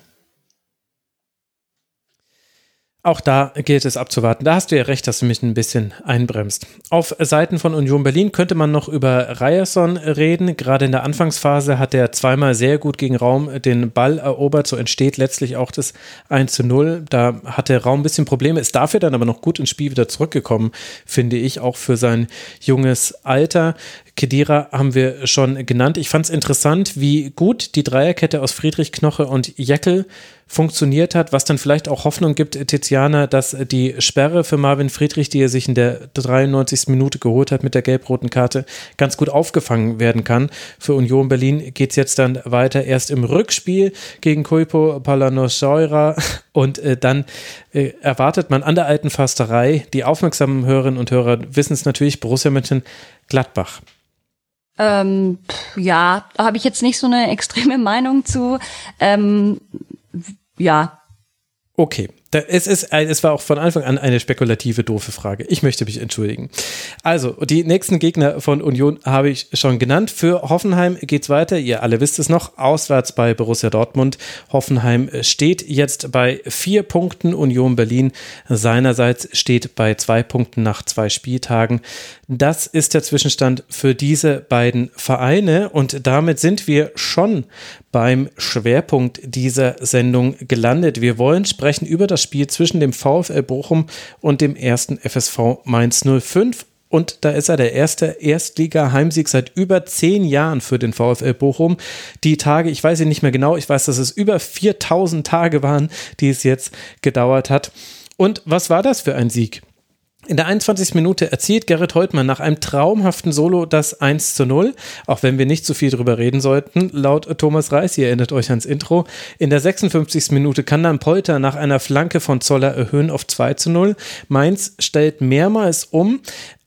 Auch da gilt es abzuwarten. Da hast du ja recht, dass du mich ein bisschen einbremst. Auf Seiten von Union Berlin könnte man noch über Ryerson reden. Gerade in der Anfangsphase hat er zweimal sehr gut gegen Raum den Ball erobert. So entsteht letztlich auch das 1 zu 0. Da hat der Raum ein bisschen Probleme, ist dafür dann aber noch gut ins Spiel wieder zurückgekommen, finde ich, auch für sein junges Alter. Kedira haben wir schon genannt. Ich fand es interessant, wie gut die Dreierkette aus Friedrich Knoche und Jeckel funktioniert hat, was dann vielleicht auch Hoffnung gibt, Tiziana, dass die Sperre für Marvin Friedrich, die er sich in der 93. Minute geholt hat mit der gelb-roten Karte, ganz gut aufgefangen werden kann. Für Union Berlin geht es jetzt dann weiter erst im Rückspiel gegen Kuipo Palanoseura und äh, dann äh, erwartet man an der alten Fasterei, die aufmerksamen Hörerinnen und Hörer wissen es natürlich, Borussia Mönchen Gladbach. Ähm, ja, da habe ich jetzt nicht so eine extreme Meinung zu. Ähm, ja. Okay, es, ist, es war auch von Anfang an eine spekulative, doofe Frage. Ich möchte mich entschuldigen. Also, die nächsten Gegner von Union habe ich schon genannt. Für Hoffenheim geht es weiter. Ihr alle wisst es noch. Auswärts bei Borussia Dortmund. Hoffenheim steht jetzt bei vier Punkten. Union Berlin seinerseits steht bei zwei Punkten nach zwei Spieltagen. Das ist der Zwischenstand für diese beiden Vereine. Und damit sind wir schon beim Schwerpunkt dieser Sendung gelandet. Wir wollen sprechen über das Spiel zwischen dem VfL Bochum und dem ersten FSV Mainz 05. Und da ist er der erste Erstliga-Heimsieg seit über zehn Jahren für den VfL Bochum. Die Tage, ich weiß sie nicht mehr genau, ich weiß, dass es über 4000 Tage waren, die es jetzt gedauert hat. Und was war das für ein Sieg? In der 21. Minute erzielt Gerrit Holtmann nach einem traumhaften Solo das 1 zu 0, auch wenn wir nicht zu viel drüber reden sollten, laut Thomas Reis, ihr erinnert euch ans Intro. In der 56. Minute kann dann Polter nach einer Flanke von Zoller erhöhen auf 2 zu 0. Mainz stellt mehrmals um,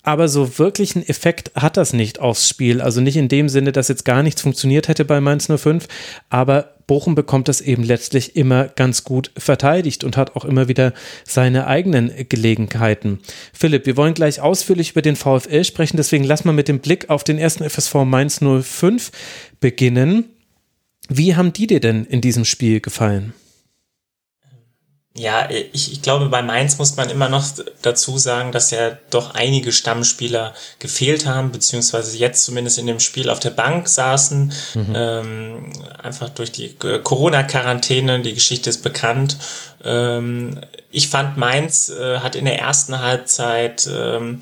aber so wirklich einen Effekt hat das nicht aufs Spiel. Also nicht in dem Sinne, dass jetzt gar nichts funktioniert hätte bei Mainz 05, aber Bochum bekommt das eben letztlich immer ganz gut verteidigt und hat auch immer wieder seine eigenen Gelegenheiten. Philipp, wir wollen gleich ausführlich über den VfL sprechen, deswegen lass mal mit dem Blick auf den ersten FSV Mainz 05 beginnen. Wie haben die dir denn in diesem Spiel gefallen? Ja, ich, ich glaube, bei Mainz muss man immer noch dazu sagen, dass ja doch einige Stammspieler gefehlt haben, beziehungsweise jetzt zumindest in dem Spiel auf der Bank saßen. Mhm. Ähm, einfach durch die Corona-Quarantäne, die Geschichte ist bekannt. Ähm, ich fand, Mainz äh, hat in der ersten Halbzeit ähm,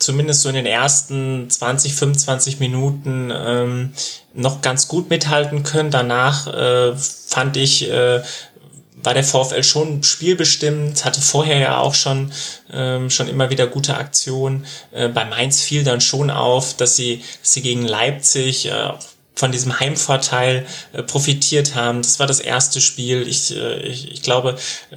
zumindest so in den ersten 20, 25 Minuten ähm, noch ganz gut mithalten können. Danach äh, fand ich, äh, war der VfL schon spielbestimmt, hatte vorher ja auch schon, ähm, schon immer wieder gute Aktionen. Äh, bei Mainz fiel dann schon auf, dass sie, dass sie gegen Leipzig äh, von diesem Heimvorteil äh, profitiert haben. Das war das erste Spiel. Ich, äh, ich, ich glaube,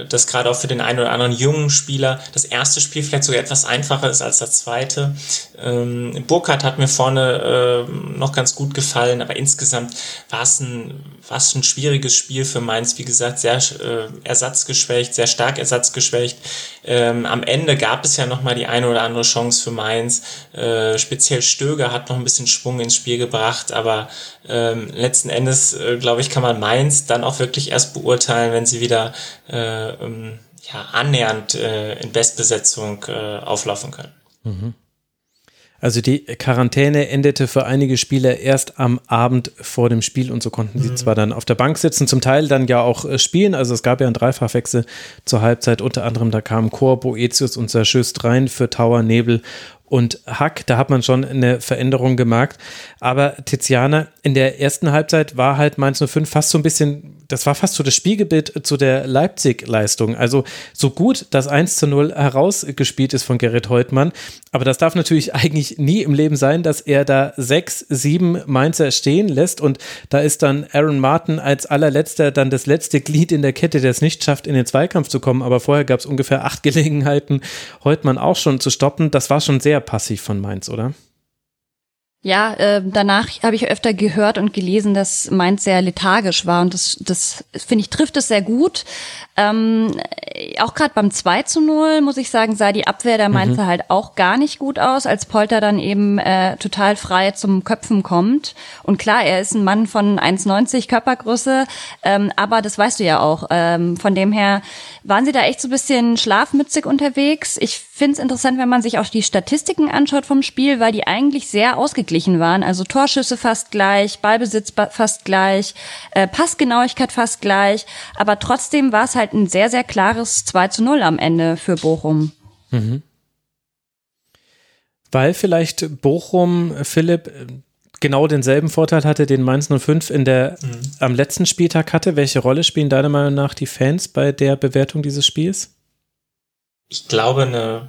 dass gerade auch für den einen oder anderen jungen Spieler das erste Spiel vielleicht sogar etwas einfacher ist als das zweite. Ähm, Burkhardt hat mir vorne äh, noch ganz gut gefallen, aber insgesamt war es ein, war es ein schwieriges Spiel für Mainz. Wie gesagt, sehr äh, ersatzgeschwächt, sehr stark ersatzgeschwächt. Ähm, am Ende gab es ja noch mal die eine oder andere Chance für Mainz. Äh, speziell Stöger hat noch ein bisschen Schwung ins Spiel gebracht, aber ähm, letzten Endes, äh, glaube ich, kann man Mainz dann auch wirklich erst beurteilen, wenn sie wieder äh, ähm, ja, annähernd äh, in Bestbesetzung äh, auflaufen können. Mhm. Also die Quarantäne endete für einige Spieler erst am Abend vor dem Spiel und so konnten sie mhm. zwar dann auf der Bank sitzen, zum Teil dann ja auch äh, spielen. Also es gab ja einen Dreifachwechsel zur Halbzeit. Unter anderem da kamen Chor, Boetius und Saschüst rein für Tower, Nebel und Hack. Da hat man schon eine Veränderung gemerkt. Aber Tiziana, in der ersten Halbzeit war halt Mainz 05 fast so ein bisschen, das war fast so das Spiegelbild zu der Leipzig-Leistung. Also so gut das 1 zu 0 herausgespielt ist von Gerrit Holtmann. Aber das darf natürlich eigentlich nie im Leben sein, dass er da sechs, sieben Mainzer stehen lässt. Und da ist dann Aaron Martin als allerletzter dann das letzte Glied in der Kette, der es nicht schafft, in den Zweikampf zu kommen. Aber vorher gab es ungefähr acht Gelegenheiten, Holtmann auch schon zu stoppen. Das war schon sehr passiv von Mainz, oder? Ja, äh, danach habe ich öfter gehört und gelesen, dass Mainz sehr lethargisch war und das, das finde ich trifft es sehr gut. Ähm, auch gerade beim 2 zu 0, muss ich sagen, sah die Abwehr der Mainzer mhm. halt auch gar nicht gut aus, als Polter dann eben äh, total frei zum Köpfen kommt. Und klar, er ist ein Mann von 1,90 Körpergröße, ähm, aber das weißt du ja auch. Ähm, von dem her waren sie da echt so ein bisschen schlafmützig unterwegs. Ich finde es interessant, wenn man sich auch die Statistiken anschaut vom Spiel, weil die eigentlich sehr ausgeglichen waren. Also Torschüsse fast gleich, Ballbesitz fast gleich, äh, Passgenauigkeit fast gleich, aber trotzdem war es halt ein sehr, sehr klares 2 zu 0 am Ende für Bochum. Mhm. Weil vielleicht Bochum, Philipp, genau denselben Vorteil hatte, den Mainz 05 in der, mhm. am letzten Spieltag hatte. Welche Rolle spielen deiner Meinung nach die Fans bei der Bewertung dieses Spiels? Ich glaube, eine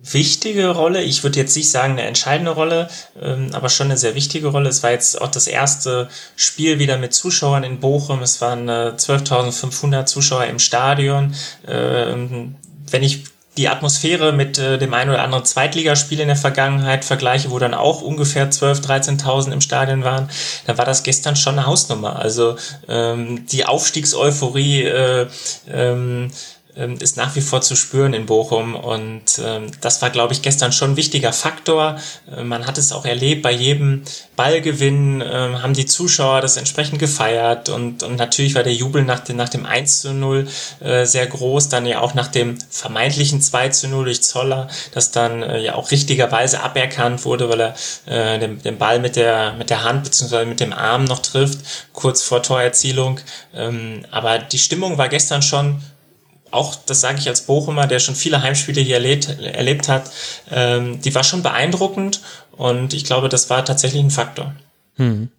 wichtige Rolle. Ich würde jetzt nicht sagen eine entscheidende Rolle, ähm, aber schon eine sehr wichtige Rolle. Es war jetzt auch das erste Spiel wieder mit Zuschauern in Bochum. Es waren äh, 12.500 Zuschauer im Stadion. Ähm, wenn ich die Atmosphäre mit äh, dem einen oder anderen Zweitligaspiel in der Vergangenheit vergleiche, wo dann auch ungefähr 12.000, 13.000 im Stadion waren, dann war das gestern schon eine Hausnummer. Also ähm, die Aufstiegseuphorie äh, ähm, ist nach wie vor zu spüren in Bochum und ähm, das war, glaube ich, gestern schon ein wichtiger Faktor. Äh, man hat es auch erlebt, bei jedem Ballgewinn äh, haben die Zuschauer das entsprechend gefeiert und, und natürlich war der Jubel nach dem, nach dem 1 zu 0 äh, sehr groß, dann ja auch nach dem vermeintlichen 2 zu 0 durch Zoller, das dann äh, ja auch richtigerweise aberkannt wurde, weil er äh, den, den Ball mit der, mit der Hand bzw. mit dem Arm noch trifft, kurz vor Torerzielung. Ähm, aber die Stimmung war gestern schon auch, das sage ich als Bochumer, der schon viele Heimspiele hier erlebt, erlebt hat, ähm, die war schon beeindruckend und ich glaube, das war tatsächlich ein Faktor. Hm.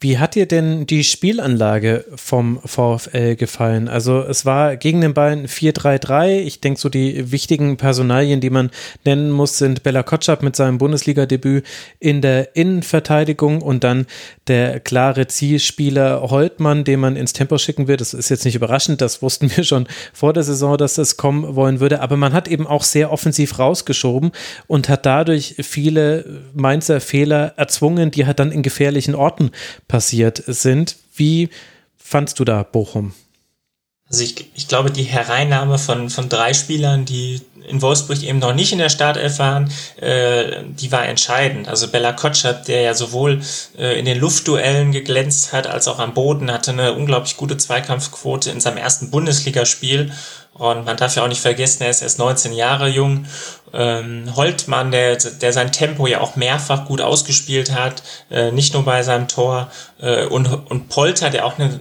Wie hat dir denn die Spielanlage vom VfL gefallen? Also es war gegen den Ball 4-3-3. Ich denke, so die wichtigen Personalien, die man nennen muss, sind Bella Kotschap mit seinem Bundesliga-Debüt in der Innenverteidigung und dann der klare Zielspieler Holtmann, den man ins Tempo schicken wird. Das ist jetzt nicht überraschend, das wussten wir schon vor der Saison, dass das kommen wollen würde. Aber man hat eben auch sehr offensiv rausgeschoben und hat dadurch viele Mainzer Fehler erzwungen, die halt dann in gefährlichen Orten passiert sind. Wie fandst du da Bochum? Also ich, ich glaube, die Hereinnahme von, von drei Spielern, die in Wolfsburg eben noch nicht in der Startelf waren, äh, die war entscheidend. Also Bella Kotschap, der ja sowohl äh, in den Luftduellen geglänzt hat, als auch am Boden, hatte eine unglaublich gute Zweikampfquote in seinem ersten Bundesligaspiel. Und man darf ja auch nicht vergessen, er ist erst 19 Jahre jung. Ähm, Holtmann, der, der sein Tempo ja auch mehrfach gut ausgespielt hat, äh, nicht nur bei seinem Tor. Äh, und, und Polter, der auch eine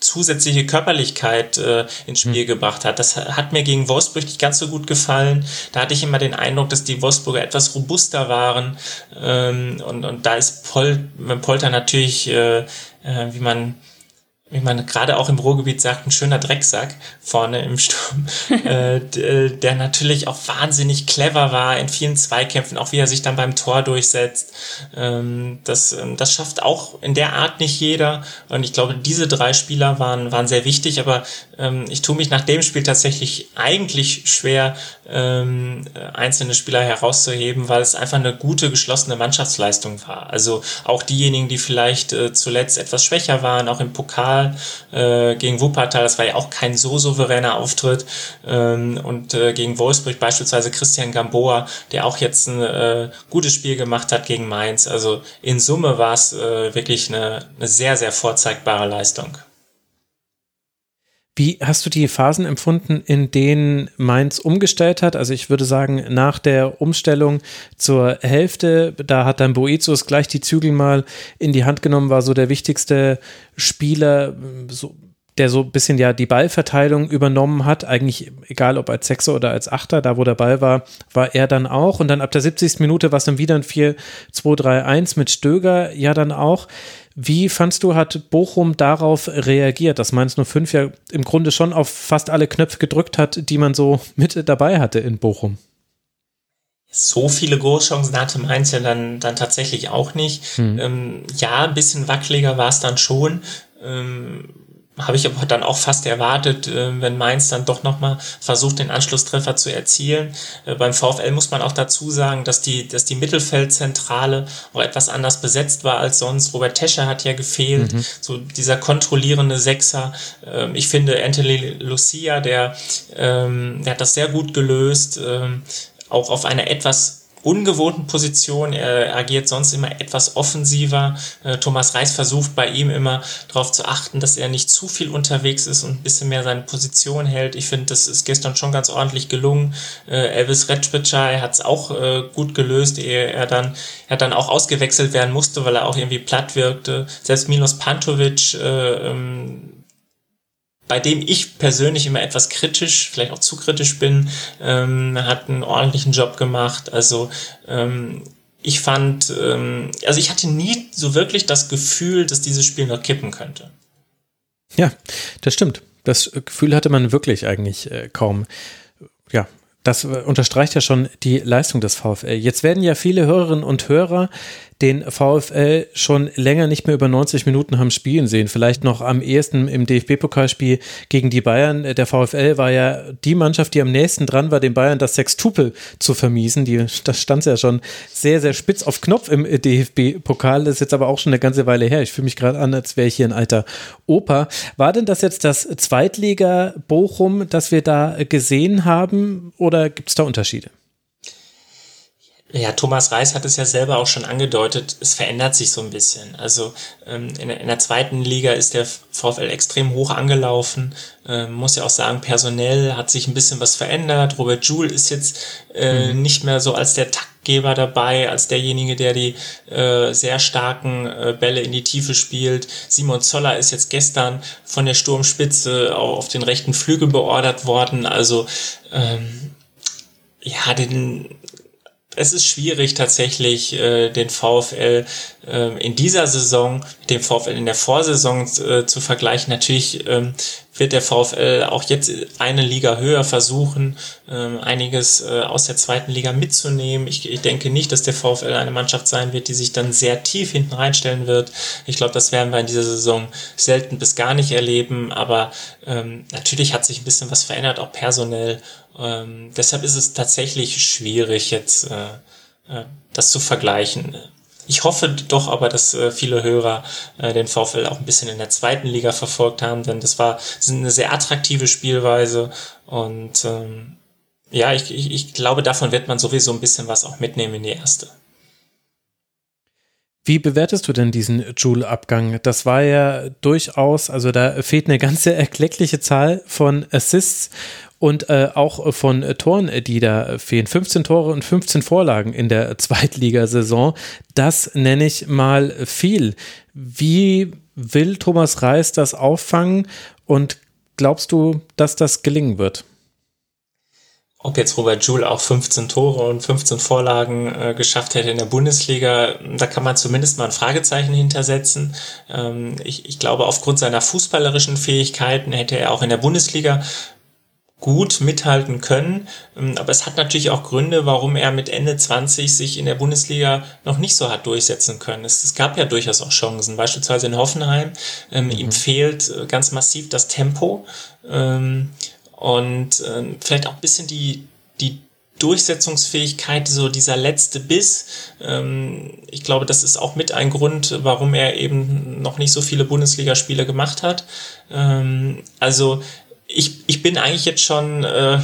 zusätzliche Körperlichkeit äh, ins Spiel mhm. gebracht hat. Das hat mir gegen Wolfsburg nicht ganz so gut gefallen. Da hatte ich immer den Eindruck, dass die Wolfsburger etwas robuster waren. Ähm, und, und da ist Pol Polter natürlich, äh, äh, wie man wie man gerade auch im Ruhrgebiet sagt, ein schöner Drecksack vorne im Sturm, äh, äh, der natürlich auch wahnsinnig clever war in vielen Zweikämpfen, auch wie er sich dann beim Tor durchsetzt. Ähm, das, ähm, das schafft auch in der Art nicht jeder. Und ich glaube, diese drei Spieler waren, waren sehr wichtig, aber ähm, ich tue mich nach dem Spiel tatsächlich eigentlich schwer, ähm, einzelne Spieler herauszuheben, weil es einfach eine gute, geschlossene Mannschaftsleistung war. Also auch diejenigen, die vielleicht äh, zuletzt etwas schwächer waren, auch im Pokal äh, gegen Wuppertal, das war ja auch kein so souveräner Auftritt. Ähm, und äh, gegen Wolfsburg beispielsweise Christian Gamboa, der auch jetzt ein äh, gutes Spiel gemacht hat gegen Mainz. Also in Summe war es äh, wirklich eine, eine sehr, sehr vorzeigbare Leistung. Wie hast du die Phasen empfunden, in denen Mainz umgestellt hat? Also ich würde sagen, nach der Umstellung zur Hälfte, da hat dann Boetius gleich die Zügel mal in die Hand genommen, war so der wichtigste Spieler, so, der so ein bisschen ja die Ballverteilung übernommen hat. Eigentlich egal, ob als Sechser oder als Achter, da wo der Ball war, war er dann auch. Und dann ab der 70. Minute war es dann wieder ein 4-2-3-1 mit Stöger ja dann auch. Wie fandst du, hat Bochum darauf reagiert, dass Mainz 05 ja im Grunde schon auf fast alle Knöpfe gedrückt hat, die man so mit dabei hatte in Bochum? So viele Großchancen hatte Mainz ja dann, dann tatsächlich auch nicht. Hm. Ähm, ja, ein bisschen wackeliger war es dann schon. Ähm, habe ich aber dann auch fast erwartet, äh, wenn Mainz dann doch nochmal versucht, den Anschlusstreffer zu erzielen. Äh, beim VfL muss man auch dazu sagen, dass die, dass die Mittelfeldzentrale auch etwas anders besetzt war als sonst. Robert Tescher hat ja gefehlt, mhm. so dieser kontrollierende Sechser. Ähm, ich finde Anthony Lucia, der, ähm, der hat das sehr gut gelöst, ähm, auch auf einer etwas ungewohnten Position. Er agiert sonst immer etwas offensiver. Äh, Thomas Reis versucht bei ihm immer darauf zu achten, dass er nicht zu viel unterwegs ist und ein bisschen mehr seine Position hält. Ich finde, das ist gestern schon ganz ordentlich gelungen. Äh, Elvis Retschbitschei hat es auch äh, gut gelöst, ehe er dann, er dann auch ausgewechselt werden musste, weil er auch irgendwie platt wirkte. Selbst Milos Pantovic äh, ähm, bei dem ich persönlich immer etwas kritisch, vielleicht auch zu kritisch bin, ähm, hat einen ordentlichen Job gemacht. Also ähm, ich fand, ähm, also ich hatte nie so wirklich das Gefühl, dass dieses Spiel noch kippen könnte. Ja, das stimmt. Das Gefühl hatte man wirklich eigentlich äh, kaum. Ja, das unterstreicht ja schon die Leistung des VfL. Jetzt werden ja viele Hörerinnen und Hörer den VfL schon länger nicht mehr über 90 Minuten haben spielen sehen. Vielleicht noch am ehesten im DFB-Pokalspiel gegen die Bayern. Der VfL war ja die Mannschaft, die am nächsten dran war, den Bayern das Sextupel zu vermiesen. Die, das stand ja schon sehr, sehr spitz auf Knopf im DFB-Pokal. Das ist jetzt aber auch schon eine ganze Weile her. Ich fühle mich gerade an, als wäre ich hier ein alter Opa. War denn das jetzt das Zweitliga Bochum, das wir da gesehen haben oder gibt es da Unterschiede? Ja, Thomas Reis hat es ja selber auch schon angedeutet, es verändert sich so ein bisschen. Also ähm, in, der, in, der, zweiten Liga ist der VfL extrem hoch angelaufen. Ähm, muss ja auch sagen, personell hat sich ein bisschen was verändert. Robert Joule ist jetzt äh, mhm. nicht mehr so als der Taktgeber dabei, als derjenige, der die äh, sehr starken äh, Bälle in die Tiefe spielt. Simon Zoller ist jetzt gestern von der Sturmspitze auf den rechten Flügel beordert worden. Also ähm, ja, den es ist schwierig tatsächlich äh, den VfL äh, in dieser Saison mit dem VfL in der Vorsaison äh, zu vergleichen. Natürlich ähm, wird der VfL auch jetzt eine Liga höher versuchen, ähm, einiges äh, aus der zweiten Liga mitzunehmen. Ich, ich denke nicht, dass der VfL eine Mannschaft sein wird, die sich dann sehr tief hinten reinstellen wird. Ich glaube, das werden wir in dieser Saison selten bis gar nicht erleben. Aber ähm, natürlich hat sich ein bisschen was verändert, auch personell. Ähm, deshalb ist es tatsächlich schwierig, jetzt äh, äh, das zu vergleichen. Ich hoffe doch aber, dass äh, viele Hörer äh, den VfL auch ein bisschen in der zweiten Liga verfolgt haben, denn das war das eine sehr attraktive Spielweise und ähm, ja, ich, ich, ich glaube, davon wird man sowieso ein bisschen was auch mitnehmen in die erste. Wie bewertest du denn diesen Joule-Abgang? Das war ja durchaus, also da fehlt eine ganze erkleckliche Zahl von Assists und äh, auch von äh, Toren, die da fehlen. 15 Tore und 15 Vorlagen in der Zweitligasaison. Das nenne ich mal viel. Wie will Thomas Reis das auffangen und glaubst du, dass das gelingen wird? ob jetzt Robert Joule auch 15 Tore und 15 Vorlagen äh, geschafft hätte in der Bundesliga, da kann man zumindest mal ein Fragezeichen hintersetzen. Ähm, ich, ich glaube, aufgrund seiner fußballerischen Fähigkeiten hätte er auch in der Bundesliga gut mithalten können. Ähm, aber es hat natürlich auch Gründe, warum er mit Ende 20 sich in der Bundesliga noch nicht so hat durchsetzen können. Es, es gab ja durchaus auch Chancen, beispielsweise in Hoffenheim. Ähm, mhm. Ihm fehlt äh, ganz massiv das Tempo ähm, und ähm, vielleicht auch ein bisschen die, die Durchsetzungsfähigkeit, so dieser letzte Biss. Ähm, ich glaube, das ist auch mit ein Grund, warum er eben noch nicht so viele Bundesligaspiele gemacht hat. Ähm, also ich, ich bin eigentlich jetzt schon äh, äh,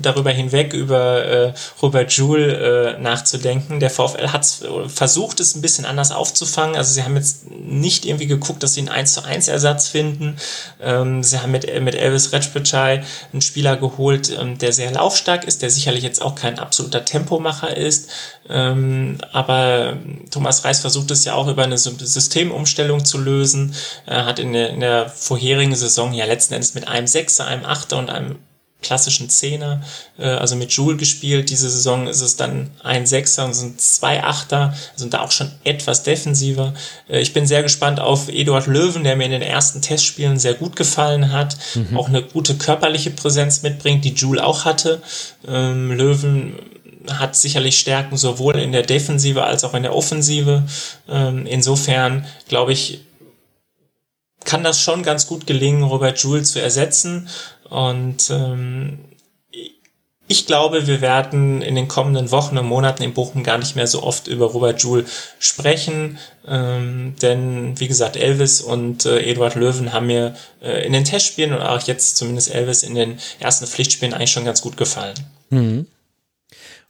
darüber hinweg, über äh, Robert Joule äh, nachzudenken. Der VfL hat versucht, es ein bisschen anders aufzufangen. Also sie haben jetzt nicht irgendwie geguckt, dass sie einen 1 zu 1 Ersatz finden. Ähm, sie haben mit, mit Elvis Retschbitschei einen Spieler geholt, ähm, der sehr laufstark ist, der sicherlich jetzt auch kein absoluter Tempomacher ist. Ähm, aber Thomas Reis versucht es ja auch über eine Systemumstellung zu lösen. Er hat in der, in der vorherigen Saison ja letzten Endes mit einem Sechser, einem Achter und einem klassischen Zehner, äh, also mit Joule gespielt. Diese Saison ist es dann ein Sechser und sind zwei Achter, sind da auch schon etwas defensiver. Äh, ich bin sehr gespannt auf Eduard Löwen, der mir in den ersten Testspielen sehr gut gefallen hat, mhm. auch eine gute körperliche Präsenz mitbringt, die Joule auch hatte. Ähm, Löwen hat sicherlich Stärken sowohl in der Defensive als auch in der Offensive. Ähm, insofern glaube ich, kann das schon ganz gut gelingen, Robert Joule zu ersetzen. Und ähm, ich glaube, wir werden in den kommenden Wochen und Monaten in Bochum gar nicht mehr so oft über Robert Joule sprechen, ähm, denn wie gesagt, Elvis und äh, Eduard Löwen haben mir äh, in den Testspielen und auch jetzt zumindest Elvis in den ersten Pflichtspielen eigentlich schon ganz gut gefallen. Mhm.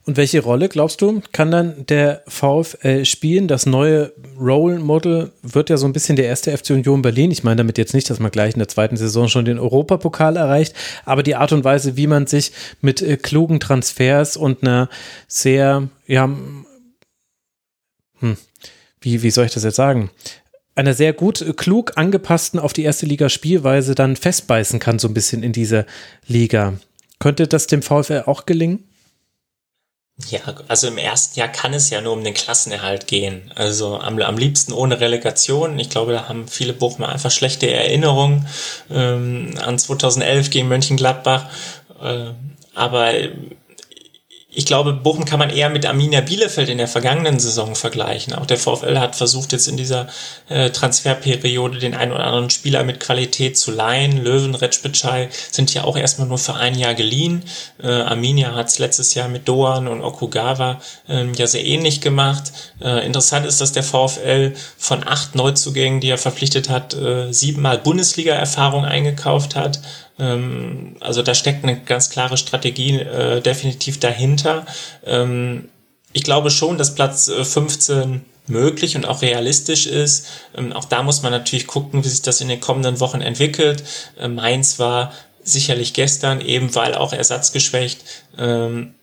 Und welche Rolle, glaubst du, kann dann der VfL spielen? Das neue Role Model wird ja so ein bisschen der erste FC Union Berlin. Ich meine damit jetzt nicht, dass man gleich in der zweiten Saison schon den Europapokal erreicht, aber die Art und Weise, wie man sich mit äh, klugen Transfers und einer sehr, ja, hm, wie, wie soll ich das jetzt sagen? einer sehr gut, äh, klug angepassten auf die erste Liga Spielweise dann festbeißen kann, so ein bisschen in dieser Liga. Könnte das dem VfL auch gelingen? Ja, also im ersten Jahr kann es ja nur um den Klassenerhalt gehen. Also am, am liebsten ohne Relegation. Ich glaube, da haben viele Bochumer einfach schlechte Erinnerungen ähm, an 2011 gegen Mönchengladbach. Äh, aber ich glaube, Bochum kann man eher mit Arminia Bielefeld in der vergangenen Saison vergleichen. Auch der VfL hat versucht, jetzt in dieser äh, Transferperiode den einen oder anderen Spieler mit Qualität zu leihen. Löwen, Retschbitschei sind ja auch erstmal nur für ein Jahr geliehen. Äh, Arminia hat es letztes Jahr mit Doan und Okugawa äh, ja sehr ähnlich gemacht. Äh, interessant ist, dass der VfL von acht Neuzugängen, die er verpflichtet hat, äh, siebenmal Bundesliga-Erfahrung eingekauft hat. Ähm, also da steckt eine ganz klare Strategie äh, definitiv dahinter. Ähm, ich glaube schon, dass Platz 15 äh, möglich und auch realistisch ist. Ähm, auch da muss man natürlich gucken, wie sich das in den kommenden Wochen entwickelt. Äh, Mainz war sicherlich gestern, eben weil auch ersatzgeschwächt, ähm,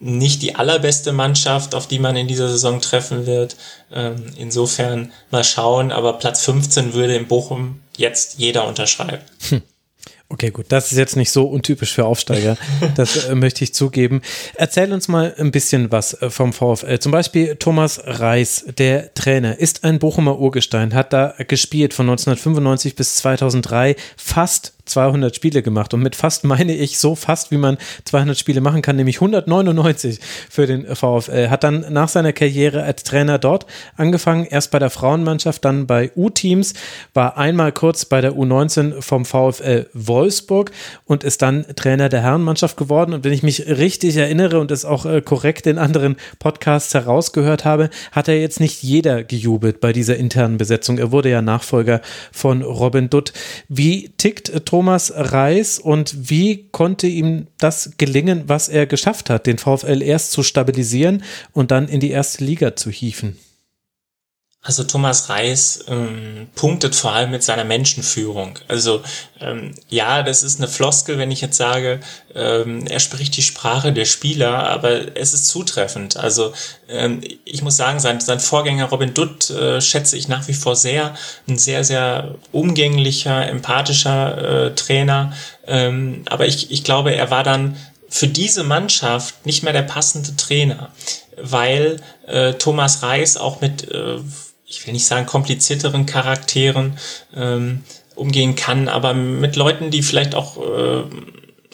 nicht die allerbeste Mannschaft, auf die man in dieser Saison treffen wird. Ähm, insofern mal schauen, aber Platz 15 würde in Bochum jetzt jeder unterschreiben. Hm. Okay, gut, das ist jetzt nicht so untypisch für Aufsteiger. Das äh, möchte ich zugeben. Erzähl uns mal ein bisschen was äh, vom VfL. Zum Beispiel Thomas Reis, der Trainer, ist ein Bochumer Urgestein, hat da gespielt von 1995 bis 2003 fast 200 Spiele gemacht. Und mit fast meine ich so fast, wie man 200 Spiele machen kann, nämlich 199 für den VfL. Hat dann nach seiner Karriere als Trainer dort angefangen, erst bei der Frauenmannschaft, dann bei U-Teams, war einmal kurz bei der U19 vom VfL Wolfsburg und ist dann Trainer der Herrenmannschaft geworden. Und wenn ich mich richtig erinnere und es auch äh, korrekt in anderen Podcasts herausgehört habe, hat er jetzt nicht jeder gejubelt bei dieser internen Besetzung. Er wurde ja Nachfolger von Robin Dutt. Wie tickt Thomas Thomas Reis und wie konnte ihm das gelingen, was er geschafft hat, den VfL erst zu stabilisieren und dann in die erste Liga zu hieven? Also Thomas Reis ähm, punktet vor allem mit seiner Menschenführung. Also ähm, ja, das ist eine Floskel, wenn ich jetzt sage, ähm, er spricht die Sprache der Spieler, aber es ist zutreffend. Also ähm, ich muss sagen, sein, sein Vorgänger Robin Dutt äh, schätze ich nach wie vor sehr. Ein sehr, sehr umgänglicher, empathischer äh, Trainer. Ähm, aber ich, ich glaube, er war dann für diese Mannschaft nicht mehr der passende Trainer, weil äh, Thomas Reis auch mit äh, ich will nicht sagen komplizierteren Charakteren ähm, umgehen kann, aber mit Leuten, die vielleicht auch äh,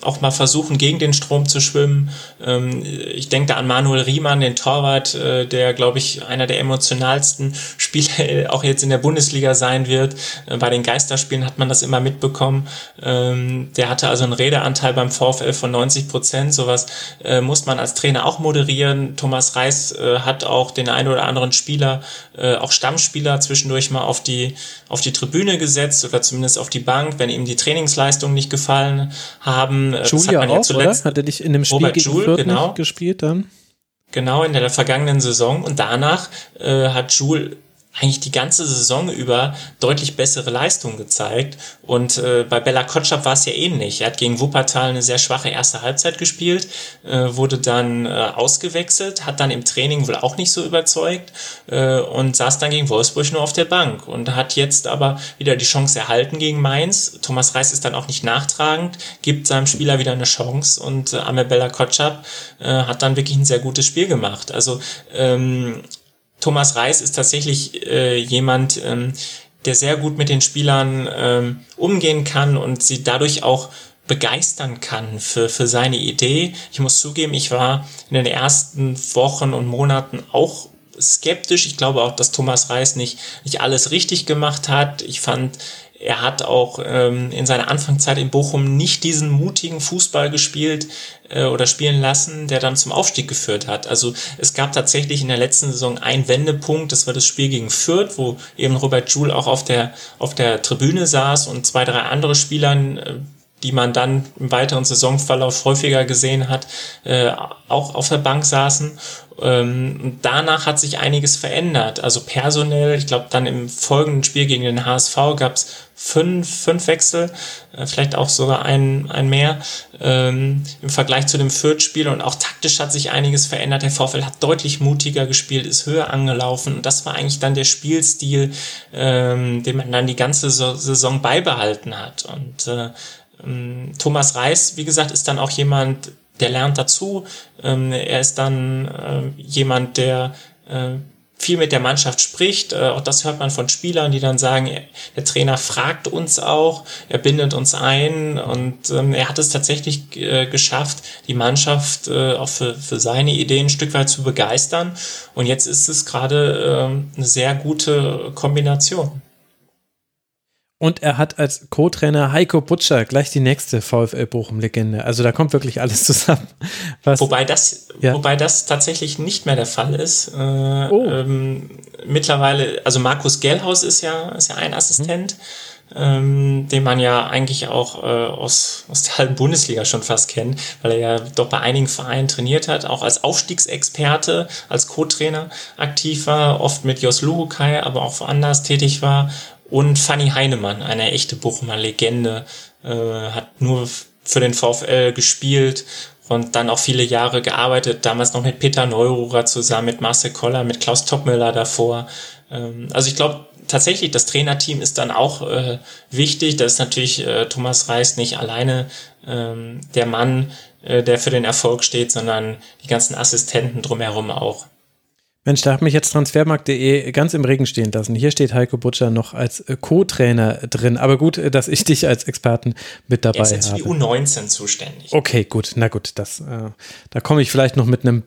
auch mal versuchen, gegen den Strom zu schwimmen. Ähm, ich denke da an Manuel Riemann, den Torwart, äh, der, glaube ich, einer der emotionalsten Spieler auch jetzt in der Bundesliga sein wird. Äh, bei den Geisterspielen hat man das immer mitbekommen. Ähm, der hatte also einen Redeanteil beim VfL von 90 Prozent. Sowas äh, muss man als Trainer auch moderieren. Thomas Reis hat auch den einen oder anderen Spieler, auch Stammspieler zwischendurch mal auf die, auf die Tribüne gesetzt oder zumindest auf die Bank, wenn ihm die Trainingsleistungen nicht gefallen haben äh, Julia hat auch, oder? Hat er nicht in dem Spiel Robert gegen Joule, genau. gespielt dann? Genau, in der vergangenen Saison. Und danach äh, hat Jules eigentlich die ganze Saison über deutlich bessere Leistungen gezeigt. Und äh, bei Bella Kotschap war es ja ähnlich. Er hat gegen Wuppertal eine sehr schwache erste Halbzeit gespielt, äh, wurde dann äh, ausgewechselt, hat dann im Training wohl auch nicht so überzeugt äh, und saß dann gegen Wolfsburg nur auf der Bank und hat jetzt aber wieder die Chance erhalten gegen Mainz. Thomas Reis ist dann auch nicht nachtragend, gibt seinem Spieler wieder eine Chance und äh, Amebella Kotschap äh, hat dann wirklich ein sehr gutes Spiel gemacht. Also ähm, Thomas Reis ist tatsächlich äh, jemand, ähm, der sehr gut mit den Spielern ähm, umgehen kann und sie dadurch auch begeistern kann für, für seine Idee. Ich muss zugeben, ich war in den ersten Wochen und Monaten auch skeptisch. Ich glaube auch, dass Thomas Reis nicht, nicht alles richtig gemacht hat. Ich fand, er hat auch ähm, in seiner Anfangszeit in Bochum nicht diesen mutigen Fußball gespielt äh, oder spielen lassen, der dann zum Aufstieg geführt hat. Also es gab tatsächlich in der letzten Saison einen Wendepunkt, das war das Spiel gegen Fürth, wo eben Robert Joule auch auf der, auf der Tribüne saß und zwei, drei andere Spielern, äh, die man dann im weiteren Saisonverlauf häufiger gesehen hat, äh, auch auf der Bank saßen. Ähm, danach hat sich einiges verändert. Also personell, ich glaube, dann im folgenden Spiel gegen den HSV gab es fünf, fünf Wechsel, äh, vielleicht auch sogar ein, ein mehr ähm, im Vergleich zu dem Fürth-Spiel. Und auch taktisch hat sich einiges verändert. Der VfL hat deutlich mutiger gespielt, ist höher angelaufen. Und das war eigentlich dann der Spielstil, ähm, den man dann die ganze Saison beibehalten hat. Und äh, ähm, Thomas Reis, wie gesagt, ist dann auch jemand, der lernt dazu. Ähm, er ist dann äh, jemand, der äh, viel mit der Mannschaft spricht. Äh, auch das hört man von Spielern, die dann sagen, der Trainer fragt uns auch, er bindet uns ein und ähm, er hat es tatsächlich äh, geschafft, die Mannschaft äh, auch für, für seine Ideen ein Stück weit zu begeistern. Und jetzt ist es gerade ähm, eine sehr gute Kombination. Und er hat als Co-Trainer Heiko Butcher gleich die nächste VfL Bochum-Legende. Also da kommt wirklich alles zusammen. wobei, das, ja. wobei das tatsächlich nicht mehr der Fall ist. Äh, oh. ähm, mittlerweile, also Markus Gellhaus ist ja, ist ja ein Assistent, mhm. ähm, den man ja eigentlich auch äh, aus, aus der halben Bundesliga schon fast kennt, weil er ja doch bei einigen Vereinen trainiert hat, auch als Aufstiegsexperte, als Co-Trainer aktiv war, oft mit Jos Luhukai, aber auch woanders tätig war und Fanny Heinemann, eine echte Bochumer Legende, äh, hat nur für den VfL gespielt und dann auch viele Jahre gearbeitet, damals noch mit Peter Neururer zusammen, mit Marcel Koller, mit Klaus Toppmüller davor. Ähm, also ich glaube tatsächlich, das Trainerteam ist dann auch äh, wichtig. Da ist natürlich äh, Thomas Reis nicht alleine ähm, der Mann, äh, der für den Erfolg steht, sondern die ganzen Assistenten drumherum auch. Mensch, da hat mich jetzt transfermarkt.de ganz im Regen stehen lassen. Hier steht Heiko Butcher noch als äh, Co-Trainer drin. Aber gut, äh, dass ich dich als Experten mit dabei habe. Er ist jetzt für die U19 zuständig. Okay, gut. Na gut, das, äh, da komme ich vielleicht noch mit einem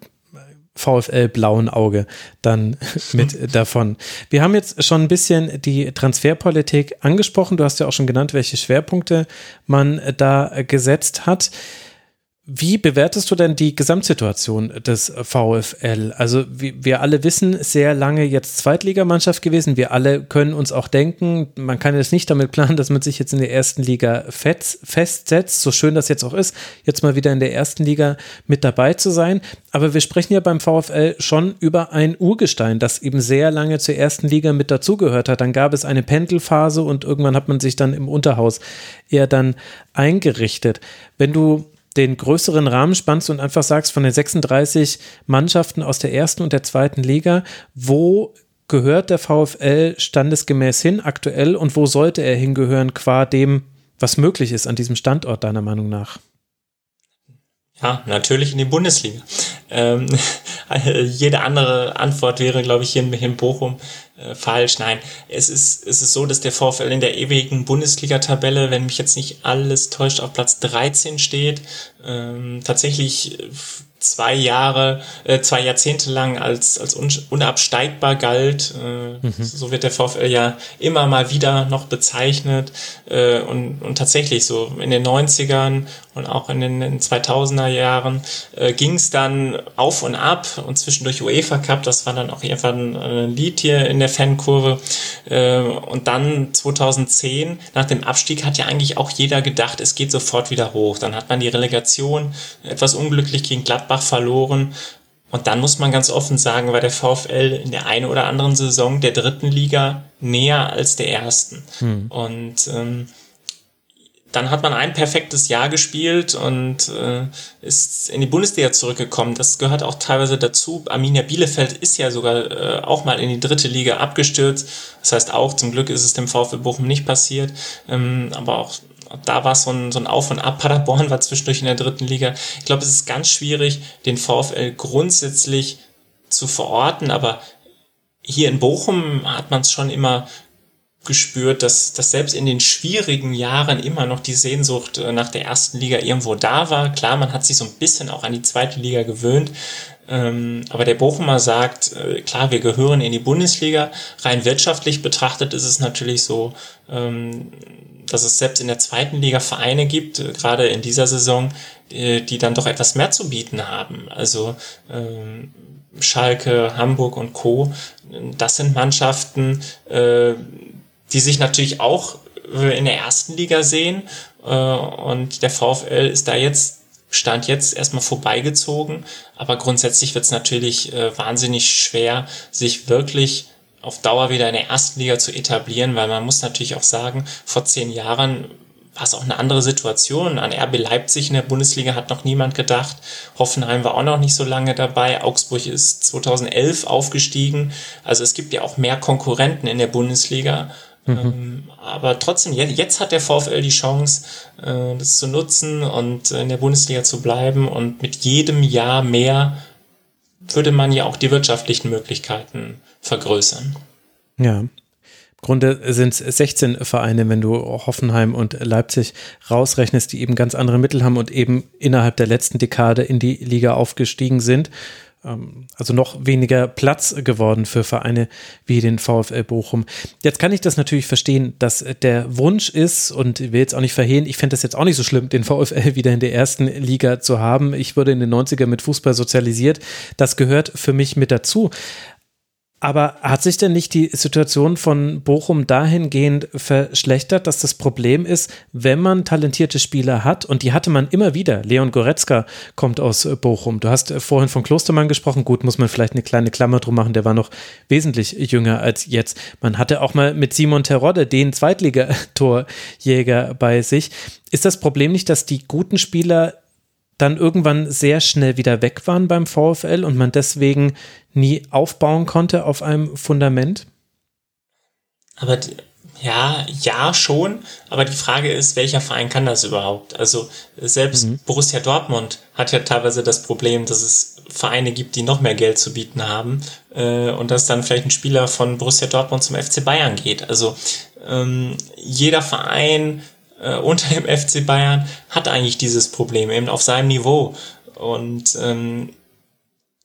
VfL blauen Auge dann mit davon. Wir haben jetzt schon ein bisschen die Transferpolitik angesprochen. Du hast ja auch schon genannt, welche Schwerpunkte man da gesetzt hat. Wie bewertest du denn die Gesamtsituation des VfL? Also wir alle wissen, sehr lange jetzt Zweitligamannschaft gewesen. Wir alle können uns auch denken, man kann jetzt nicht damit planen, dass man sich jetzt in der ersten Liga festsetzt, so schön das jetzt auch ist, jetzt mal wieder in der ersten Liga mit dabei zu sein. Aber wir sprechen ja beim VfL schon über ein Urgestein, das eben sehr lange zur ersten Liga mit dazugehört hat. Dann gab es eine Pendelphase und irgendwann hat man sich dann im Unterhaus eher dann eingerichtet. Wenn du den größeren Rahmen spannst und einfach sagst, von den 36 Mannschaften aus der ersten und der zweiten Liga, wo gehört der VfL standesgemäß hin aktuell und wo sollte er hingehören qua dem, was möglich ist an diesem Standort deiner Meinung nach? Ja, natürlich in die Bundesliga. Ähm, jede andere Antwort wäre, glaube ich, hier in, Bochum äh, falsch. Nein, es ist, es ist so, dass der VfL in der ewigen Bundesliga-Tabelle, wenn mich jetzt nicht alles täuscht, auf Platz 13 steht. Ähm, tatsächlich zwei Jahre, äh, zwei Jahrzehnte lang als, als unabsteigbar galt. Äh, mhm. So wird der VfL ja immer mal wieder noch bezeichnet. Äh, und, und tatsächlich so in den 90ern und auch in den, in den 2000er Jahren äh, ging es dann auf und ab und zwischendurch UEFA Cup, das war dann auch einfach ein, ein Lied hier in der Fankurve. Äh, und dann 2010, nach dem Abstieg, hat ja eigentlich auch jeder gedacht, es geht sofort wieder hoch. Dann hat man die Relegation etwas unglücklich gegen Gladbach verloren. Und dann muss man ganz offen sagen, war der VfL in der einen oder anderen Saison der dritten Liga näher als der ersten. Hm. Und ähm, dann hat man ein perfektes Jahr gespielt und äh, ist in die Bundesliga zurückgekommen. Das gehört auch teilweise dazu. Arminia Bielefeld ist ja sogar äh, auch mal in die dritte Liga abgestürzt. Das heißt auch, zum Glück ist es dem VfL Bochum nicht passiert. Ähm, aber auch da war so ein, so ein Auf und Ab. Paderborn war zwischendurch in der dritten Liga. Ich glaube, es ist ganz schwierig, den VfL grundsätzlich zu verorten, aber hier in Bochum hat man es schon immer gespürt, dass, dass selbst in den schwierigen Jahren immer noch die Sehnsucht äh, nach der ersten Liga irgendwo da war. Klar, man hat sich so ein bisschen auch an die zweite Liga gewöhnt, Ähm, aber der Bochumer sagt, äh, klar, wir gehören in die Bundesliga. Rein wirtschaftlich betrachtet ist es natürlich so, ähm, dass es selbst in der zweiten Liga Vereine gibt, äh, gerade in dieser Saison, die, die, dann doch etwas mehr zu bieten haben. Also ähm, Schalke, Hamburg und Co. Das sind Mannschaften, äh, die sich natürlich auch äh, in der ersten Liga sehen. Äh, und der VfL ist da jetzt Stand jetzt erstmal vorbeigezogen, aber grundsätzlich wird es natürlich äh, wahnsinnig schwer, sich wirklich auf Dauer wieder in der ersten Liga zu etablieren, weil man muss natürlich auch sagen, vor zehn Jahren war es auch eine andere Situation. An RB Leipzig in der Bundesliga hat noch niemand gedacht. Hoffenheim war auch noch nicht so lange dabei. Augsburg ist 2011 aufgestiegen. Also es gibt ja auch mehr Konkurrenten in der Bundesliga. Mhm. Ähm, aber trotzdem, jetzt hat der VfL die Chance, äh, das zu nutzen und in der Bundesliga zu bleiben. Und mit jedem Jahr mehr würde man ja auch die wirtschaftlichen Möglichkeiten vergrößern. Ja. Im Grunde sind es 16 Vereine, wenn du Hoffenheim und Leipzig rausrechnest, die eben ganz andere Mittel haben und eben innerhalb der letzten Dekade in die Liga aufgestiegen sind. Ähm, also noch weniger Platz geworden für Vereine wie den VfL Bochum. Jetzt kann ich das natürlich verstehen, dass der Wunsch ist, und will jetzt auch nicht verhehlen, ich fände es jetzt auch nicht so schlimm, den VfL wieder in der ersten Liga zu haben. Ich wurde in den 90er mit Fußball sozialisiert. Das gehört für mich mit dazu. Aber hat sich denn nicht die Situation von Bochum dahingehend verschlechtert, dass das Problem ist, wenn man talentierte Spieler hat, und die hatte man immer wieder, Leon Goretzka kommt aus Bochum, du hast vorhin von Klostermann gesprochen, gut, muss man vielleicht eine kleine Klammer drum machen, der war noch wesentlich jünger als jetzt. Man hatte auch mal mit Simon Terodde den Zweitligatorjäger bei sich. Ist das Problem nicht, dass die guten Spieler dann irgendwann sehr schnell wieder weg waren beim VfL und man deswegen nie aufbauen konnte auf einem Fundament? Aber ja, ja schon, aber die Frage ist, welcher Verein kann das überhaupt? Also selbst mhm. Borussia Dortmund hat ja teilweise das Problem, dass es Vereine gibt, die noch mehr Geld zu bieten haben äh, und dass dann vielleicht ein Spieler von Borussia Dortmund zum FC Bayern geht. Also ähm, jeder Verein äh, unter dem FC Bayern hat eigentlich dieses Problem, eben auf seinem Niveau. Und ähm,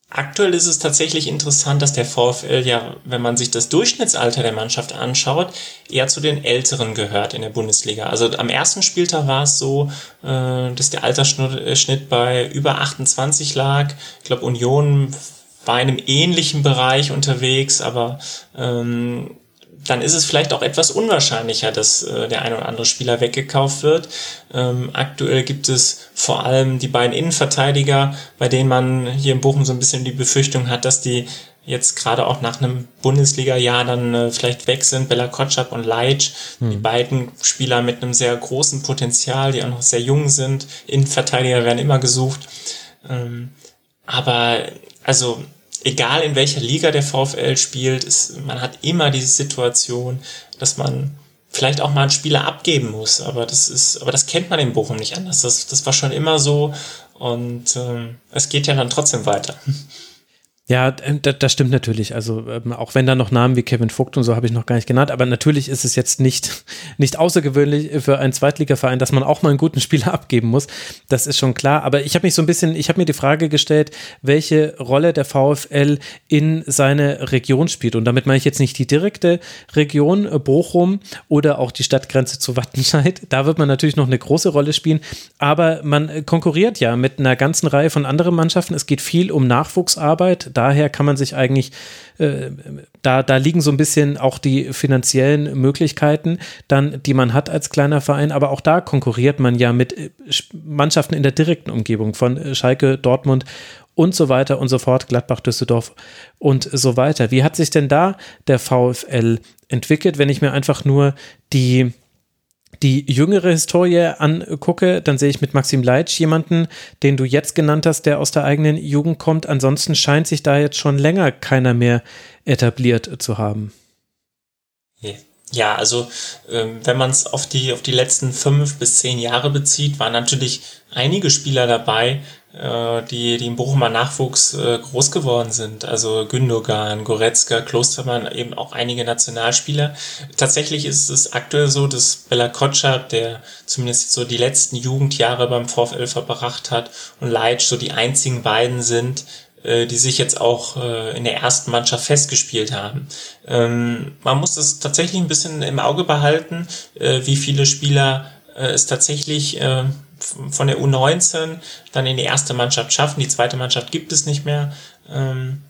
aktuell ist es tatsächlich interessant, dass der VfL ja, wenn man sich das Durchschnittsalter der Mannschaft anschaut, eher zu den Älteren gehört in der Bundesliga. Also am ersten Spieltag war es so, äh, dass der Altersschnitt bei über 28 lag. Ich glaube, Union war in einem ähnlichen Bereich unterwegs, aber ähm, dann ist es vielleicht auch etwas unwahrscheinlicher, dass äh, der ein oder andere Spieler weggekauft wird. Ähm, aktuell gibt es vor allem die beiden Innenverteidiger, bei denen man hier in Bochum so ein bisschen die Befürchtung hat, dass die jetzt gerade auch nach einem Bundesliga-Jahr dann äh, vielleicht weg sind, Bella Kotschap und Leitsch, hm. die beiden Spieler mit einem sehr großen Potenzial, die auch noch sehr jung sind. Innenverteidiger werden immer gesucht. Ähm, aber also egal in welcher Liga der VfL spielt, ist, man hat immer diese Situation, dass man vielleicht auch mal einen Spieler abgeben muss. Aber das ist, aber das kennt man in Bochum nicht anders. Das, das war schon immer so und ähm, es geht ja dann trotzdem weiter. Ja, ähm, das stimmt natürlich. Also ähm, auch wenn da noch Namen wie Kevin Vogt und so habe ich noch gar nicht genannt, aber natürlich ist es jetzt nicht, nicht außergewöhnlich für einen Zweitligaverein, dass man auch mal einen guten Spieler abgeben muss. Das ist schon klar. Aber ich habe mich so ein bisschen, ich habe mir die Frage gestellt, welche Rolle der VfL in seine Region spielt. Und damit meine ich jetzt nicht die direkte Region äh, Bochum oder auch die Stadtgrenze zu Wattenscheid. Da wird man natürlich noch eine große Rolle spielen. Aber man konkurriert ja mit einer ganzen Reihe von anderen Mannschaften. Es geht viel um Nachwuchsarbeit daher kann man sich eigentlich, äh, da, da liegen so ein bisschen auch die finanziellen Möglichkeiten dann, die man hat als kleiner Verein, aber auch da konkurriert man ja mit äh, Mannschaften in der direkten Umgebung von äh, Schalke, Dortmund und so weiter und so fort, Gladbach, Düsseldorf und so weiter. Wie hat sich denn da der VfL entwickelt, wenn ich mir einfach nur die die jüngere Historie angucke, dann sehe ich mit Maxim Leitsch jemanden, den du jetzt genannt hast, der aus der eigenen Jugend kommt. Ansonsten scheint sich da jetzt schon länger keiner mehr etabliert zu haben. Ja, also ähm, wenn man es auf die, auf die letzten fünf bis zehn Jahre bezieht, waren natürlich einige Spieler dabei, die, die im Bochumer Nachwuchs äh, groß geworden sind. Also Gündogan, Goretzka, Klostermann, eben auch einige Nationalspieler. Tatsächlich ist es aktuell so, dass Bella Kotschap, der zumindest so die letzten Jugendjahre beim VfL verbracht hat, und Leitsch so die einzigen beiden sind, äh, die sich jetzt auch äh, in der ersten Mannschaft festgespielt haben. Ähm, man muss das tatsächlich ein bisschen im Auge behalten, äh, wie viele Spieler äh, es tatsächlich äh, von der U19 dann in die erste Mannschaft schaffen. Die zweite Mannschaft gibt es nicht mehr. Ähm,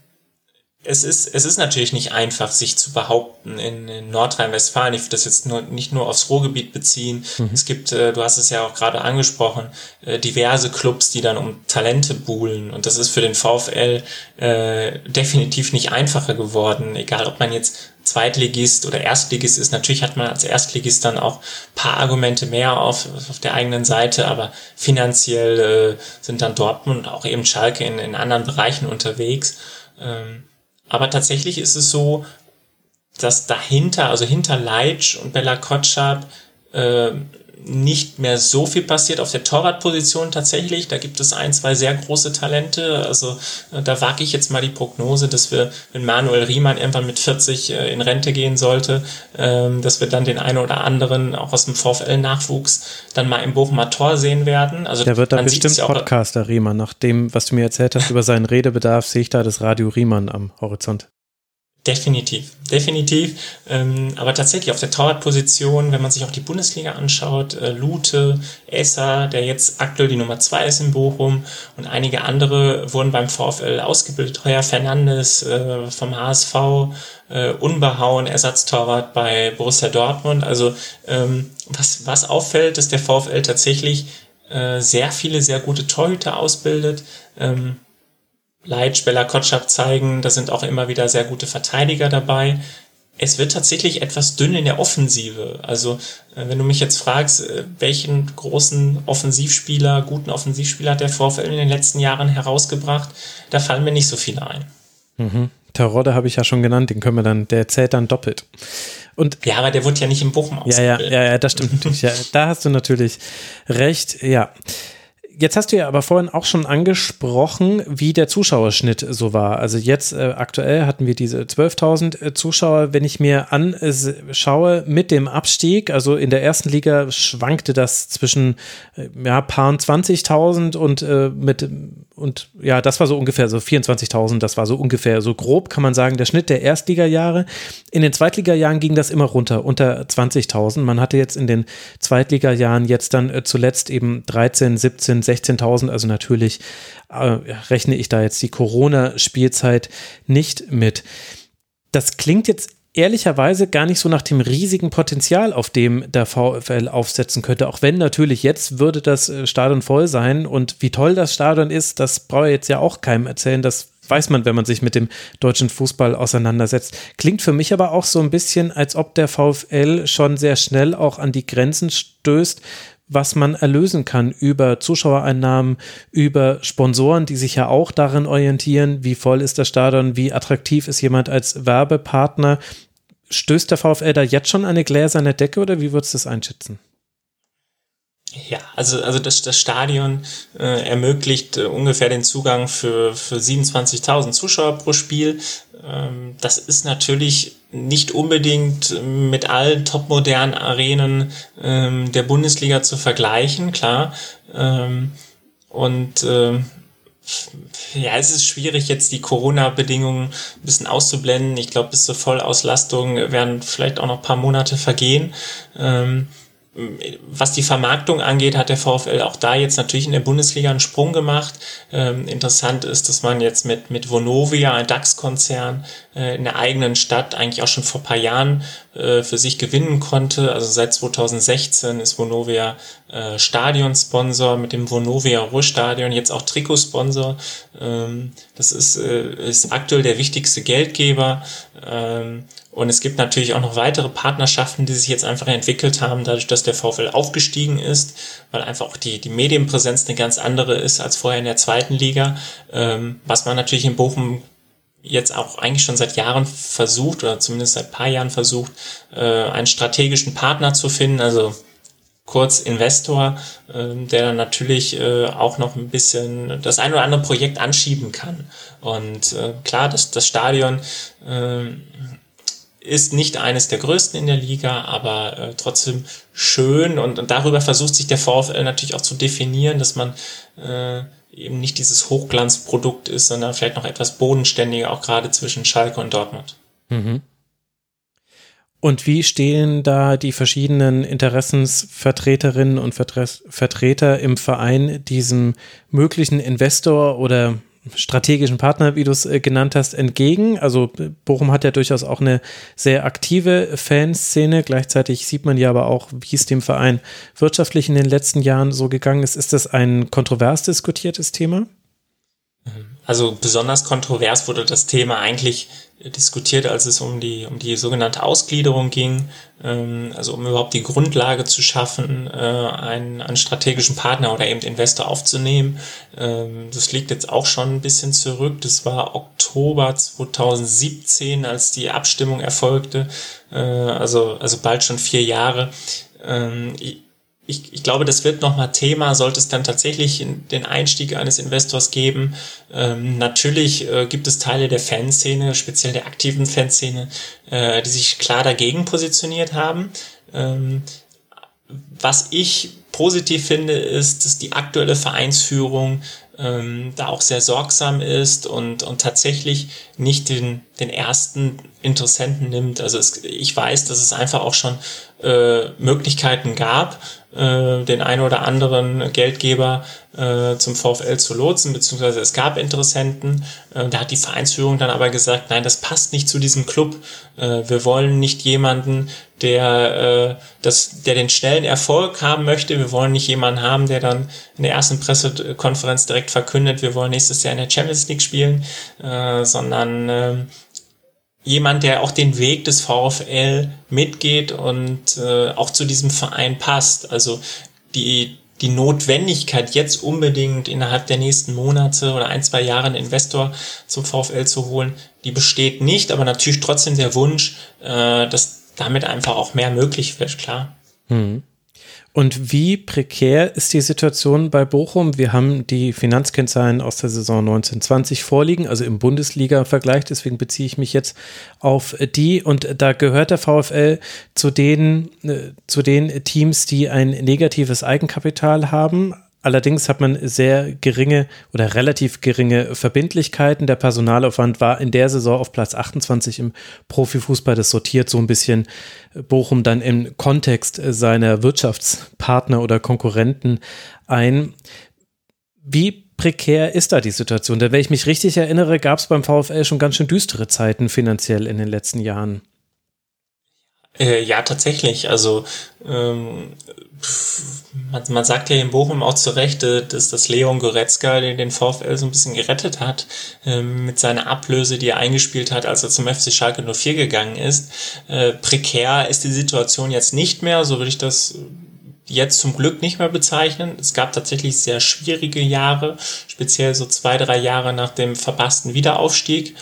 es ist, es ist natürlich nicht einfach, sich zu behaupten in, in Nordrhein-Westfalen. Ich würde das jetzt nur, nicht nur aufs Ruhrgebiet beziehen. Mhm. Es gibt, äh, du hast es ja auch gerade angesprochen, äh, diverse Clubs, die dann um Talente buhlen. Und das ist für den VfL äh, definitiv nicht einfacher geworden. Egal, ob man jetzt Zweitligist oder Erstligist ist. Natürlich hat man als Erstligist dann auch paar Argumente mehr auf, auf der eigenen Seite, aber finanziell äh, sind dann Dortmund und auch eben Schalke in, in anderen Bereichen unterwegs. Ähm, aber tatsächlich ist es so, dass dahinter, also hinter Leitsch und Bella Kotschab, äh, nicht mehr so viel passiert auf der Torwartposition tatsächlich. Da gibt es ein, zwei sehr große Talente. Also äh, da wage ich jetzt mal die Prognose, dass wir, wenn Manuel Riemann irgendwann mit 40 äh, in Rente gehen sollte, ähm, dass wir dann den einen oder anderen auch aus dem VfL-Nachwuchs dann mal im Bochumer Tor sehen werden. Also der wird dann bestimmt Podcaster Riemann. Nach dem, was du mir erzählt hast über seinen Redebedarf, sehe ich da das Radio Riemann am Horizont. Definitiv, definitiv. Ähm, aber tatsächlich auf der Torwartposition, wenn man sich auch die Bundesliga anschaut, äh, Lute, Esser, der jetzt aktuell die Nummer zwei ist in Bochum und einige andere wurden beim VfL ausgebildet. Heuer Fernandes äh, vom HSV, äh, Unbehauen, Ersatztorwart bei Borussia Dortmund. Also ähm, was, was auffällt, dass der VfL tatsächlich äh, sehr viele sehr gute Torhüter ausbildet. Ähm, Leitsch, Bella Kotschap zeigen, da sind auch immer wieder sehr gute Verteidiger dabei. Es wird tatsächlich etwas dünn in der Offensive. Also, äh, wenn du mich jetzt fragst, äh, welchen großen Offensivspieler, guten Offensivspieler hat der VfL in den letzten Jahren herausgebracht, da fallen mir nicht so viele ein. Mhm. Terodde habe ich ja schon genannt, den können wir dann, der zählt dann doppelt. Und ja, aber der wurde ja nicht im Bochum ausgebildet. Ja, ja, ja, das stimmt natürlich. Ja, da hast du natürlich recht. Ja. Jetzt hast du ja aber vorhin auch schon angesprochen, wie der Zuschauerschnitt so war. Also jetzt äh, aktuell hatten wir diese 12.000 äh, Zuschauer. Wenn ich mir anschaue mit dem Abstieg, also in der ersten Liga schwankte das zwischen äh, ja, paar 20.000 und äh, mit und ja, das war so ungefähr so 24.000, das war so ungefähr so grob kann man sagen der Schnitt der Erstliga-Jahre. In den Zweitliga-Jahren ging das immer runter unter 20.000. Man hatte jetzt in den Zweitliga-Jahren jetzt dann äh, zuletzt eben 13, 17 16.000. Also natürlich äh, rechne ich da jetzt die Corona-Spielzeit nicht mit. Das klingt jetzt ehrlicherweise gar nicht so nach dem riesigen Potenzial, auf dem der VfL aufsetzen könnte. Auch wenn natürlich jetzt würde das äh, Stadion voll sein und wie toll das Stadion ist, das brauche ich jetzt ja auch keinem erzählen. Das weiß man, wenn man sich mit dem deutschen Fußball auseinandersetzt. Klingt für mich aber auch so ein bisschen, als ob der VfL schon sehr schnell auch an die Grenzen stößt, was man erlösen kann über Zuschauereinnahmen, über Sponsoren, die sich ja auch darin orientieren, wie voll ist das Stadion, wie attraktiv ist jemand als Werbepartner. Stößt der VfL da jetzt schon eine gläserne Decke oder wie würdest du das einschätzen? Ja, also, also das, das Stadion äh, ermöglicht äh, ungefähr den Zugang für, für 27.000 Zuschauer pro Spiel. Ähm, das ist natürlich nicht unbedingt mit allen topmodernen Arenen ähm, der Bundesliga zu vergleichen, klar. Ähm, und äh, ja, es ist schwierig, jetzt die Corona-Bedingungen ein bisschen auszublenden. Ich glaube, bis zur Vollauslastung werden vielleicht auch noch ein paar Monate vergehen. Ähm, was die Vermarktung angeht, hat der VfL auch da jetzt natürlich in der Bundesliga einen Sprung gemacht. Ähm, interessant ist, dass man jetzt mit, mit Vonovia, ein DAX-Konzern, äh, in der eigenen Stadt eigentlich auch schon vor paar Jahren äh, für sich gewinnen konnte. Also seit 2016 ist Vonovia äh, Stadionsponsor mit dem Vonovia Ruhrstadion, jetzt auch Trikotsponsor. Ähm, das ist, äh, ist aktuell der wichtigste Geldgeber. Ähm, und es gibt natürlich auch noch weitere Partnerschaften, die sich jetzt einfach entwickelt haben, dadurch, dass der VfL aufgestiegen ist, weil einfach auch die, die Medienpräsenz eine ganz andere ist als vorher in der zweiten Liga, ähm, was man natürlich in Bochum jetzt auch eigentlich schon seit Jahren versucht oder zumindest seit paar Jahren versucht, äh, einen strategischen Partner zu finden, also kurz Investor, äh, der dann natürlich äh, auch noch ein bisschen das ein oder andere Projekt anschieben kann. Und äh, klar, das, das Stadion äh, ist nicht eines der größten in der Liga, aber äh, trotzdem schön und, und darüber versucht sich der VfL natürlich auch zu definieren, dass man äh, eben nicht dieses Hochglanzprodukt ist, sondern vielleicht noch etwas bodenständiger, auch gerade zwischen Schalke und Dortmund. Mhm. Und wie stehen da die verschiedenen Interessensvertreterinnen und Vertreter im Verein diesem möglichen Investor oder strategischen Partner, wie du es äh, genannt hast, entgegen. Also Bochum hat ja durchaus auch eine sehr aktive Fanszene. Gleichzeitig sieht man ja aber auch, wie es dem Verein wirtschaftlich in den letzten Jahren so gegangen ist. Ist das ein kontrovers diskutiertes Thema? Also besonders kontrovers wurde das Thema eigentlich diskutiert, als es um die, um die sogenannte Ausgliederung ging, ähm, also um überhaupt die Grundlage zu schaffen, äh, einen, einen strategischen Partner oder eben Investor aufzunehmen. Ähm, das liegt jetzt auch schon ein bisschen zurück. Das war Oktober 2017, als die Abstimmung erfolgte, äh, also, also bald schon vier Jahre. Ähm, ich, ich glaube, das wird nochmal Thema, sollte es dann tatsächlich den Einstieg eines Investors geben. Ähm, natürlich äh, gibt es Teile der Fanszene, speziell der aktiven Fanszene, äh, die sich klar dagegen positioniert haben. Ähm, was ich positiv finde, ist, dass die aktuelle Vereinsführung ähm, da auch sehr sorgsam ist und, und tatsächlich nicht den, den ersten Interessenten nimmt. Also es, ich weiß, dass es einfach auch schon äh, Möglichkeiten gab, äh, den einen oder anderen Geldgeber äh, zum VfL zu lotsen, beziehungsweise es gab Interessenten. Äh, da hat die Vereinsführung dann aber gesagt, nein, das passt nicht zu diesem Club. Äh, wir wollen nicht jemanden, der, äh, das, der den schnellen Erfolg haben möchte. Wir wollen nicht jemanden haben, der dann in der ersten Pressekonferenz direkt verkündet, wir wollen nächstes Jahr in der Champions League spielen, äh, sondern äh, jemand, der auch den Weg des VfL mitgeht und äh, auch zu diesem Verein passt. Also die, die Notwendigkeit, jetzt unbedingt innerhalb der nächsten Monate oder ein, zwei Jahre einen Investor zum VfL zu holen, die besteht nicht, aber natürlich trotzdem der Wunsch, äh, dass damit einfach auch mehr möglich wird, klar. Hm. Und wie prekär ist die Situation bei Bochum? Wir haben die Finanzkennzahlen aus der Saison 1920 vorliegen, also im Bundesliga-Vergleich. Deswegen beziehe ich mich jetzt auf die. Und da gehört der VfL zu den, äh, zu den Teams, die ein negatives Eigenkapital haben. Allerdings hat man sehr geringe oder relativ geringe Verbindlichkeiten. Der Personalaufwand war in der Saison auf Platz 28 im Profifußball. Das sortiert so ein bisschen Bochum dann im Kontext seiner Wirtschaftspartner oder Konkurrenten ein. Wie prekär ist da die Situation? Denn wenn ich mich richtig erinnere, gab es beim VfL schon ganz schön düstere Zeiten finanziell in den letzten Jahren. Äh, ja, tatsächlich. Also ähm, man, man sagt ja in Bochum auch zu Recht, äh, dass das Leon Goretzka den, VfL so ein bisschen gerettet hat ähm, mit seiner Ablöse, die er eingespielt hat, als er zum FC Schalke 04 gegangen ist. Äh, prekär ist die Situation jetzt nicht mehr, so würde ich das jetzt zum Glück nicht mehr bezeichnen. Es gab tatsächlich sehr schwierige Jahre, speziell so zwei, drei Jahre nach dem verpassten Wiederaufstieg.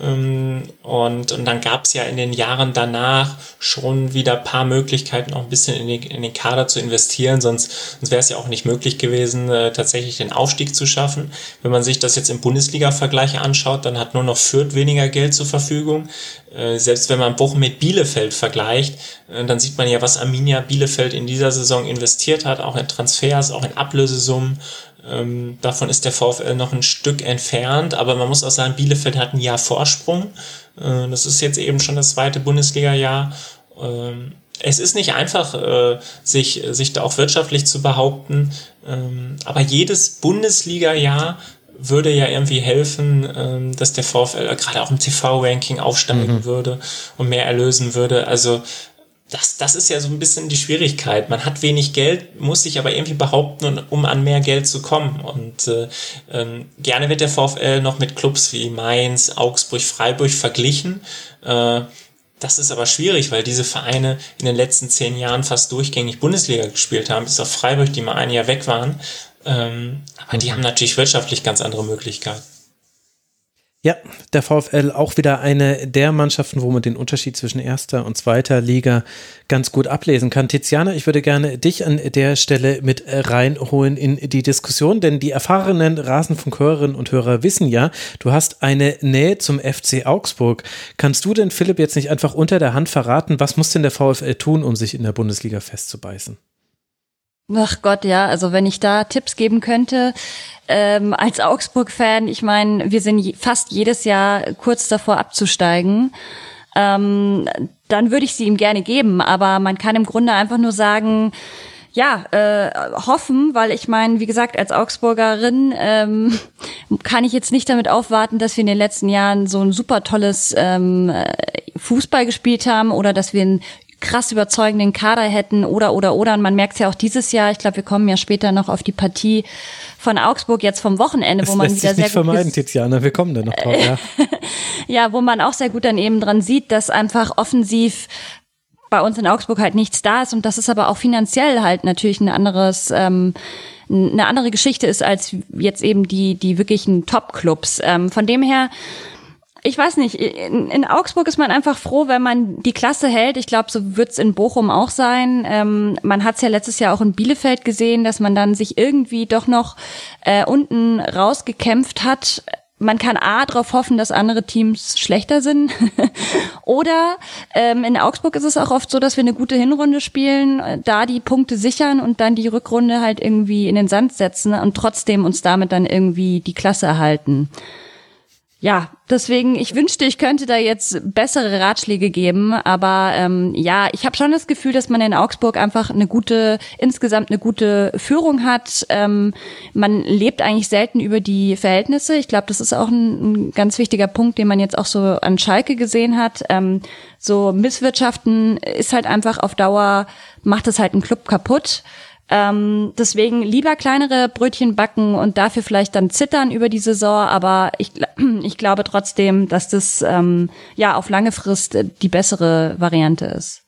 Ähm, und, und dann gab es ja in den Jahren danach schon wieder paar Möglichkeiten, auch ein bisschen in, die, in den Kader zu investieren, sonst, sonst wäre es ja auch nicht möglich gewesen, äh, tatsächlich den Aufstieg zu schaffen. Wenn man sich das jetzt im Bundesliga-Vergleich anschaut, dann hat nur noch Fürth weniger Geld zur Verfügung. Äh, selbst wenn man Bochum mit Bielefeld vergleicht, äh, dann sieht man ja, was Arminia Bielefeld in dieser Saison investiert hat, auch in Transfers, auch in Ablösesummen. Ähm, davon ist der VfL noch ein Stück entfernt, aber man muss auch sagen, Bielefeld hat ein Jahr Vorsprung. Äh, das ist jetzt eben schon das zweite Bundesliga-Jahr. Ähm, es ist nicht einfach, äh, sich, sich da auch wirtschaftlich zu behaupten, ähm, aber jedes Bundesliga-Jahr würde ja irgendwie helfen, ähm, dass der VfL gerade auch im TV-Ranking aufsteigen mhm. würde und mehr erlösen würde. Also das, das ist ja so ein bisschen die Schwierigkeit. Man hat wenig Geld, muss sich aber irgendwie behaupten, um an mehr Geld zu kommen. Und äh, ähm, gerne wird der VfL noch mit Clubs wie Mainz, Augsburg, Freiburg verglichen. Äh, das ist aber schwierig, weil diese Vereine in den letzten zehn Jahren fast durchgängig Bundesliga gespielt haben, bis auf Freiburg, die mal ein Jahr weg waren. Ähm, aber die haben natürlich wirtschaftlich ganz andere Möglichkeiten. Ja, der VfL auch wieder eine der Mannschaften, wo man den Unterschied zwischen erster und zweiter Liga ganz gut ablesen kann. Tiziana, ich würde gerne dich an der Stelle mit reinholen in die Diskussion, denn die erfahrenen Rasenfunkhörerinnen und Hörer wissen ja, du hast eine Nähe zum FC Augsburg. Kannst du denn Philipp jetzt nicht einfach unter der Hand verraten, was muss denn der VfL tun, um sich in der Bundesliga festzubeißen? Ach Gott, ja, also wenn ich da Tipps geben könnte, ähm, als Augsburg-Fan, ich meine, wir sind fast jedes Jahr kurz davor abzusteigen. Ähm, dann würde ich sie ihm gerne geben, aber man kann im Grunde einfach nur sagen, ja, äh, hoffen, weil ich meine, wie gesagt, als Augsburgerin ähm, kann ich jetzt nicht damit aufwarten, dass wir in den letzten Jahren so ein super tolles ähm, Fußball gespielt haben oder dass wir ein krass überzeugenden Kader hätten oder oder oder und man merkt es ja auch dieses Jahr, ich glaube, wir kommen ja später noch auf die Partie von Augsburg jetzt vom Wochenende, das wo man lässt wieder sich sehr nicht gut vermeiden, Tiziana, wir kommen da noch drauf, ja. ja, wo man auch sehr gut dann eben dran sieht, dass einfach offensiv bei uns in Augsburg halt nichts da ist und das ist aber auch finanziell halt natürlich ein anderes ähm, eine andere Geschichte ist als jetzt eben die die wirklichen Top-Clubs. Ähm, von dem her ich weiß nicht, in, in, Augsburg ist man einfach froh, wenn man die Klasse hält. Ich glaube, so wird's in Bochum auch sein. Ähm, man hat es ja letztes Jahr auch in Bielefeld gesehen, dass man dann sich irgendwie doch noch äh, unten rausgekämpft hat. Man kann A darauf hoffen, dass andere Teams schlechter sind. Oder ähm, in Augsburg ist es auch oft so, dass wir eine gute Hinrunde spielen, da die Punkte sichern und dann die Rückrunde halt irgendwie in den Sand setzen und trotzdem uns damit dann irgendwie die Klasse erhalten ja, deswegen, ich wünschte, ich könnte da jetzt bessere Ratschläge geben, aber ähm, ja, ich habe schon das Gefühl, dass man in Augsburg einfach eine gute, insgesamt eine gute Führung hat. Ähm, man lebt eigentlich selten über die Verhältnisse. Ich glaube, das ist auch ein, ein, ganz wichtiger Punkt, den man jetzt auch so an Schalke gesehen hat. Ähm, so Misswirtschaften ist halt einfach auf Dauer, macht es halt einen Club kaputt. Ähm, deswegen lieber kleinere Brötchen backen und dafür vielleicht dann zittern über die Saison. Aber ich, ich glaube trotzdem, dass das ähm, ja auf lange Frist die bessere Variante ist.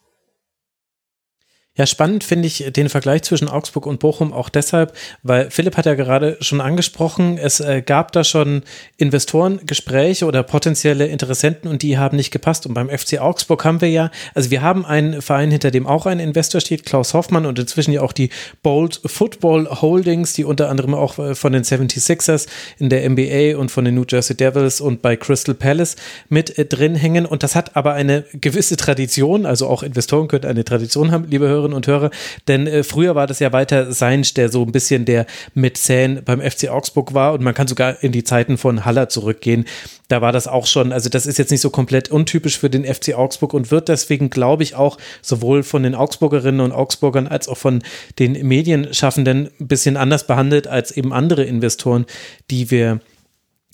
Ja, spannend finde ich den Vergleich zwischen Augsburg und Bochum auch deshalb, weil Philipp hat ja gerade schon angesprochen, es äh, gab da schon Investorengespräche oder potenzielle Interessenten und die haben nicht gepasst. Und beim FC Augsburg haben wir ja, also wir haben einen Verein, hinter dem auch ein Investor steht, Klaus Hoffmann und inzwischen ja auch die Bold Football Holdings, die unter anderem auch äh, von den 76ers in der NBA und von den New Jersey Devils und bei Crystal Palace mit äh, drin hängen. Und das hat aber eine gewisse Tradition, also auch Investoren können eine Tradition haben, liebe Hörer Hörerinnen und Hörer. Denn äh, früher war das ja weiter Seinsch, der so ein bisschen der Mäzen beim FC Augsburg war und man kann sogar in die Zeiten von Haller zurückgehen. Da war das auch schon, also das ist jetzt nicht so komplett untypisch für den FC Augsburg und wird deswegen, glaube ich, auch sowohl von den Augsburgerinnen und Augsburgern als auch von den Medienschaffenden ein bisschen anders behandelt als eben andere Investoren, die wir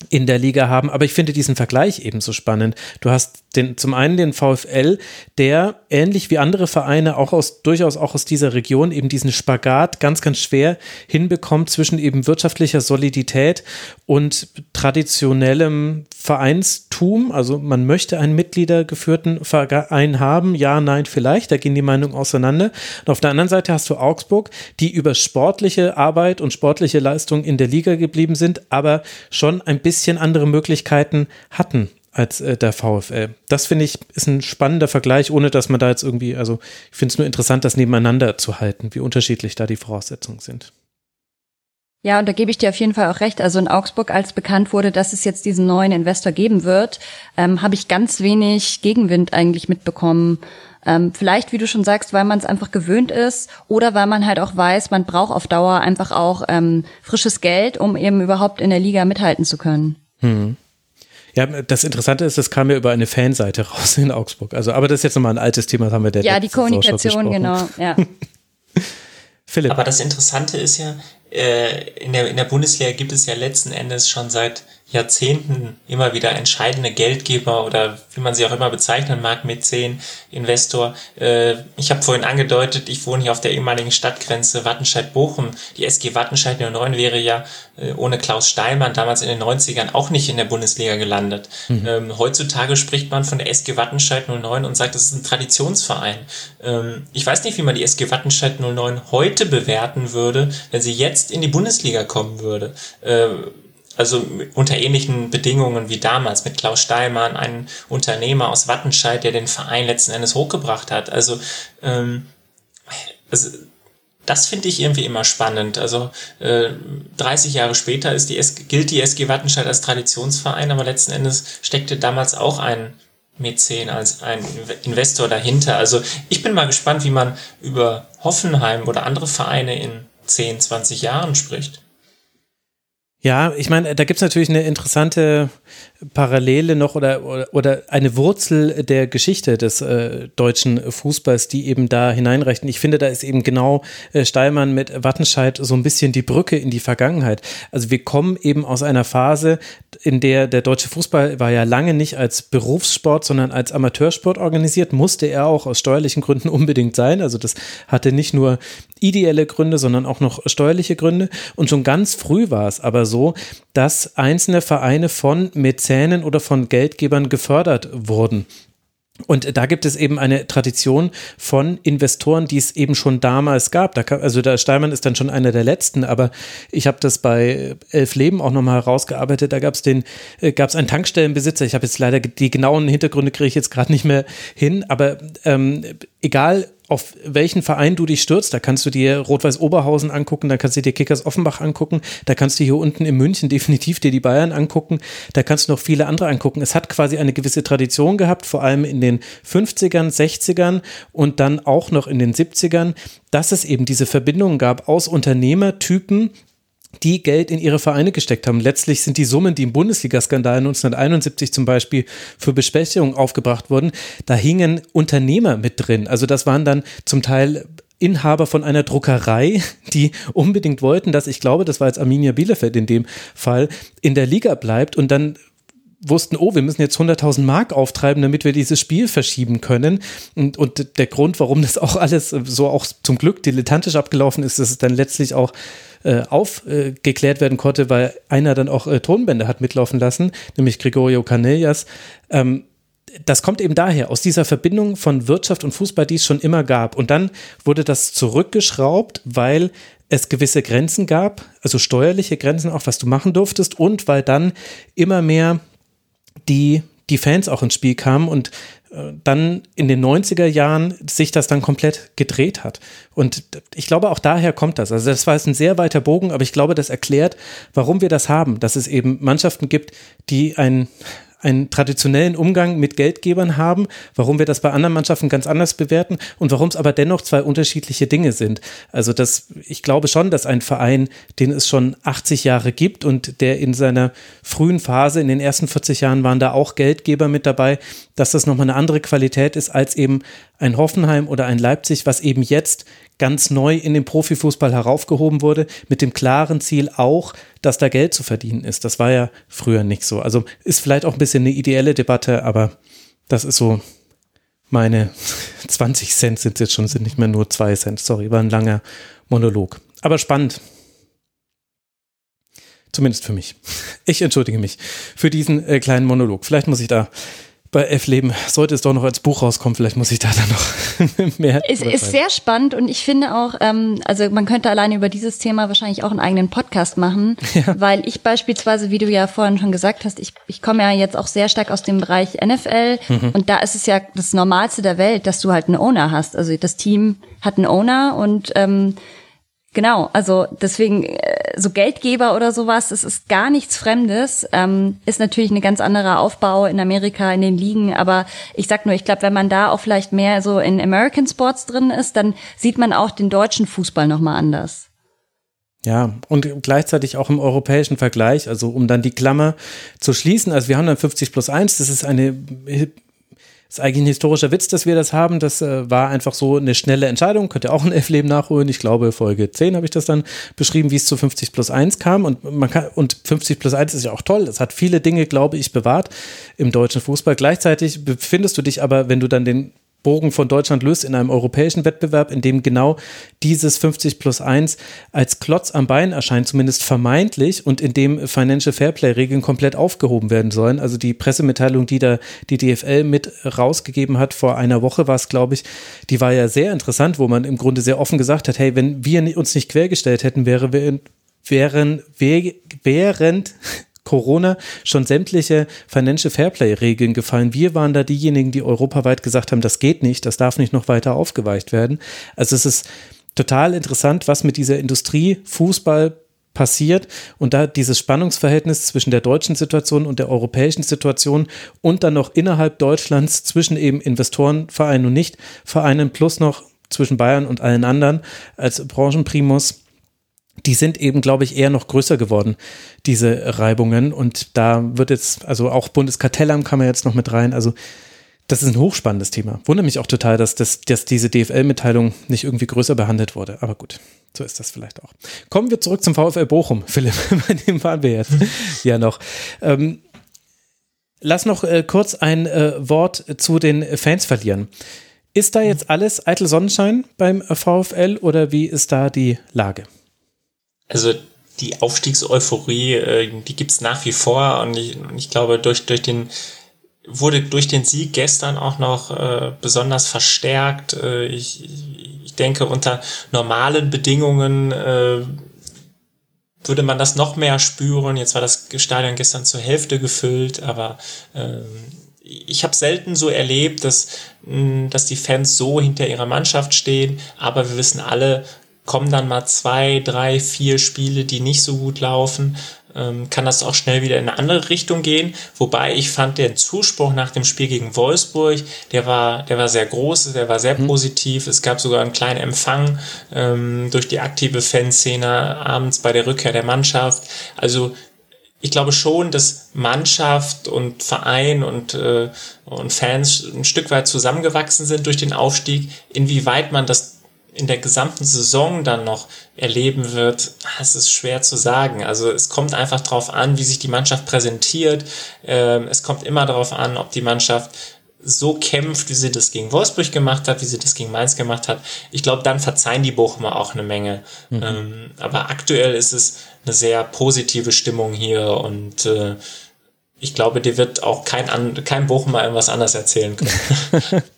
in der Liga haben. Aber ich finde diesen Vergleich ebenso spannend. Du hast den, zum einen den VfL, der ähnlich wie andere Vereine auch aus, durchaus auch aus dieser Region eben diesen Spagat ganz, ganz schwer hinbekommt zwischen eben wirtschaftlicher Solidität und traditionellem Vereinstum. Also man möchte einen mitgliedergeführten Verein haben. Ja, nein, vielleicht. Da gehen die Meinungen auseinander. Und auf der anderen Seite hast du Augsburg, die über sportliche Arbeit und sportliche Leistung in der Liga geblieben sind, aber schon ein bisschen andere Möglichkeiten hatten als äh, der VfL. Das finde ich ist ein spannender Vergleich, ohne dass man da jetzt irgendwie, also ich finde es nur interessant, das nebeneinander zu halten, wie unterschiedlich da die Voraussetzungen sind. Ja, und da gebe ich dir auf jeden Fall auch recht. Also in Augsburg, als bekannt wurde, dass es jetzt diesen neuen Investor geben wird, ähm, habe ich ganz wenig Gegenwind eigentlich mitbekommen. Ähm, vielleicht, wie du schon sagst, weil man es einfach gewöhnt ist oder weil man halt auch weiß, man braucht auf Dauer einfach auch ähm, frisches Geld, um eben überhaupt in der Liga mithalten zu können. Hm. Ja, das Interessante ist, das kam ja über eine Fanseite raus in Augsburg. Also, aber das ist jetzt nochmal ein altes Thema, das haben wir der Ja, die Kommunikation, genau, ja. Philipp. Aber das Interessante ist ja, äh, in, der, in der Bundesliga gibt es ja letzten Endes schon seit Jahrzehnten immer wieder entscheidende Geldgeber oder wie man sie auch immer bezeichnen mag, Mäzen, Investor. Äh, ich habe vorhin angedeutet, ich wohne hier auf der ehemaligen Stadtgrenze Wattenscheid-Bochum. Die SG Wattenscheid 09 wäre ja äh, ohne Klaus Steinmann damals in den 90ern auch nicht in der Bundesliga gelandet. Mhm. Ähm, heutzutage spricht man von der SG Wattenscheid 09 und sagt, das ist ein Traditionsverein. Ähm, ich weiß nicht, wie man die SG Wattenscheid 09 heute bewerten würde, wenn sie jetzt in die Bundesliga kommen würde. Also unter ähnlichen Bedingungen wie damals mit Klaus Steilmann, ein Unternehmer aus Wattenscheid, der den Verein letzten Endes hochgebracht hat. Also, ähm, also das finde ich irgendwie immer spannend. Also äh, 30 Jahre später ist die gilt die SG Wattenscheid als Traditionsverein, aber letzten Endes steckte damals auch ein Mäzen, als ein Investor dahinter. Also ich bin mal gespannt, wie man über Hoffenheim oder andere Vereine in 10, 20 Jahren spricht. Ja, ich meine, da gibt's natürlich eine interessante Parallele noch oder, oder, eine Wurzel der Geschichte des äh, deutschen Fußballs, die eben da hineinreicht. Und ich finde, da ist eben genau äh, Steilmann mit Wattenscheid so ein bisschen die Brücke in die Vergangenheit. Also wir kommen eben aus einer Phase, in der der deutsche Fußball war ja lange nicht als Berufssport, sondern als Amateursport organisiert, musste er auch aus steuerlichen Gründen unbedingt sein. Also das hatte nicht nur ideelle Gründe, sondern auch noch steuerliche Gründe. Und schon ganz früh war es aber so, dass einzelne Vereine von Mäzenen oder von Geldgebern gefördert wurden. Und da gibt es eben eine Tradition von Investoren, die es eben schon damals gab. Da kann, also der Steinmann ist dann schon einer der letzten, aber ich habe das bei Elf Leben auch nochmal herausgearbeitet. Da gab es den, äh, gab es einen Tankstellenbesitzer. Ich habe jetzt leider die genauen Hintergründe kriege ich jetzt gerade nicht mehr hin, aber ähm, egal auf welchen Verein du dich stürzt. Da kannst du dir Rot-Weiß Oberhausen angucken, da kannst du dir Kickers Offenbach angucken, da kannst du hier unten in München definitiv dir die Bayern angucken, da kannst du noch viele andere angucken. Es hat quasi eine gewisse Tradition gehabt, vor allem in den 50ern, 60ern und dann auch noch in den 70ern, dass es eben diese Verbindungen gab aus Unternehmertypen, die Geld in ihre Vereine gesteckt haben. Letztlich sind die Summen, die im Bundesligaskandal 1971 zum Beispiel für Besprechungen aufgebracht wurden, da hingen Unternehmer mit drin. Also das waren dann zum Teil Inhaber von einer Druckerei, die unbedingt wollten, dass ich glaube, das war jetzt Arminia Bielefeld in dem Fall, in der Liga bleibt und dann wussten, oh, wir müssen jetzt 100.000 Mark auftreiben, damit wir dieses Spiel verschieben können. Und, und der Grund, warum das auch alles so auch zum Glück dilettantisch abgelaufen ist, dass es dann letztlich auch äh, aufgeklärt werden konnte, weil einer dann auch äh, Tonbänder hat mitlaufen lassen, nämlich Gregorio Canellas. Ähm, das kommt eben daher, aus dieser Verbindung von Wirtschaft und Fußball, die es schon immer gab. Und dann wurde das zurückgeschraubt, weil es gewisse Grenzen gab, also steuerliche Grenzen auch, was du machen durftest, und weil dann immer mehr die, die Fans auch ins Spiel kamen und dann in den 90er Jahren sich das dann komplett gedreht hat. Und ich glaube, auch daher kommt das. Also das war jetzt ein sehr weiter Bogen, aber ich glaube, das erklärt, warum wir das haben, dass es eben Mannschaften gibt, die ein einen traditionellen Umgang mit Geldgebern haben, warum wir das bei anderen Mannschaften ganz anders bewerten und warum es aber dennoch zwei unterschiedliche Dinge sind. Also das, ich glaube schon, dass ein Verein, den es schon 80 Jahre gibt und der in seiner frühen Phase, in den ersten 40 Jahren waren da auch Geldgeber mit dabei, dass das nochmal eine andere Qualität ist als eben ein Hoffenheim oder ein Leipzig, was eben jetzt ganz neu in den Profifußball heraufgehoben wurde, mit dem klaren Ziel auch, dass da Geld zu verdienen ist. Das war ja früher nicht so. Also ist vielleicht auch ein bisschen eine ideelle Debatte, aber das ist so meine 20 Cent sind jetzt schon, sind nicht mehr nur 2 Cent. Sorry, war ein langer Monolog. Aber spannend. Zumindest für mich. Ich entschuldige mich für diesen äh, kleinen Monolog. Vielleicht muss ich da bei F-Leben. Sollte es doch noch als Buch rauskommen, vielleicht muss ich da dann noch mehr. Es ist sehr spannend und ich finde auch, ähm, also man könnte alleine über dieses Thema wahrscheinlich auch einen eigenen Podcast machen, ja. weil ich beispielsweise, wie du ja vorhin schon gesagt hast, ich, ich komme ja jetzt auch sehr stark aus dem Bereich NFL mhm. und da ist es ja das Normalste der Welt, dass du halt einen Owner hast. Also das Team hat einen Owner und ähm, Genau, also deswegen äh, so Geldgeber oder sowas, es ist gar nichts Fremdes, ähm, ist natürlich ein ganz anderer Aufbau in Amerika in den Ligen, aber ich sag nur, ich glaube, wenn man da auch vielleicht mehr so in American Sports drin ist, dann sieht man auch den deutschen Fußball nochmal anders. Ja, und gleichzeitig auch im europäischen Vergleich, also um dann die Klammer zu schließen, also wir haben dann 50 plus 1, das ist eine ist eigentlich ein historischer Witz, dass wir das haben. Das äh, war einfach so eine schnelle Entscheidung. Könnt ihr auch ein F-Leben nachholen. Ich glaube, Folge 10 habe ich das dann beschrieben, wie es zu 50 plus 1 kam. Und man kann, und 50 plus 1 ist ja auch toll. Es hat viele Dinge, glaube ich, bewahrt im deutschen Fußball. Gleichzeitig befindest du dich aber, wenn du dann den Bogen von Deutschland löst in einem europäischen Wettbewerb, in dem genau dieses 50 plus 1 als Klotz am Bein erscheint, zumindest vermeintlich, und in dem Financial Fairplay-Regeln komplett aufgehoben werden sollen. Also die Pressemitteilung, die da die DFL mit rausgegeben hat, vor einer Woche war es, glaube ich, die war ja sehr interessant, wo man im Grunde sehr offen gesagt hat, hey, wenn wir uns nicht quergestellt hätten, wäre wir wären, während Corona schon sämtliche Financial Fairplay-Regeln gefallen. Wir waren da diejenigen, die europaweit gesagt haben, das geht nicht, das darf nicht noch weiter aufgeweicht werden. Also es ist total interessant, was mit dieser Industrie Fußball passiert und da dieses Spannungsverhältnis zwischen der deutschen Situation und der europäischen Situation und dann noch innerhalb Deutschlands zwischen eben Investorenvereinen und Nichtvereinen plus noch zwischen Bayern und allen anderen als Branchenprimus die sind eben, glaube ich, eher noch größer geworden, diese Reibungen. Und da wird jetzt, also auch Bundeskartellamt kann man jetzt noch mit rein. Also das ist ein hochspannendes Thema. Wundert mich auch total, dass, das, dass diese DFL-Mitteilung nicht irgendwie größer behandelt wurde. Aber gut, so ist das vielleicht auch. Kommen wir zurück zum VfL Bochum, Philipp. Bei dem waren wir jetzt ja noch. Ähm, lass noch äh, kurz ein äh, Wort zu den Fans verlieren. Ist da jetzt alles eitel Sonnenschein beim VfL oder wie ist da die Lage? Also die Aufstiegseuphorie, äh, die gibt's nach wie vor und ich, ich glaube, durch, durch den wurde durch den Sieg gestern auch noch äh, besonders verstärkt. Äh, ich, ich denke, unter normalen Bedingungen äh, würde man das noch mehr spüren. Jetzt war das Stadion gestern zur Hälfte gefüllt, aber äh, ich habe selten so erlebt, dass, dass die Fans so hinter ihrer Mannschaft stehen. Aber wir wissen alle, kommen dann mal zwei, drei, vier Spiele, die nicht so gut laufen, ähm, kann das auch schnell wieder in eine andere Richtung gehen. Wobei ich fand den Zuspruch nach dem Spiel gegen Wolfsburg, der war, der war sehr groß, der war sehr mhm. positiv. Es gab sogar einen kleinen Empfang ähm, durch die aktive Fanszene abends bei der Rückkehr der Mannschaft. Also ich glaube schon, dass Mannschaft und Verein und, äh, und Fans ein Stück weit zusammengewachsen sind durch den Aufstieg. Inwieweit man das in der gesamten Saison dann noch erleben wird, es ist schwer zu sagen. Also es kommt einfach darauf an, wie sich die Mannschaft präsentiert. Ähm, es kommt immer darauf an, ob die Mannschaft so kämpft, wie sie das gegen Wolfsburg gemacht hat, wie sie das gegen Mainz gemacht hat. Ich glaube, dann verzeihen die Bochumer auch eine Menge. Mhm. Ähm, aber aktuell ist es eine sehr positive Stimmung hier und äh, ich glaube, dir wird auch kein, kein Bochumer irgendwas anders erzählen können.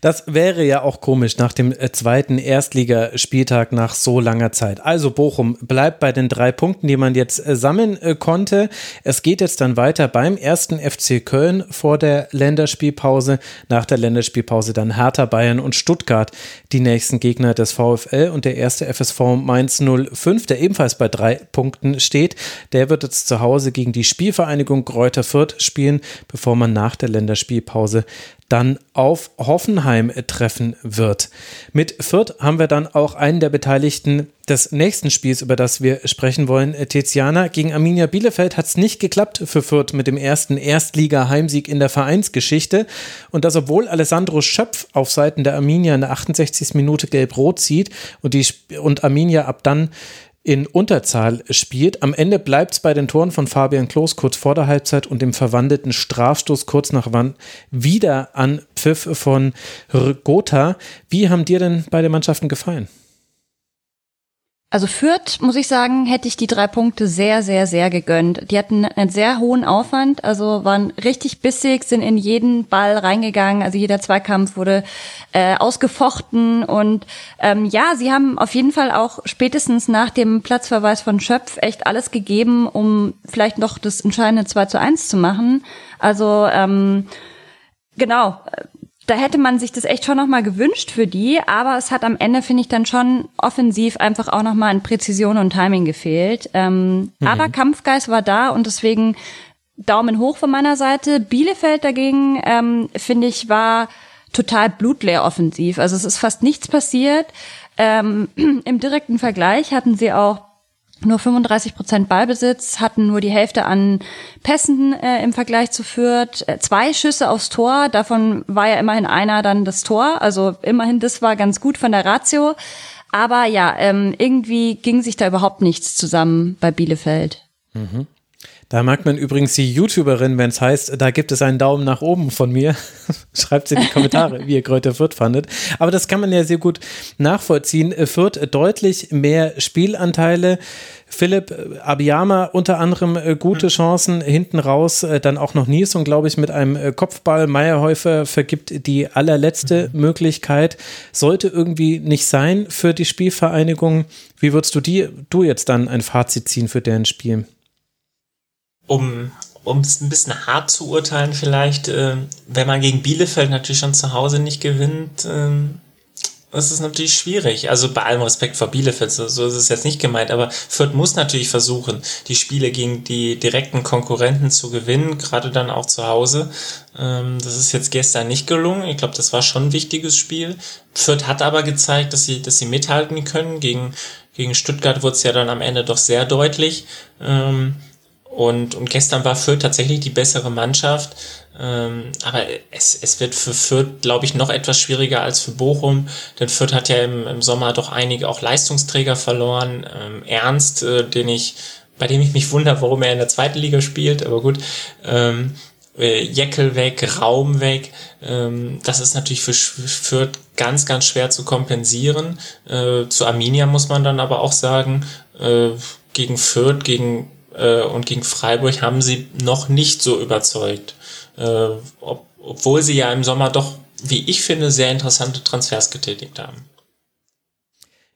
Das wäre ja auch komisch nach dem äh, zweiten Erstligaspieltag nach so langer Zeit. Also Bochum bleibt bei den drei Punkten, die man jetzt äh, sammeln äh, konnte. Es geht jetzt dann weiter beim ersten FC Köln vor der Länderspielpause. Nach der Länderspielpause dann Hertha, Bayern und Stuttgart die nächsten Gegner des VfL und der erste FSV Mainz 05, der ebenfalls bei drei Punkten steht. Der wird jetzt zu Hause gegen die Spielvereinigung Kräuter Fürth spielen, bevor man nach der Länderspielpause dann auf Hoffenheim treffen wird. Mit Fürth haben wir dann auch einen der Beteiligten des nächsten Spiels, über das wir sprechen wollen. Tiziana gegen Arminia Bielefeld hat es nicht geklappt für Fürth mit dem ersten Erstliga-Heimsieg in der Vereinsgeschichte. Und das, obwohl Alessandro Schöpf auf Seiten der Arminia in der 68. Minute gelb-rot zieht und, die, und Arminia ab dann in Unterzahl spielt. Am Ende bleibt es bei den Toren von Fabian Klos kurz vor der Halbzeit und dem verwandelten Strafstoß kurz nach Wann wieder an Pfiff von Gotha. Wie haben dir denn beide Mannschaften gefallen? Also Fürth, muss ich sagen, hätte ich die drei Punkte sehr, sehr, sehr gegönnt. Die hatten einen sehr hohen Aufwand, also waren richtig bissig, sind in jeden Ball reingegangen, also jeder Zweikampf wurde äh, ausgefochten und ähm, ja, sie haben auf jeden Fall auch spätestens nach dem Platzverweis von Schöpf echt alles gegeben, um vielleicht noch das entscheidende 2 zu 1 zu machen. Also ähm, genau, da hätte man sich das echt schon nochmal gewünscht für die, aber es hat am Ende, finde ich, dann schon offensiv einfach auch nochmal an Präzision und Timing gefehlt. Ähm, mhm. Aber Kampfgeist war da und deswegen Daumen hoch von meiner Seite. Bielefeld dagegen, ähm, finde ich, war total blutleer offensiv. Also es ist fast nichts passiert. Ähm, Im direkten Vergleich hatten sie auch nur 35 Prozent Ballbesitz, hatten nur die Hälfte an Pässen äh, im Vergleich zu Fürth. Äh, zwei Schüsse aufs Tor, davon war ja immerhin einer dann das Tor. Also immerhin, das war ganz gut von der Ratio. Aber ja, ähm, irgendwie ging sich da überhaupt nichts zusammen bei Bielefeld. Mhm. Da mag man übrigens die YouTuberin, wenn es heißt, da gibt es einen Daumen nach oben von mir. Schreibt sie in die Kommentare, wie ihr Kräuter Fürth fandet. Aber das kann man ja sehr gut nachvollziehen. Fürth deutlich mehr Spielanteile. Philipp Abiyama unter anderem äh, gute Chancen hinten raus, äh, dann auch noch Nilsson, glaube ich, mit einem äh, Kopfball. Meierhäufer vergibt die allerletzte mhm. Möglichkeit. Sollte irgendwie nicht sein für die Spielvereinigung. Wie würdest du die, du jetzt dann ein Fazit ziehen für deren Spiel? Um um es ein bisschen hart zu urteilen vielleicht, äh, wenn man gegen Bielefeld natürlich schon zu Hause nicht gewinnt, äh, das ist natürlich schwierig. Also bei allem Respekt vor Bielefeld, so, so ist es jetzt nicht gemeint, aber Fürth muss natürlich versuchen, die Spiele gegen die direkten Konkurrenten zu gewinnen, gerade dann auch zu Hause. Ähm, das ist jetzt gestern nicht gelungen. Ich glaube, das war schon ein wichtiges Spiel. Fürth hat aber gezeigt, dass sie, dass sie mithalten können. Gegen, gegen Stuttgart wurde es ja dann am Ende doch sehr deutlich. Ähm, und, und gestern war Fürth tatsächlich die bessere Mannschaft. Ähm, aber es, es wird für Fürth, glaube ich, noch etwas schwieriger als für Bochum, denn Fürth hat ja im, im Sommer doch einige auch Leistungsträger verloren. Ähm, Ernst, äh, den ich, bei dem ich mich wundere, warum er in der zweiten Liga spielt, aber gut. Ähm, äh, Jeckel weg, Raum weg. Ähm, das ist natürlich für Fürth ganz, ganz schwer zu kompensieren. Äh, zu Arminia muss man dann aber auch sagen, äh, gegen Fürth, gegen äh, und gegen Freiburg haben sie noch nicht so überzeugt äh, ob, obwohl sie ja im Sommer doch, wie ich finde, sehr interessante Transfers getätigt haben.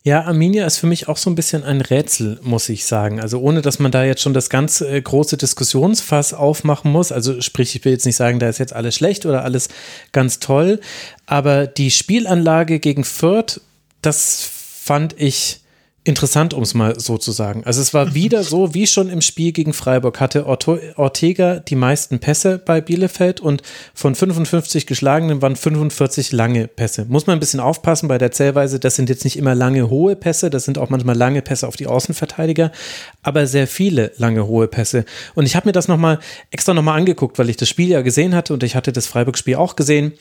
Ja, Arminia ist für mich auch so ein bisschen ein Rätsel, muss ich sagen. Also ohne, dass man da jetzt schon das ganz äh, große Diskussionsfass aufmachen muss. Also sprich, ich will jetzt nicht sagen, da ist jetzt alles schlecht oder alles ganz toll. Aber die Spielanlage gegen Fürth, das fand ich interessant, um es mal so zu sagen. Also es war wieder so, wie schon im Spiel gegen Freiburg hatte Ortega die meisten Pässe bei Bielefeld und von 55 geschlagenen waren 45 lange Pässe. Muss man ein bisschen aufpassen bei der Zählweise, das sind jetzt nicht immer lange hohe Pässe, das sind auch manchmal lange Pässe auf die Außenverteidiger, aber sehr viele lange hohe Pässe. Und ich habe mir das nochmal extra nochmal angeguckt, weil ich das Spiel ja gesehen hatte und ich hatte das Freiburg-Spiel auch gesehen.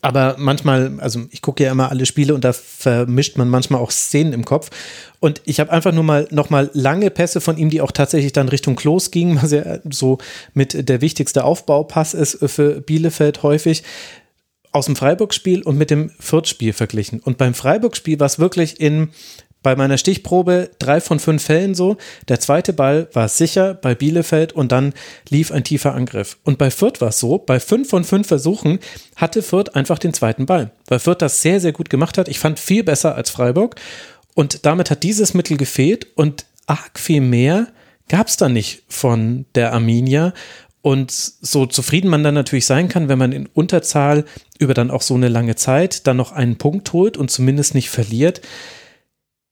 Aber manchmal, also ich gucke ja immer alle Spiele und da vermischt man manchmal auch Szenen im Kopf. Und ich habe einfach nur mal nochmal lange Pässe von ihm, die auch tatsächlich dann Richtung Klos gingen, was ja so mit der wichtigste Aufbaupass ist für Bielefeld häufig aus dem Freiburg-Spiel und mit dem Fürth-Spiel verglichen. Und beim Freiburg-Spiel war es wirklich in bei meiner Stichprobe drei von fünf Fällen so. Der zweite Ball war sicher bei Bielefeld und dann lief ein tiefer Angriff. Und bei Fürth war es so, bei fünf von fünf Versuchen hatte Fürth einfach den zweiten Ball, weil Fürth das sehr, sehr gut gemacht hat. Ich fand viel besser als Freiburg. Und damit hat dieses Mittel gefehlt und arg viel mehr gab es da nicht von der Arminia. Und so zufrieden man dann natürlich sein kann, wenn man in Unterzahl über dann auch so eine lange Zeit dann noch einen Punkt holt und zumindest nicht verliert,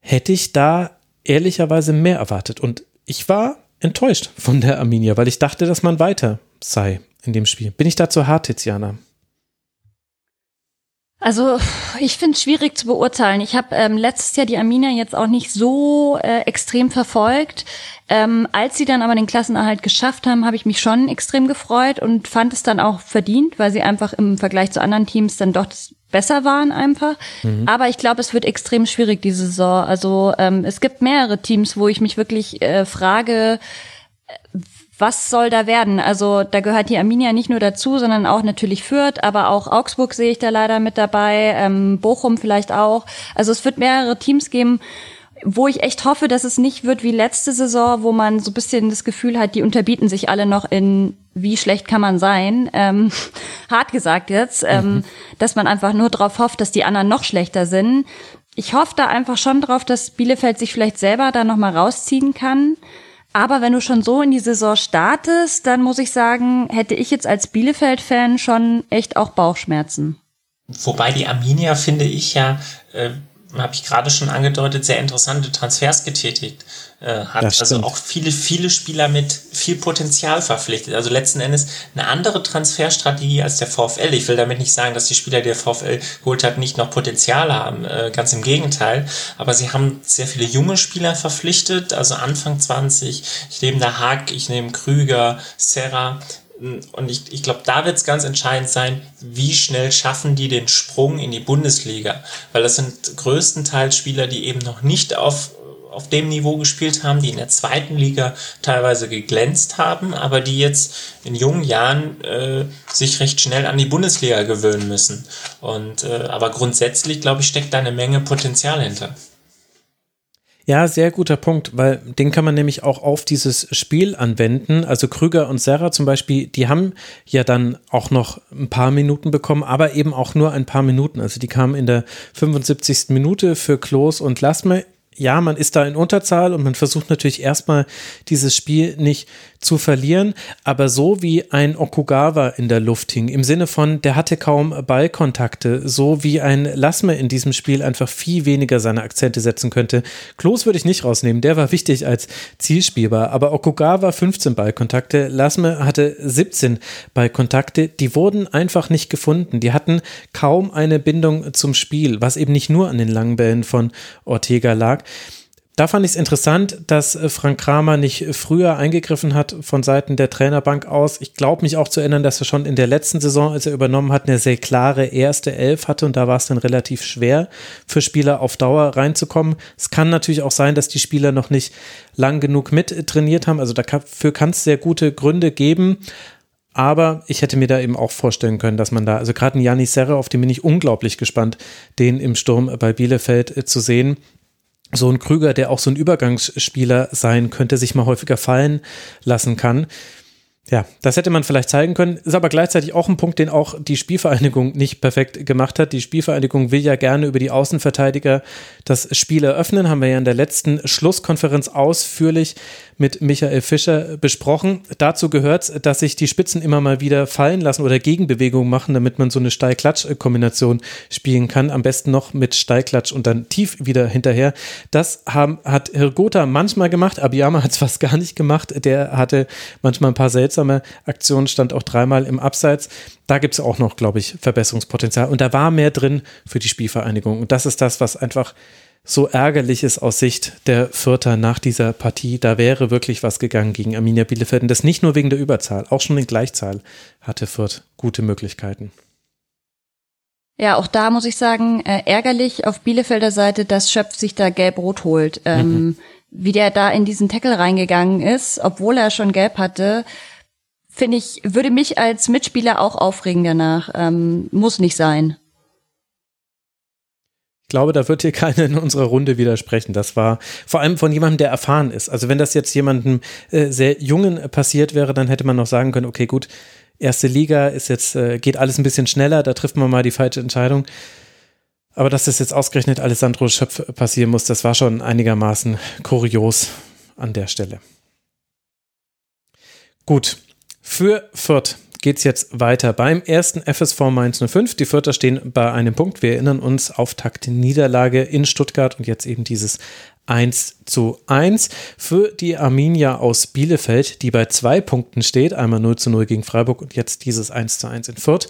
hätte ich da ehrlicherweise mehr erwartet. Und ich war enttäuscht von der Arminia, weil ich dachte, dass man weiter sei in dem Spiel. Bin ich da zu hart, Tiziana? Also ich finde es schwierig zu beurteilen. Ich habe ähm, letztes Jahr die Arminia jetzt auch nicht so äh, extrem verfolgt. Ähm, als sie dann aber den Klassenerhalt geschafft haben, habe ich mich schon extrem gefreut und fand es dann auch verdient, weil sie einfach im Vergleich zu anderen Teams dann doch besser waren einfach. Mhm. Aber ich glaube, es wird extrem schwierig diese Saison. Also ähm, es gibt mehrere Teams, wo ich mich wirklich äh, frage, was soll da werden? Also da gehört die Arminia nicht nur dazu, sondern auch natürlich Fürth, aber auch Augsburg sehe ich da leider mit dabei, ähm, Bochum vielleicht auch. Also es wird mehrere Teams geben, wo ich echt hoffe, dass es nicht wird wie letzte Saison, wo man so ein bisschen das Gefühl hat, die unterbieten sich alle noch in wie schlecht kann man sein, ähm, hart gesagt jetzt, ähm, mhm. dass man einfach nur darauf hofft, dass die anderen noch schlechter sind. Ich hoffe da einfach schon drauf, dass Bielefeld sich vielleicht selber da noch mal rausziehen kann. Aber wenn du schon so in die Saison startest, dann muss ich sagen, hätte ich jetzt als Bielefeld-Fan schon echt auch Bauchschmerzen. Wobei die Arminia, finde ich ja, äh, habe ich gerade schon angedeutet, sehr interessante Transfers getätigt äh, hat. Also auch viele, viele Spieler mit viel Potenzial verpflichtet. Also letzten Endes eine andere Transferstrategie als der VfL. Ich will damit nicht sagen, dass die Spieler, die der VfL geholt hat, nicht noch Potenzial haben. Äh, ganz im Gegenteil. Aber sie haben sehr viele junge Spieler verpflichtet, also Anfang 20. Ich nehme da Haag, ich nehme Krüger, Serra. Und ich, ich glaube, da wird es ganz entscheidend sein, wie schnell schaffen die den Sprung in die Bundesliga. Weil das sind größtenteils Spieler, die eben noch nicht auf, auf dem Niveau gespielt haben, die in der zweiten Liga teilweise geglänzt haben, aber die jetzt in jungen Jahren äh, sich recht schnell an die Bundesliga gewöhnen müssen. Und äh, aber grundsätzlich, glaube ich, steckt da eine Menge Potenzial hinter. Ja, sehr guter Punkt, weil den kann man nämlich auch auf dieses Spiel anwenden. Also Krüger und Serra zum Beispiel, die haben ja dann auch noch ein paar Minuten bekommen, aber eben auch nur ein paar Minuten. Also die kamen in der 75. Minute für Klos und Lasme ja, man ist da in Unterzahl und man versucht natürlich erstmal dieses Spiel nicht zu verlieren, aber so wie ein Okugawa in der Luft hing, im Sinne von, der hatte kaum Ballkontakte, so wie ein Lassme in diesem Spiel einfach viel weniger seine Akzente setzen könnte. Klos würde ich nicht rausnehmen, der war wichtig als Zielspieler, aber Okugawa 15 Ballkontakte, Lassme hatte 17 Ballkontakte, die wurden einfach nicht gefunden, die hatten kaum eine Bindung zum Spiel, was eben nicht nur an den langen Bällen von Ortega lag. Da fand ich es interessant, dass äh, Frank Kramer nicht früher eingegriffen hat von Seiten der Trainerbank aus. Ich glaube mich auch zu erinnern, dass er schon in der letzten Saison, als er übernommen hat, eine sehr klare erste Elf hatte und da war es dann relativ schwer für Spieler auf Dauer reinzukommen. Es kann natürlich auch sein, dass die Spieler noch nicht lang genug mit trainiert haben. Also dafür kann es sehr gute Gründe geben. Aber ich hätte mir da eben auch vorstellen können, dass man da, also gerade einen Janis Serre, auf den bin ich unglaublich gespannt, den im Sturm bei Bielefeld äh, zu sehen so ein Krüger, der auch so ein Übergangsspieler sein könnte, sich mal häufiger fallen lassen kann. Ja, das hätte man vielleicht zeigen können. Ist aber gleichzeitig auch ein Punkt, den auch die Spielvereinigung nicht perfekt gemacht hat. Die Spielvereinigung will ja gerne über die Außenverteidiger das Spiel eröffnen. Haben wir ja in der letzten Schlusskonferenz ausführlich mit Michael Fischer besprochen. Dazu gehört, dass sich die Spitzen immer mal wieder fallen lassen oder Gegenbewegungen machen, damit man so eine Steil-Klatsch-Kombination spielen kann. Am besten noch mit Steilklatsch und dann tief wieder hinterher. Das haben, hat Hirgota manchmal gemacht. Abiyama hat es fast gar nicht gemacht. Der hatte manchmal ein paar seltsame Aktionen, stand auch dreimal im Abseits. Da gibt es auch noch, glaube ich, Verbesserungspotenzial. Und da war mehr drin für die Spielvereinigung. Und das ist das, was einfach so ärgerlich ist aus Sicht der Vierter nach dieser Partie. Da wäre wirklich was gegangen gegen Arminia Bielefeld. Und das nicht nur wegen der Überzahl, auch schon in Gleichzahl hatte Fürth gute Möglichkeiten. Ja, auch da muss ich sagen, äh, ärgerlich auf Bielefelder Seite, dass Schöpf sich da gelb-rot holt. Ähm, mhm. Wie der da in diesen Tackle reingegangen ist, obwohl er schon gelb hatte, finde ich, würde mich als Mitspieler auch aufregen danach. Ähm, muss nicht sein glaube, da wird hier keiner in unserer Runde widersprechen. Das war vor allem von jemandem, der erfahren ist. Also wenn das jetzt jemandem äh, sehr Jungen passiert wäre, dann hätte man noch sagen können, okay, gut, erste Liga ist jetzt, äh, geht alles ein bisschen schneller, da trifft man mal die falsche Entscheidung. Aber dass das jetzt ausgerechnet Alessandro Schöpf passieren muss, das war schon einigermaßen kurios an der Stelle. Gut, für Fürth geht es jetzt weiter beim ersten FSV Mainz 05. Die Vierter stehen bei einem Punkt. Wir erinnern uns auf Takt Niederlage in Stuttgart und jetzt eben dieses 1 zu 1 für die Arminia aus Bielefeld, die bei zwei Punkten steht, einmal 0 zu 0 gegen Freiburg und jetzt dieses 1 zu 1 in Fürth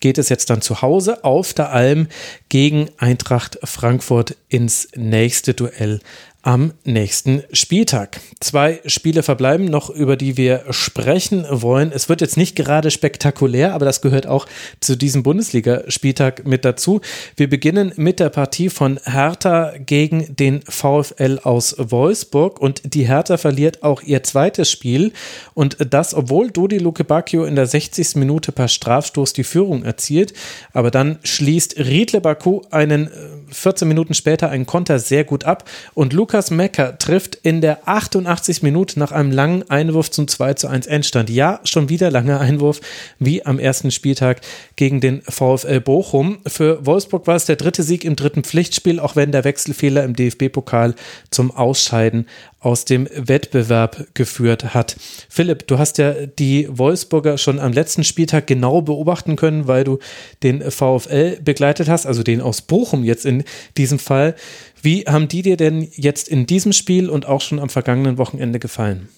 geht es jetzt dann zu Hause auf der Alm gegen Eintracht Frankfurt ins nächste Duell am nächsten Spieltag. Zwei Spiele verbleiben noch, über die wir sprechen wollen. Es wird jetzt nicht gerade spektakulär, aber das gehört auch zu diesem Bundesligaspieltag mit dazu. Wir beginnen mit der Partie von Hertha gegen den VfL aus Wolfsburg und die Hertha verliert auch ihr zweites Spiel und das, obwohl Dodi Luke Bacchio in der 60. Minute per Strafstoß die Führung erzielt, aber dann schließt Riedle Baku einen 14 äh, Minuten später einen Konter sehr gut ab und Lukas Mecker trifft in der 88 Minute nach einem langen Einwurf zum 2 zu 1 Endstand. Ja, schon wieder langer Einwurf, wie am ersten Spieltag gegen den VfL Bochum. Für Wolfsburg war es der dritte Sieg im dritten Pflichtspiel, auch wenn der Wechselfehler im DFB-Pokal zum Ausscheiden aus dem Wettbewerb geführt hat. Philipp, du hast ja die Wolfsburger schon am letzten Spieltag genau beobachten können, weil du den VfL begleitet hast, also den aus Bochum jetzt in diesem Fall. Wie haben die dir denn jetzt in diesem Spiel und auch schon am vergangenen Wochenende gefallen?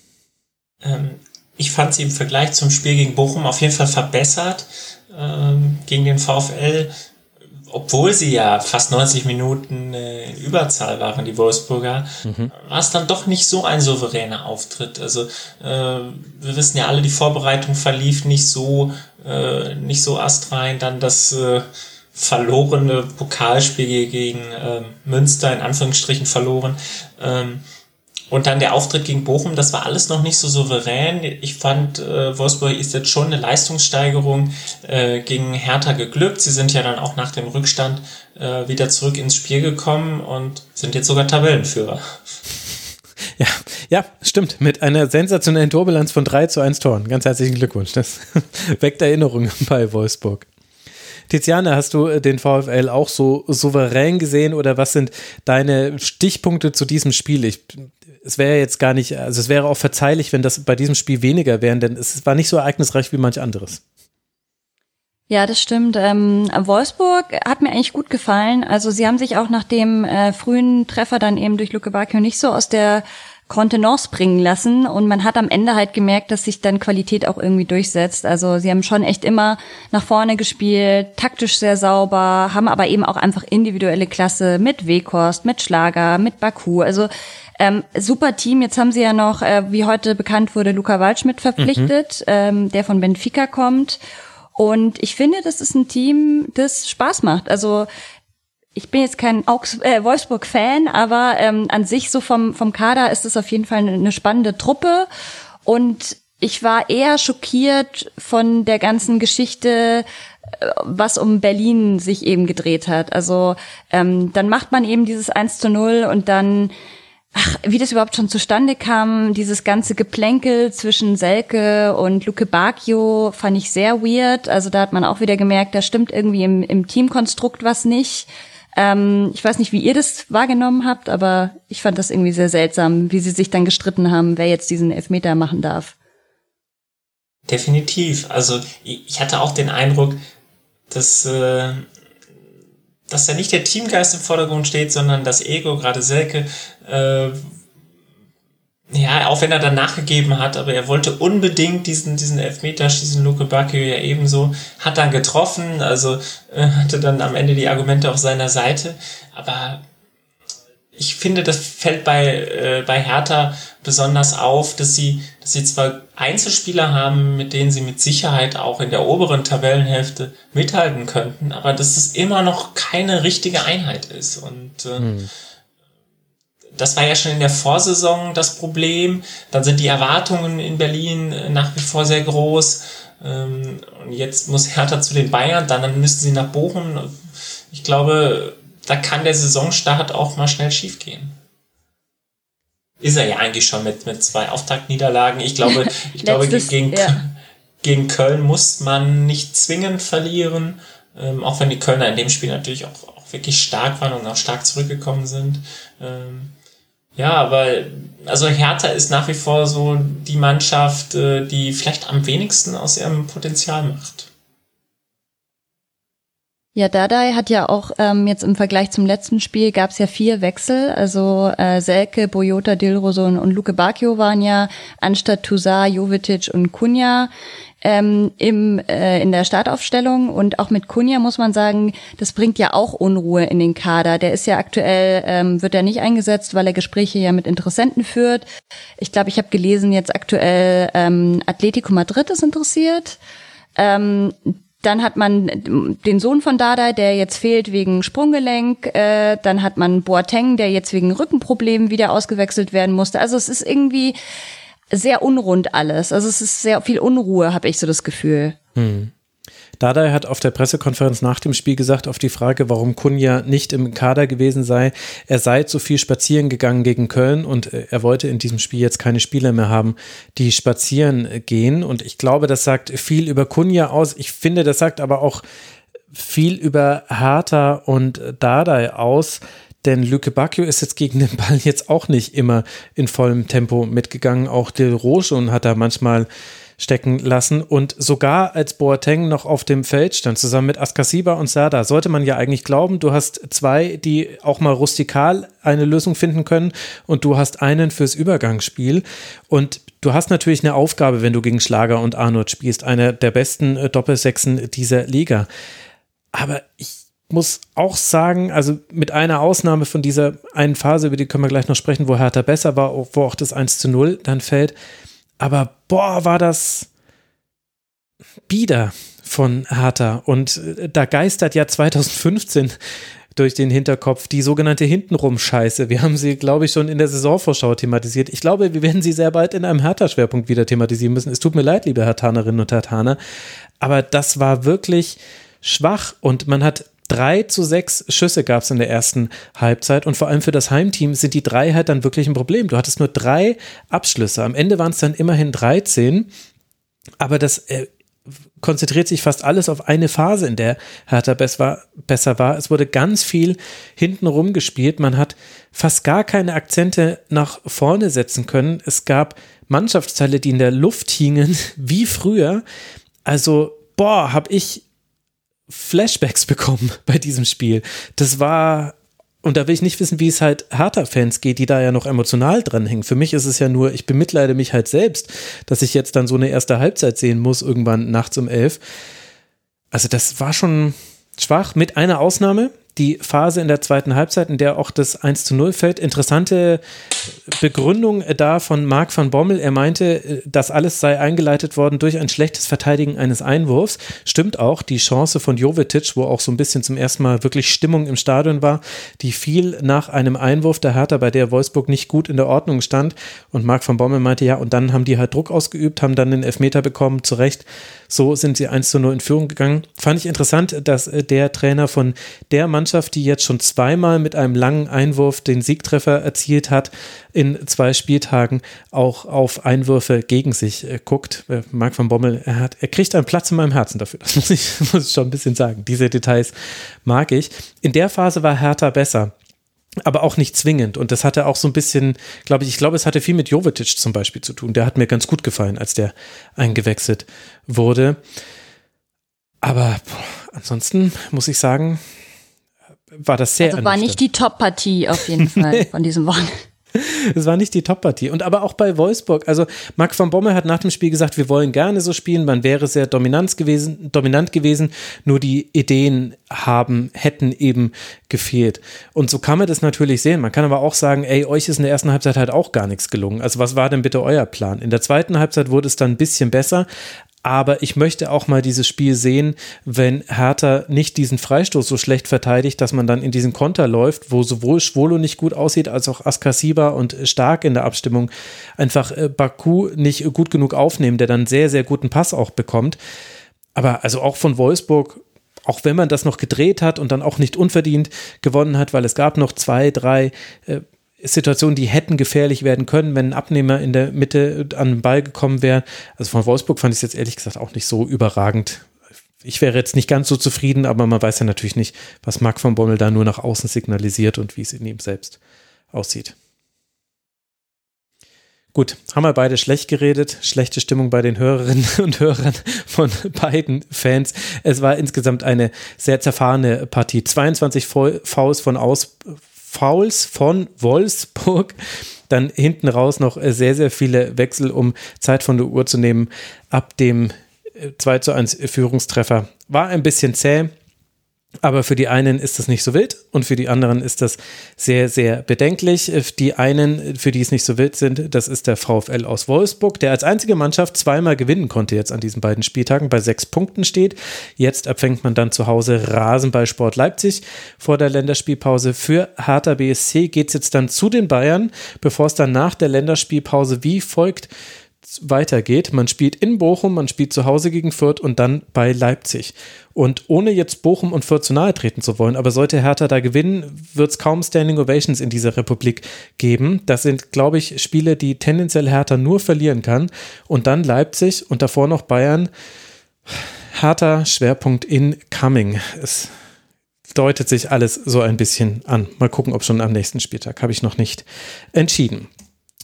Ähm, ich fand sie im Vergleich zum Spiel gegen Bochum auf jeden Fall verbessert. Ähm, gegen den VfL obwohl sie ja fast 90 Minuten äh, in Überzahl waren, die Wolfsburger, mhm. war es dann doch nicht so ein souveräner Auftritt. Also äh, wir wissen ja alle, die Vorbereitung verlief nicht so, äh, nicht so astrein. Dann das äh, verlorene Pokalspiel gegen äh, Münster in Anführungsstrichen verloren. Ähm, und dann der Auftritt gegen Bochum, das war alles noch nicht so souverän. Ich fand, äh, Wolfsburg ist jetzt schon eine Leistungssteigerung äh, gegen Hertha geglückt. Sie sind ja dann auch nach dem Rückstand äh, wieder zurück ins Spiel gekommen und sind jetzt sogar Tabellenführer. Ja, ja, stimmt. Mit einer sensationellen Torbilanz von 3 zu 1 Toren. Ganz herzlichen Glückwunsch. Das weckt Erinnerungen bei Wolfsburg. Tiziane, hast du den VfL auch so souverän gesehen oder was sind deine Stichpunkte zu diesem Spiel? Ich, es wäre jetzt gar nicht, also es wäre auch verzeihlich, wenn das bei diesem Spiel weniger wären, denn es war nicht so ereignisreich wie manch anderes. Ja, das stimmt. Ähm, Wolfsburg hat mir eigentlich gut gefallen. Also sie haben sich auch nach dem äh, frühen Treffer dann eben durch Luke Bacchio nicht so aus der Kontenance bringen lassen und man hat am Ende halt gemerkt, dass sich dann Qualität auch irgendwie durchsetzt. Also sie haben schon echt immer nach vorne gespielt, taktisch sehr sauber, haben aber eben auch einfach individuelle Klasse mit Weghorst, mit Schlager, mit Baku. Also ähm, super Team. Jetzt haben sie ja noch, äh, wie heute bekannt wurde, Luca Waldschmidt verpflichtet, mhm. ähm, der von Benfica kommt. Und ich finde, das ist ein Team, das Spaß macht. Also ich bin jetzt kein Augs äh, Wolfsburg-Fan, aber ähm, an sich so vom, vom Kader ist es auf jeden Fall eine, eine spannende Truppe. Und ich war eher schockiert von der ganzen Geschichte, äh, was um Berlin sich eben gedreht hat. Also ähm, dann macht man eben dieses 1 zu 0 und dann ach, wie das überhaupt schon zustande kam, dieses ganze Geplänkel zwischen Selke und Luke Bacchio fand ich sehr weird. Also da hat man auch wieder gemerkt, da stimmt irgendwie im, im Teamkonstrukt was nicht. Ähm, ich weiß nicht, wie ihr das wahrgenommen habt, aber ich fand das irgendwie sehr seltsam, wie sie sich dann gestritten haben, wer jetzt diesen Elfmeter machen darf. Definitiv. Also ich hatte auch den Eindruck, dass äh, dass da nicht der Teamgeist im Vordergrund steht, sondern das Ego, gerade Selke, äh, ja, auch wenn er dann nachgegeben hat, aber er wollte unbedingt diesen, diesen Elfmeter schießen, Luke Bacchio ja ebenso, hat dann getroffen, also äh, hatte dann am Ende die Argumente auf seiner Seite, aber ich finde, das fällt bei, äh, bei Hertha besonders auf, dass sie, dass sie zwar Einzelspieler haben, mit denen sie mit Sicherheit auch in der oberen Tabellenhälfte mithalten könnten, aber dass es immer noch keine richtige Einheit ist. Und äh, hm. das war ja schon in der Vorsaison das Problem. Dann sind die Erwartungen in Berlin äh, nach wie vor sehr groß. Ähm, und jetzt muss Hertha zu den Bayern, dann müssen sie nach Bochum. Ich glaube, da kann der Saisonstart auch mal schnell schiefgehen. Ist er ja eigentlich schon mit, mit zwei Auftaktniederlagen. Ich glaube, ich glaube gegen, ja. gegen Köln muss man nicht zwingend verlieren, ähm, auch wenn die Kölner in dem Spiel natürlich auch, auch wirklich stark waren und auch stark zurückgekommen sind. Ähm, ja, aber also Hertha ist nach wie vor so die Mannschaft, äh, die vielleicht am wenigsten aus ihrem Potenzial macht. Ja, Dadai hat ja auch ähm, jetzt im Vergleich zum letzten Spiel gab es ja vier Wechsel. Also äh, Selke, Boyota, Dilrosun und Luke Bacchio waren ja anstatt Tuzar, Jovetic und Kunja ähm, im, äh, in der Startaufstellung. Und auch mit Kunja muss man sagen, das bringt ja auch Unruhe in den Kader. Der ist ja aktuell, ähm, wird er nicht eingesetzt, weil er Gespräche ja mit Interessenten führt. Ich glaube, ich habe gelesen, jetzt aktuell ähm, Atletico Madrid ist interessiert. Ähm, dann hat man den Sohn von Dada, der jetzt fehlt wegen Sprunggelenk. Äh, dann hat man Boateng, der jetzt wegen Rückenproblemen wieder ausgewechselt werden musste. Also es ist irgendwie sehr unrund alles. Also es ist sehr viel Unruhe, habe ich so das Gefühl. Hm. Dada hat auf der Pressekonferenz nach dem Spiel gesagt, auf die Frage, warum Kunja nicht im Kader gewesen sei, er sei zu viel spazieren gegangen gegen Köln und äh, er wollte in diesem Spiel jetzt keine Spieler mehr haben, die spazieren gehen. Und ich glaube, das sagt viel über Kunja aus. Ich finde, das sagt aber auch viel über Hertha und Dada aus. Denn Lüke Bacchio ist jetzt gegen den Ball jetzt auch nicht immer in vollem Tempo mitgegangen. Auch Del Rochon hat da manchmal stecken lassen. Und sogar als Boateng noch auf dem Feld stand, zusammen mit Askasiba und Sada, sollte man ja eigentlich glauben, du hast zwei, die auch mal rustikal eine Lösung finden können und du hast einen fürs Übergangsspiel. Und du hast natürlich eine Aufgabe, wenn du gegen Schlager und Arnold spielst, einer der besten äh, Doppelsechsen dieser Liga. Aber ich muss auch sagen, also mit einer Ausnahme von dieser einen Phase, über die können wir gleich noch sprechen, wo Hertha besser war, wo auch das 1 zu 0 dann fällt, aber boah, war das bieder von Hertha. Und äh, da geistert ja 2015 durch den Hinterkopf die sogenannte Hintenrum-Scheiße. Wir haben sie, glaube ich, schon in der Saisonvorschau thematisiert. Ich glaube, wir werden sie sehr bald in einem Hertha-Schwerpunkt wieder thematisieren müssen. Es tut mir leid, liebe Hertanerinnen und Hertaner. Aber das war wirklich schwach und man hat Drei zu sechs Schüsse gab es in der ersten Halbzeit und vor allem für das Heimteam sind die drei halt dann wirklich ein Problem. Du hattest nur drei Abschlüsse. Am Ende waren es dann immerhin 13, aber das äh, konzentriert sich fast alles auf eine Phase, in der Hertha besser war. Es wurde ganz viel hintenrum gespielt. Man hat fast gar keine Akzente nach vorne setzen können. Es gab Mannschaftsteile, die in der Luft hingen, wie früher. Also, boah, habe ich Flashbacks bekommen bei diesem Spiel. Das war und da will ich nicht wissen, wie es halt Hertha-Fans geht, die da ja noch emotional dranhängen. Für mich ist es ja nur, ich bemitleide mich halt selbst, dass ich jetzt dann so eine erste Halbzeit sehen muss, irgendwann nachts um elf. Also das war schon schwach, mit einer Ausnahme die Phase in der zweiten Halbzeit, in der auch das 1 zu 0 fällt. Interessante Begründung da von Marc van Bommel. Er meinte, das alles sei eingeleitet worden durch ein schlechtes Verteidigen eines Einwurfs. Stimmt auch. Die Chance von Jovetic, wo auch so ein bisschen zum ersten Mal wirklich Stimmung im Stadion war, die fiel nach einem Einwurf der Hertha, bei der Wolfsburg nicht gut in der Ordnung stand. Und Marc van Bommel meinte, ja, und dann haben die halt Druck ausgeübt, haben dann den Elfmeter bekommen, zu Recht. So sind sie 1 zu 0 in Führung gegangen. Fand ich interessant, dass der Trainer von der Mannschaft Mannschaft, die jetzt schon zweimal mit einem langen Einwurf den Siegtreffer erzielt hat, in zwei Spieltagen auch auf Einwürfe gegen sich äh, guckt. Äh, Marc van Bommel, er, hat, er kriegt einen Platz in meinem Herzen dafür. Das muss ich, muss ich schon ein bisschen sagen. Diese Details mag ich. In der Phase war Hertha besser aber auch nicht zwingend. Und das hatte auch so ein bisschen, glaube ich, ich glaube, es hatte viel mit Jovetic zum Beispiel zu tun. Der hat mir ganz gut gefallen, als der eingewechselt wurde. Aber boah, ansonsten muss ich sagen, war das sehr. Also war nicht die Top-Partie auf jeden Fall von diesem Wochenende. Es war nicht die Top-Partie. Und aber auch bei Wolfsburg. Also Marc van Bommel hat nach dem Spiel gesagt, wir wollen gerne so spielen. Man wäre sehr dominant gewesen, dominant gewesen. Nur die Ideen haben, hätten eben gefehlt. Und so kann man das natürlich sehen. Man kann aber auch sagen, ey, euch ist in der ersten Halbzeit halt auch gar nichts gelungen. Also was war denn bitte euer Plan? In der zweiten Halbzeit wurde es dann ein bisschen besser. Aber ich möchte auch mal dieses Spiel sehen, wenn Hertha nicht diesen Freistoß so schlecht verteidigt, dass man dann in diesen Konter läuft, wo sowohl Schwolo nicht gut aussieht, als auch Askasiba und Stark in der Abstimmung einfach äh, Baku nicht gut genug aufnehmen, der dann sehr, sehr guten Pass auch bekommt. Aber also auch von Wolfsburg auch wenn man das noch gedreht hat und dann auch nicht unverdient gewonnen hat, weil es gab noch zwei, drei äh, Situationen, die hätten gefährlich werden können, wenn ein Abnehmer in der Mitte an den Ball gekommen wäre. Also von Wolfsburg fand ich es jetzt ehrlich gesagt auch nicht so überragend. Ich wäre jetzt nicht ganz so zufrieden, aber man weiß ja natürlich nicht, was Marc von Bommel da nur nach außen signalisiert und wie es in ihm selbst aussieht. Gut, haben wir beide schlecht geredet. Schlechte Stimmung bei den Hörerinnen und Hörern von beiden Fans. Es war insgesamt eine sehr zerfahrene Partie. 22 Fouls von aus, Fouls von Wolfsburg. Dann hinten raus noch äh, sehr, sehr viele Wechsel, um Zeit von der Uhr zu nehmen. Ab dem 2 äh, zu 1 Führungstreffer war ein bisschen zäh. Aber für die einen ist das nicht so wild und für die anderen ist das sehr, sehr bedenklich. Die einen, für die es nicht so wild sind, das ist der VfL aus Wolfsburg, der als einzige Mannschaft zweimal gewinnen konnte jetzt an diesen beiden Spieltagen, bei sechs Punkten steht. Jetzt empfängt man dann zu Hause Rasenballsport Leipzig vor der Länderspielpause. Für Hertha BSC geht es jetzt dann zu den Bayern, bevor es dann nach der Länderspielpause wie folgt weitergeht. Man spielt in Bochum, man spielt zu Hause gegen Fürth und dann bei Leipzig. Und ohne jetzt Bochum und Fürth zu nahe treten zu wollen, aber sollte Hertha da gewinnen, wird es kaum Standing Ovations in dieser Republik geben. Das sind, glaube ich, Spiele, die tendenziell Hertha nur verlieren kann. Und dann Leipzig und davor noch Bayern. Hertha Schwerpunkt in Coming. Es deutet sich alles so ein bisschen an. Mal gucken, ob schon am nächsten Spieltag. Habe ich noch nicht entschieden.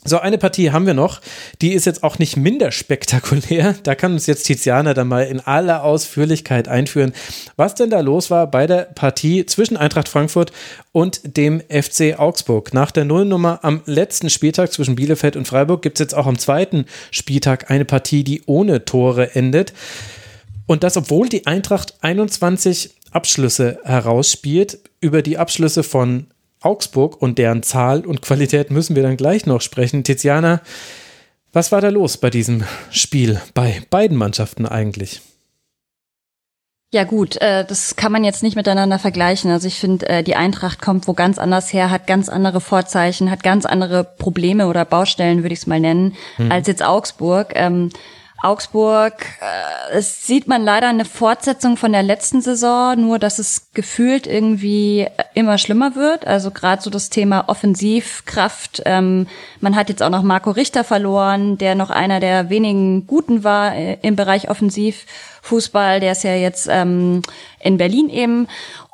So, eine Partie haben wir noch. Die ist jetzt auch nicht minder spektakulär. Da kann uns jetzt Tiziana dann mal in aller Ausführlichkeit einführen, was denn da los war bei der Partie zwischen Eintracht Frankfurt und dem FC Augsburg. Nach der Nullnummer am letzten Spieltag zwischen Bielefeld und Freiburg gibt es jetzt auch am zweiten Spieltag eine Partie, die ohne Tore endet. Und das, obwohl die Eintracht 21 Abschlüsse herausspielt. Über die Abschlüsse von Augsburg und deren Zahl und Qualität müssen wir dann gleich noch sprechen. Tiziana, was war da los bei diesem Spiel, bei beiden Mannschaften eigentlich? Ja gut, äh, das kann man jetzt nicht miteinander vergleichen. Also ich finde, äh, die Eintracht kommt wo ganz anders her, hat ganz andere Vorzeichen, hat ganz andere Probleme oder Baustellen, würde ich es mal nennen, mhm. als jetzt Augsburg. Ähm, Augsburg, äh, es sieht man leider eine Fortsetzung von der letzten Saison, nur dass es gefühlt irgendwie immer schlimmer wird. Also gerade so das Thema Offensivkraft. Ähm, man hat jetzt auch noch Marco Richter verloren, der noch einer der wenigen Guten war äh, im Bereich Offensivfußball. Der ist ja jetzt ähm, in Berlin eben.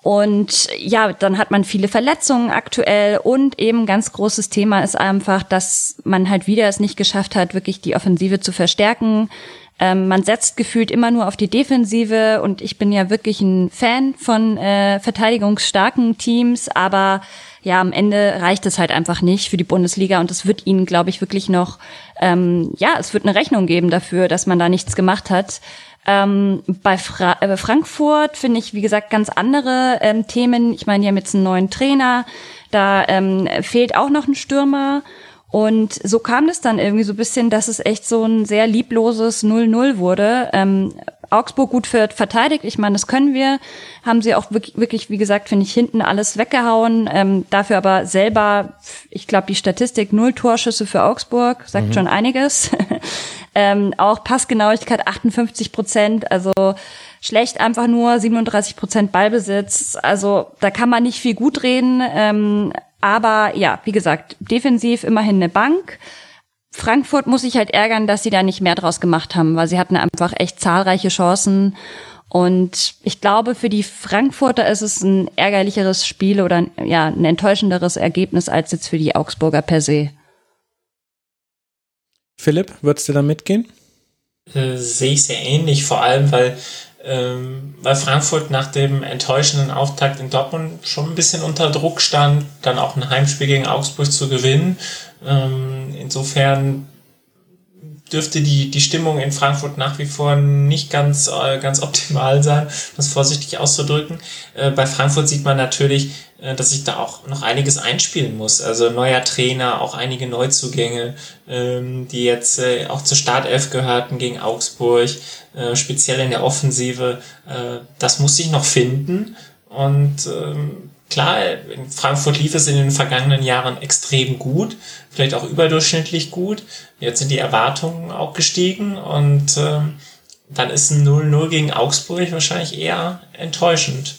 Und ja, dann hat man viele Verletzungen aktuell und eben ganz großes Thema ist einfach, dass man halt wieder es nicht geschafft hat, wirklich die Offensive zu verstärken. Ähm, man setzt gefühlt immer nur auf die Defensive und ich bin ja wirklich ein Fan von äh, verteidigungsstarken Teams, aber ja, am Ende reicht es halt einfach nicht für die Bundesliga und es wird ihnen, glaube ich, wirklich noch, ähm, ja, es wird eine Rechnung geben dafür, dass man da nichts gemacht hat. Ähm, bei Fra äh, Frankfurt finde ich, wie gesagt, ganz andere ähm, Themen. Ich meine, die haben jetzt einen neuen Trainer, da ähm, fehlt auch noch ein Stürmer. Und so kam es dann irgendwie so ein bisschen, dass es echt so ein sehr liebloses 0-0 wurde. Ähm, Augsburg gut verteidigt, ich meine, das können wir. Haben sie auch wirklich, wie gesagt, finde ich, hinten alles weggehauen. Ähm, dafür aber selber, ich glaube, die Statistik null Torschüsse für Augsburg, sagt mhm. schon einiges. Ähm, auch Passgenauigkeit 58 Prozent, also schlecht einfach nur 37 Prozent Ballbesitz. Also da kann man nicht viel gut reden. Ähm, aber ja, wie gesagt, defensiv immerhin eine Bank. Frankfurt muss sich halt ärgern, dass sie da nicht mehr draus gemacht haben, weil sie hatten einfach echt zahlreiche Chancen. Und ich glaube, für die Frankfurter ist es ein ärgerlicheres Spiel oder ja, ein enttäuschenderes Ergebnis als jetzt für die Augsburger per se. Philipp, würdest du da mitgehen? Äh, sehe ich sehr ähnlich, vor allem weil, ähm, weil Frankfurt nach dem enttäuschenden Auftakt in Dortmund schon ein bisschen unter Druck stand, dann auch ein Heimspiel gegen Augsburg zu gewinnen. Ähm, insofern dürfte die, die Stimmung in Frankfurt nach wie vor nicht ganz, äh, ganz optimal sein, das vorsichtig auszudrücken. Äh, bei Frankfurt sieht man natürlich, äh, dass sich da auch noch einiges einspielen muss. Also neuer Trainer, auch einige Neuzugänge, ähm, die jetzt äh, auch zur Startelf gehörten gegen Augsburg, äh, speziell in der Offensive. Äh, das muss sich noch finden. Und ähm, klar, in Frankfurt lief es in den vergangenen Jahren extrem gut, vielleicht auch überdurchschnittlich gut. Jetzt sind die Erwartungen auch gestiegen und ähm, dann ist ein 0-0 gegen Augsburg wahrscheinlich eher enttäuschend.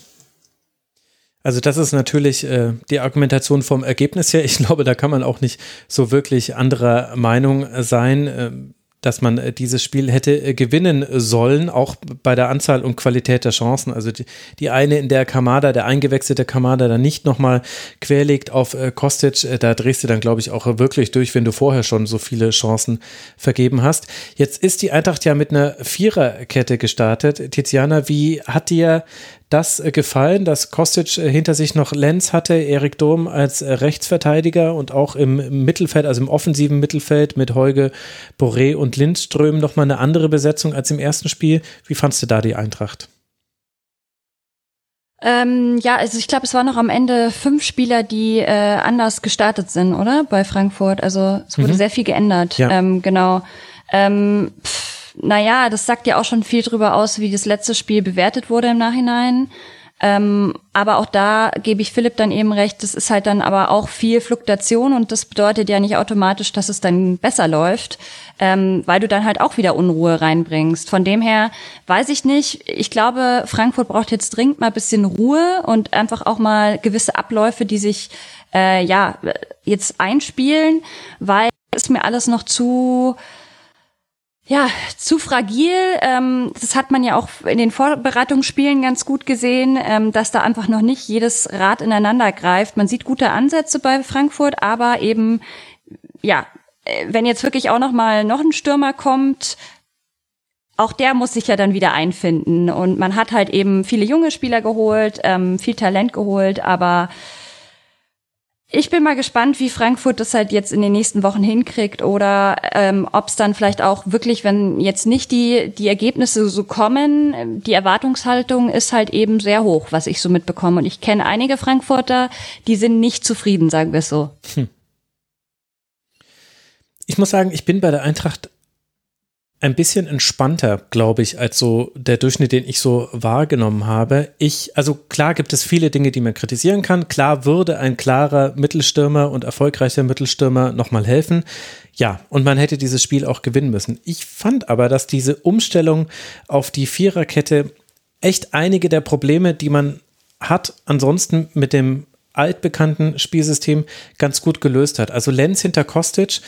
Also das ist natürlich äh, die Argumentation vom Ergebnis her. Ich glaube, da kann man auch nicht so wirklich anderer Meinung sein. Ähm, dass man äh, dieses Spiel hätte äh, gewinnen sollen, auch bei der Anzahl und Qualität der Chancen. Also die, die eine, in der Kamada, der eingewechselte Kamada, dann nicht nochmal querlegt auf äh, Kostic, da drehst du dann, glaube ich, auch wirklich durch, wenn du vorher schon so viele Chancen vergeben hast. Jetzt ist die Eintracht ja mit einer Viererkette gestartet. Tiziana, wie hat dir das äh, gefallen, dass Kostic äh, hinter sich noch Lenz hatte, Erik Durm als äh, Rechtsverteidiger und auch im Mittelfeld, also im offensiven Mittelfeld mit Heuge, Boré und Lindström nochmal eine andere Besetzung als im ersten Spiel. Wie fandst du da die Eintracht? Ähm, ja, also ich glaube, es waren noch am Ende fünf Spieler, die äh, anders gestartet sind, oder? Bei Frankfurt. Also es wurde mhm. sehr viel geändert. Ja. Ähm, genau. Ähm, pff naja, das sagt ja auch schon viel drüber aus, wie das letzte Spiel bewertet wurde im Nachhinein. Ähm, aber auch da gebe ich Philipp dann eben recht, das ist halt dann aber auch viel Fluktuation und das bedeutet ja nicht automatisch, dass es dann besser läuft, ähm, weil du dann halt auch wieder Unruhe reinbringst. Von dem her weiß ich nicht. Ich glaube, Frankfurt braucht jetzt dringend mal ein bisschen Ruhe und einfach auch mal gewisse Abläufe, die sich äh, ja jetzt einspielen, weil es mir alles noch zu ja, zu fragil. Ähm, das hat man ja auch in den Vorbereitungsspielen ganz gut gesehen, ähm, dass da einfach noch nicht jedes Rad ineinander greift. Man sieht gute Ansätze bei Frankfurt, aber eben, ja, äh, wenn jetzt wirklich auch noch mal noch ein Stürmer kommt, auch der muss sich ja dann wieder einfinden. Und man hat halt eben viele junge Spieler geholt, ähm, viel Talent geholt, aber ich bin mal gespannt, wie Frankfurt das halt jetzt in den nächsten Wochen hinkriegt oder ähm, ob es dann vielleicht auch wirklich, wenn jetzt nicht die, die Ergebnisse so kommen, die Erwartungshaltung ist halt eben sehr hoch, was ich so mitbekomme. Und ich kenne einige Frankfurter, die sind nicht zufrieden, sagen wir es so. Hm. Ich muss sagen, ich bin bei der Eintracht ein bisschen entspannter, glaube ich, als so der Durchschnitt, den ich so wahrgenommen habe. Ich, also klar gibt es viele Dinge, die man kritisieren kann. Klar würde ein klarer Mittelstürmer und erfolgreicher Mittelstürmer nochmal helfen. Ja, und man hätte dieses Spiel auch gewinnen müssen. Ich fand aber, dass diese Umstellung auf die Viererkette echt einige der Probleme, die man hat, ansonsten mit dem altbekannten Spielsystem ganz gut gelöst hat. Also Lenz hinter Kostic,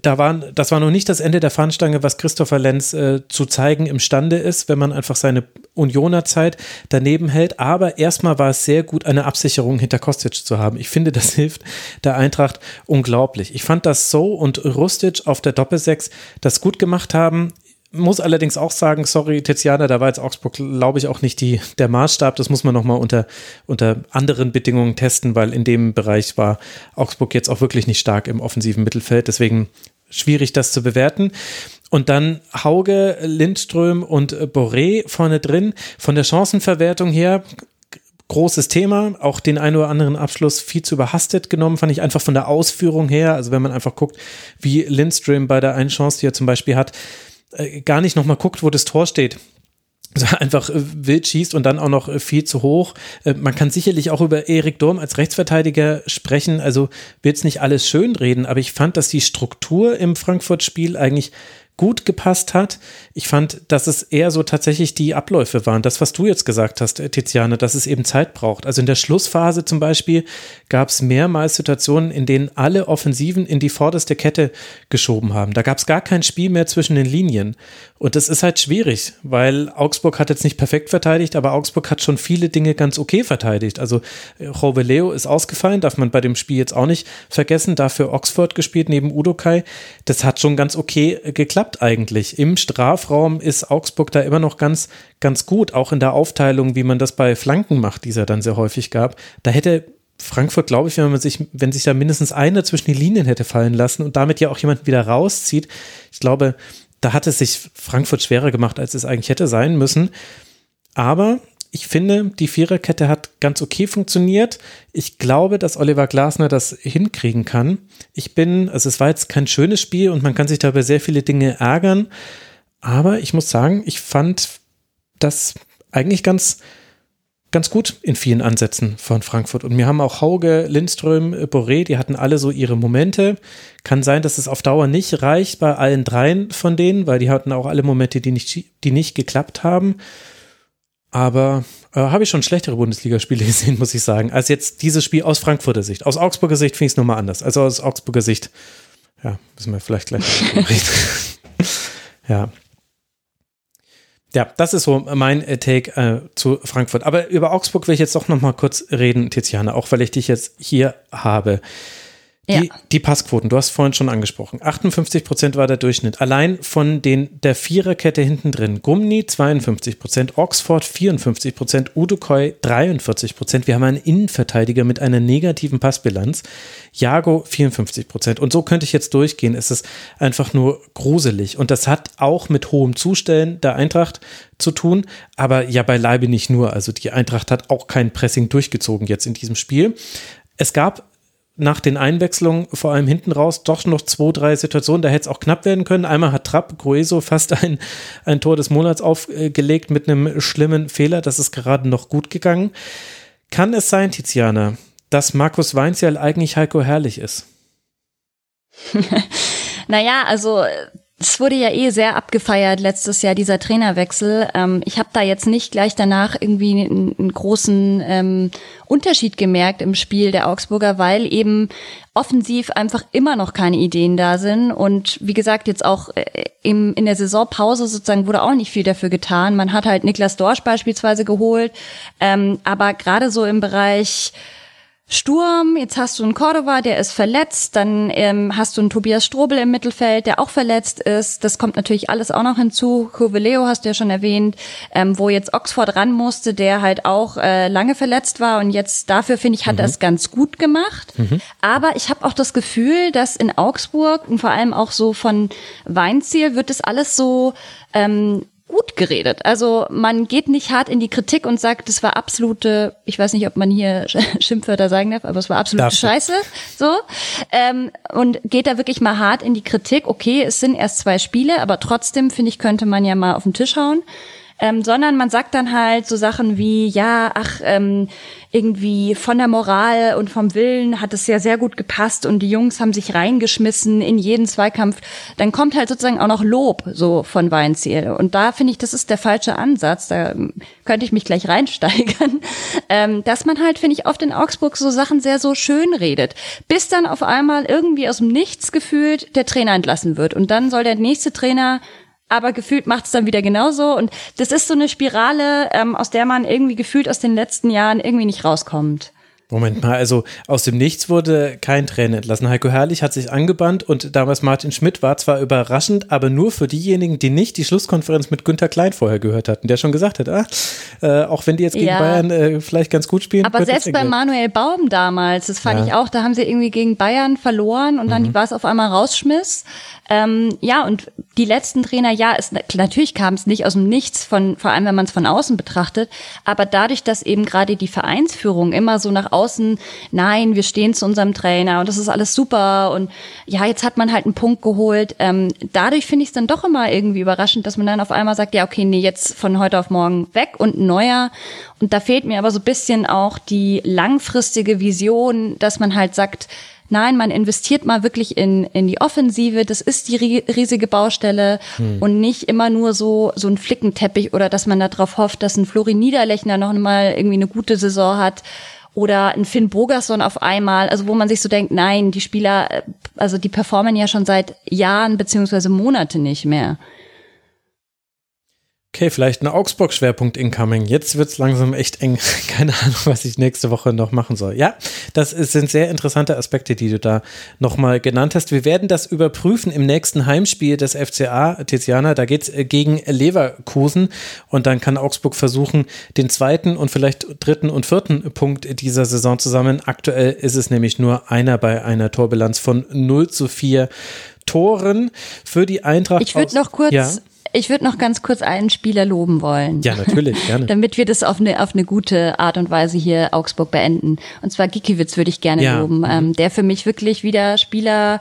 da waren, das war noch nicht das Ende der Fahnenstange, was Christopher Lenz äh, zu zeigen imstande ist, wenn man einfach seine Unioner Zeit daneben hält. Aber erstmal war es sehr gut, eine Absicherung hinter Kostic zu haben. Ich finde, das hilft der Eintracht unglaublich. Ich fand, dass So und Rustic auf der Doppelsechs das gut gemacht haben muss allerdings auch sagen, sorry, Tiziana, da war jetzt Augsburg, glaube ich, auch nicht die, der Maßstab. Das muss man nochmal unter, unter anderen Bedingungen testen, weil in dem Bereich war Augsburg jetzt auch wirklich nicht stark im offensiven Mittelfeld. Deswegen schwierig, das zu bewerten. Und dann Hauge, Lindström und Boré vorne drin. Von der Chancenverwertung her großes Thema. Auch den einen oder anderen Abschluss viel zu überhastet genommen, fand ich einfach von der Ausführung her. Also wenn man einfach guckt, wie Lindström bei der einen Chance, die er zum Beispiel hat, äh, gar nicht nochmal guckt, wo das Tor steht. Also einfach äh, wild schießt und dann auch noch äh, viel zu hoch. Äh, man kann sicherlich auch über Erik Durm als Rechtsverteidiger sprechen. Also will jetzt nicht alles schönreden, aber ich fand, dass die Struktur im Frankfurt-Spiel eigentlich gut gepasst hat. Ich fand, dass es eher so tatsächlich die Abläufe waren. Das, was du jetzt gesagt hast, äh, Tiziane, dass es eben Zeit braucht. Also in der Schlussphase zum Beispiel gab es mehrmals Situationen, in denen alle Offensiven in die vorderste Kette geschoben haben. Da gab es gar kein Spiel mehr zwischen den Linien. Und das ist halt schwierig, weil Augsburg hat jetzt nicht perfekt verteidigt, aber Augsburg hat schon viele Dinge ganz okay verteidigt. Also Roveleo ist ausgefallen, darf man bei dem Spiel jetzt auch nicht vergessen. Dafür Oxford gespielt neben Udokai. Das hat schon ganz okay geklappt klappt eigentlich. Im Strafraum ist Augsburg da immer noch ganz, ganz gut, auch in der Aufteilung, wie man das bei Flanken macht, die es ja dann sehr häufig gab. Da hätte Frankfurt, glaube ich, wenn man sich, wenn sich da mindestens einer zwischen die Linien hätte fallen lassen und damit ja auch jemanden wieder rauszieht, ich glaube, da hat es sich Frankfurt schwerer gemacht, als es eigentlich hätte sein müssen. Aber ich finde, die Viererkette hat ganz okay funktioniert. Ich glaube, dass Oliver Glasner das hinkriegen kann. Ich bin, also es war jetzt kein schönes Spiel und man kann sich da über sehr viele Dinge ärgern. Aber ich muss sagen, ich fand das eigentlich ganz, ganz gut in vielen Ansätzen von Frankfurt. Und mir haben auch Hauge, Lindström, Boré, die hatten alle so ihre Momente. Kann sein, dass es auf Dauer nicht reicht bei allen dreien von denen, weil die hatten auch alle Momente, die nicht, die nicht geklappt haben. Aber äh, habe ich schon schlechtere Bundesligaspiele gesehen, muss ich sagen, als jetzt dieses Spiel aus Frankfurter Sicht. Aus Augsburger Sicht finde ich es nochmal anders. Also aus Augsburger Sicht, ja, müssen wir vielleicht gleich reden. ja. Ja, das ist so mein äh, Take äh, zu Frankfurt. Aber über Augsburg will ich jetzt doch nochmal kurz reden, Tiziane, auch weil ich dich jetzt hier habe. Die, ja. die Passquoten, du hast vorhin schon angesprochen. 58 Prozent war der Durchschnitt. Allein von den, der Viererkette hinten drin. Gumni 52 Prozent, Oxford 54 Prozent, Udokoi 43 Prozent. Wir haben einen Innenverteidiger mit einer negativen Passbilanz. Jago 54 Prozent. Und so könnte ich jetzt durchgehen. Es ist einfach nur gruselig. Und das hat auch mit hohem Zustellen der Eintracht zu tun. Aber ja, beileibe nicht nur. Also die Eintracht hat auch kein Pressing durchgezogen jetzt in diesem Spiel. Es gab nach den Einwechslungen, vor allem hinten raus, doch noch zwei, drei Situationen, da hätte es auch knapp werden können. Einmal hat Trapp Grueso fast ein, ein Tor des Monats aufgelegt mit einem schlimmen Fehler. Das ist gerade noch gut gegangen. Kann es sein, Tiziana, dass Markus Weinzierl eigentlich Heiko Herrlich ist? naja, also es wurde ja eh sehr abgefeiert letztes Jahr, dieser Trainerwechsel. Ähm, ich habe da jetzt nicht gleich danach irgendwie einen, einen großen ähm, Unterschied gemerkt im Spiel der Augsburger, weil eben offensiv einfach immer noch keine Ideen da sind. Und wie gesagt, jetzt auch äh, im, in der Saisonpause sozusagen wurde auch nicht viel dafür getan. Man hat halt Niklas Dorsch beispielsweise geholt. Ähm, aber gerade so im Bereich Sturm, jetzt hast du einen Cordova, der ist verletzt, dann ähm, hast du einen Tobias Strobel im Mittelfeld, der auch verletzt ist. Das kommt natürlich alles auch noch hinzu. Coveleo hast du ja schon erwähnt, ähm, wo jetzt Oxford ran musste, der halt auch äh, lange verletzt war und jetzt dafür finde ich hat mhm. er es ganz gut gemacht. Mhm. Aber ich habe auch das Gefühl, dass in Augsburg und vor allem auch so von Weinziel wird das alles so ähm, gut geredet. Also man geht nicht hart in die Kritik und sagt, das war absolute, ich weiß nicht, ob man hier Schimpfwörter sagen darf, aber es war absolute Darf Scheiße. So. Ähm, und geht da wirklich mal hart in die Kritik. Okay, es sind erst zwei Spiele, aber trotzdem, finde ich, könnte man ja mal auf den Tisch hauen ähm, sondern man sagt dann halt so Sachen wie, ja, ach, ähm, irgendwie von der Moral und vom Willen hat es ja sehr gut gepasst und die Jungs haben sich reingeschmissen in jeden Zweikampf. Dann kommt halt sozusagen auch noch Lob so von Weinziel. Und da finde ich, das ist der falsche Ansatz. Da ähm, könnte ich mich gleich reinsteigern. Ähm, dass man halt, finde ich, oft in Augsburg so Sachen sehr so schön redet. Bis dann auf einmal irgendwie aus dem Nichts gefühlt der Trainer entlassen wird. Und dann soll der nächste Trainer aber gefühlt macht es dann wieder genauso. Und das ist so eine Spirale, ähm, aus der man irgendwie gefühlt aus den letzten Jahren irgendwie nicht rauskommt. Moment mal, also aus dem Nichts wurde kein Trainer entlassen. Heiko Herrlich hat sich angebannt und damals Martin Schmidt war zwar überraschend, aber nur für diejenigen, die nicht die Schlusskonferenz mit Günter Klein vorher gehört hatten, der schon gesagt hat, ah, äh, auch wenn die jetzt gegen ja. Bayern äh, vielleicht ganz gut spielen. Aber selbst bei Manuel Baum damals, das fand ja. ich auch, da haben sie irgendwie gegen Bayern verloren und dann mhm. war es auf einmal rausschmiss. Ähm, ja, und die letzten Trainer, ja, es, natürlich kam es nicht aus dem Nichts, von, vor allem wenn man es von außen betrachtet, aber dadurch, dass eben gerade die Vereinsführung immer so nach außen, nein, wir stehen zu unserem Trainer und das ist alles super und ja, jetzt hat man halt einen Punkt geholt. Ähm, dadurch finde ich es dann doch immer irgendwie überraschend, dass man dann auf einmal sagt, ja, okay, nee, jetzt von heute auf morgen weg und ein neuer. Und da fehlt mir aber so ein bisschen auch die langfristige Vision, dass man halt sagt, Nein, man investiert mal wirklich in, in die Offensive. Das ist die riesige Baustelle hm. und nicht immer nur so, so ein Flickenteppich oder dass man darauf hofft, dass ein Flori Niederlechner noch mal irgendwie eine gute Saison hat oder ein Finn Bogerson auf einmal, also wo man sich so denkt, nein, die Spieler, also die performen ja schon seit Jahren beziehungsweise Monate nicht mehr. Okay, vielleicht ein Augsburg-Schwerpunkt incoming. Jetzt wird's langsam echt eng. Keine Ahnung, was ich nächste Woche noch machen soll. Ja, das sind sehr interessante Aspekte, die du da nochmal genannt hast. Wir werden das überprüfen im nächsten Heimspiel des FCA, Tiziana. Da geht's äh, gegen Leverkusen und dann kann Augsburg versuchen, den zweiten und vielleicht dritten und vierten Punkt dieser Saison zu sammeln. Aktuell ist es nämlich nur einer bei einer Torbilanz von 0 zu 4 Toren für die Eintracht. Ich würde noch kurz ja. Ich würde noch ganz kurz einen Spieler loben wollen. Ja, natürlich, gerne. Damit wir das auf eine, auf eine gute Art und Weise hier Augsburg beenden. Und zwar Gikiewicz würde ich gerne ja. loben, ähm, der für mich wirklich wieder Spieler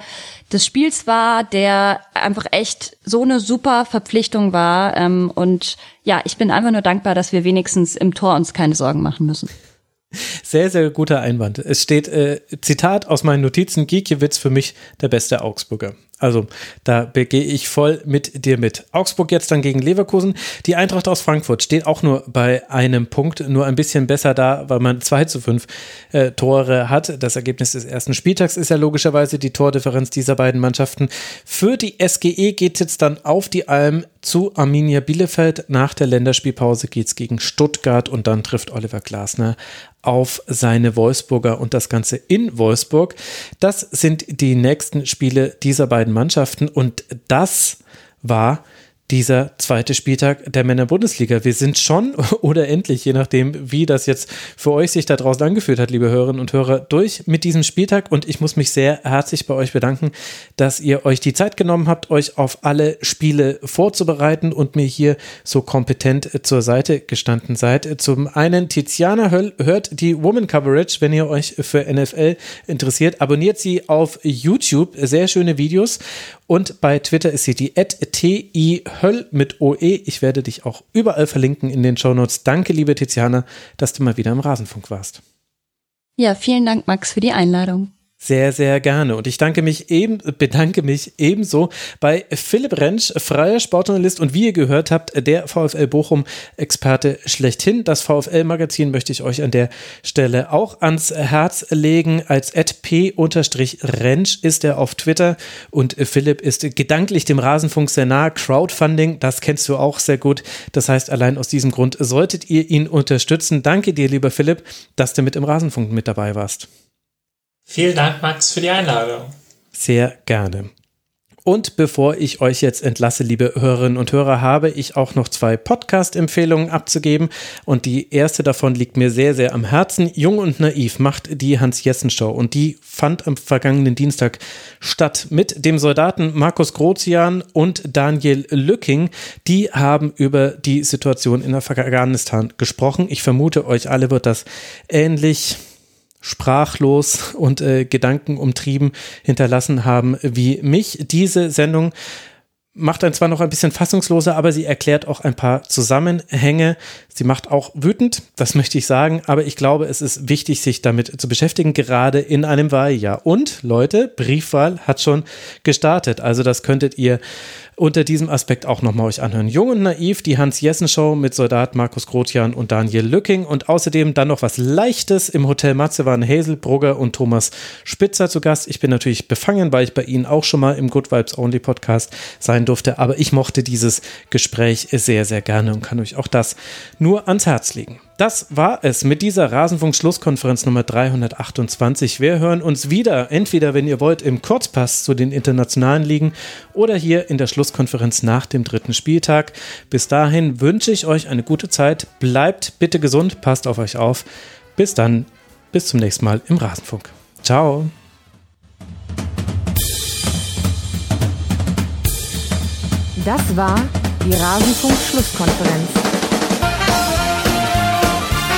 des Spiels war, der einfach echt so eine super Verpflichtung war. Ähm, und ja, ich bin einfach nur dankbar, dass wir wenigstens im Tor uns keine Sorgen machen müssen. Sehr, sehr guter Einwand. Es steht, äh, Zitat aus meinen Notizen, Gikiewicz für mich der beste Augsburger. Also da begehe ich voll mit dir mit. Augsburg jetzt dann gegen Leverkusen. Die Eintracht aus Frankfurt steht auch nur bei einem Punkt, nur ein bisschen besser da, weil man 2 zu 5 äh, Tore hat. Das Ergebnis des ersten Spieltags ist ja logischerweise die Tordifferenz dieser beiden Mannschaften. Für die SGE geht es jetzt dann auf die Alm zu Arminia Bielefeld. Nach der Länderspielpause geht es gegen Stuttgart und dann trifft Oliver Glasner auf seine Wolfsburger und das Ganze in Wolfsburg. Das sind die nächsten Spiele dieser beiden Mannschaften. Und das war dieser zweite Spieltag der Männer-Bundesliga. Wir sind schon oder endlich, je nachdem, wie das jetzt für euch sich da draußen angefühlt hat, liebe Hörerinnen und Hörer, durch mit diesem Spieltag. Und ich muss mich sehr herzlich bei euch bedanken, dass ihr euch die Zeit genommen habt, euch auf alle Spiele vorzubereiten und mir hier so kompetent zur Seite gestanden seid. Zum einen, Tiziana Höll hört die Woman Coverage, wenn ihr euch für NFL interessiert. Abonniert sie auf YouTube. Sehr schöne Videos. Und bei Twitter ist sie die TI Höll mit OE. Ich werde dich auch überall verlinken in den Shownotes. Danke, liebe Tiziana, dass du mal wieder im Rasenfunk warst. Ja, vielen Dank, Max, für die Einladung. Sehr, sehr gerne. Und ich danke mich eben, bedanke mich ebenso bei Philipp Rentsch, freier Sportjournalist und wie ihr gehört habt, der VfL Bochum-Experte schlechthin. Das VfL-Magazin möchte ich euch an der Stelle auch ans Herz legen. Als p-rentsch ist er auf Twitter und Philipp ist gedanklich dem Rasenfunk sehr nah. Crowdfunding, das kennst du auch sehr gut. Das heißt, allein aus diesem Grund solltet ihr ihn unterstützen. Danke dir, lieber Philipp, dass du mit im Rasenfunk mit dabei warst. Vielen Dank, Max, für die Einladung. Sehr gerne. Und bevor ich euch jetzt entlasse, liebe Hörerinnen und Hörer, habe ich auch noch zwei Podcast-Empfehlungen abzugeben. Und die erste davon liegt mir sehr, sehr am Herzen. Jung und naiv macht die Hans-Jessen-Show. Und die fand am vergangenen Dienstag statt mit dem Soldaten Markus Grozian und Daniel Lücking. Die haben über die Situation in Afghanistan gesprochen. Ich vermute, euch alle wird das ähnlich sprachlos und äh, gedankenumtrieben hinterlassen haben wie mich. Diese Sendung macht einen zwar noch ein bisschen fassungsloser, aber sie erklärt auch ein paar Zusammenhänge. Sie macht auch wütend, das möchte ich sagen, aber ich glaube, es ist wichtig, sich damit zu beschäftigen, gerade in einem Wahljahr. Und Leute, Briefwahl hat schon gestartet, also das könntet ihr unter diesem Aspekt auch nochmal euch anhören. Jung und naiv, die Hans-Jessen-Show mit Soldat Markus Grotian und Daniel Lücking und außerdem dann noch was Leichtes im Hotel Matze waren Hazel Brugger und Thomas Spitzer zu Gast. Ich bin natürlich befangen, weil ich bei Ihnen auch schon mal im Good Vibes Only Podcast sein durfte, aber ich mochte dieses Gespräch sehr, sehr gerne und kann euch auch das nur ans Herz legen. Das war es mit dieser Rasenfunk-Schlusskonferenz Nummer 328. Wir hören uns wieder, entweder, wenn ihr wollt, im Kurzpass zu den internationalen Ligen oder hier in der Schlusskonferenz nach dem dritten Spieltag. Bis dahin wünsche ich euch eine gute Zeit. Bleibt bitte gesund, passt auf euch auf. Bis dann, bis zum nächsten Mal im Rasenfunk. Ciao. Das war die Rasenfunk-Schlusskonferenz.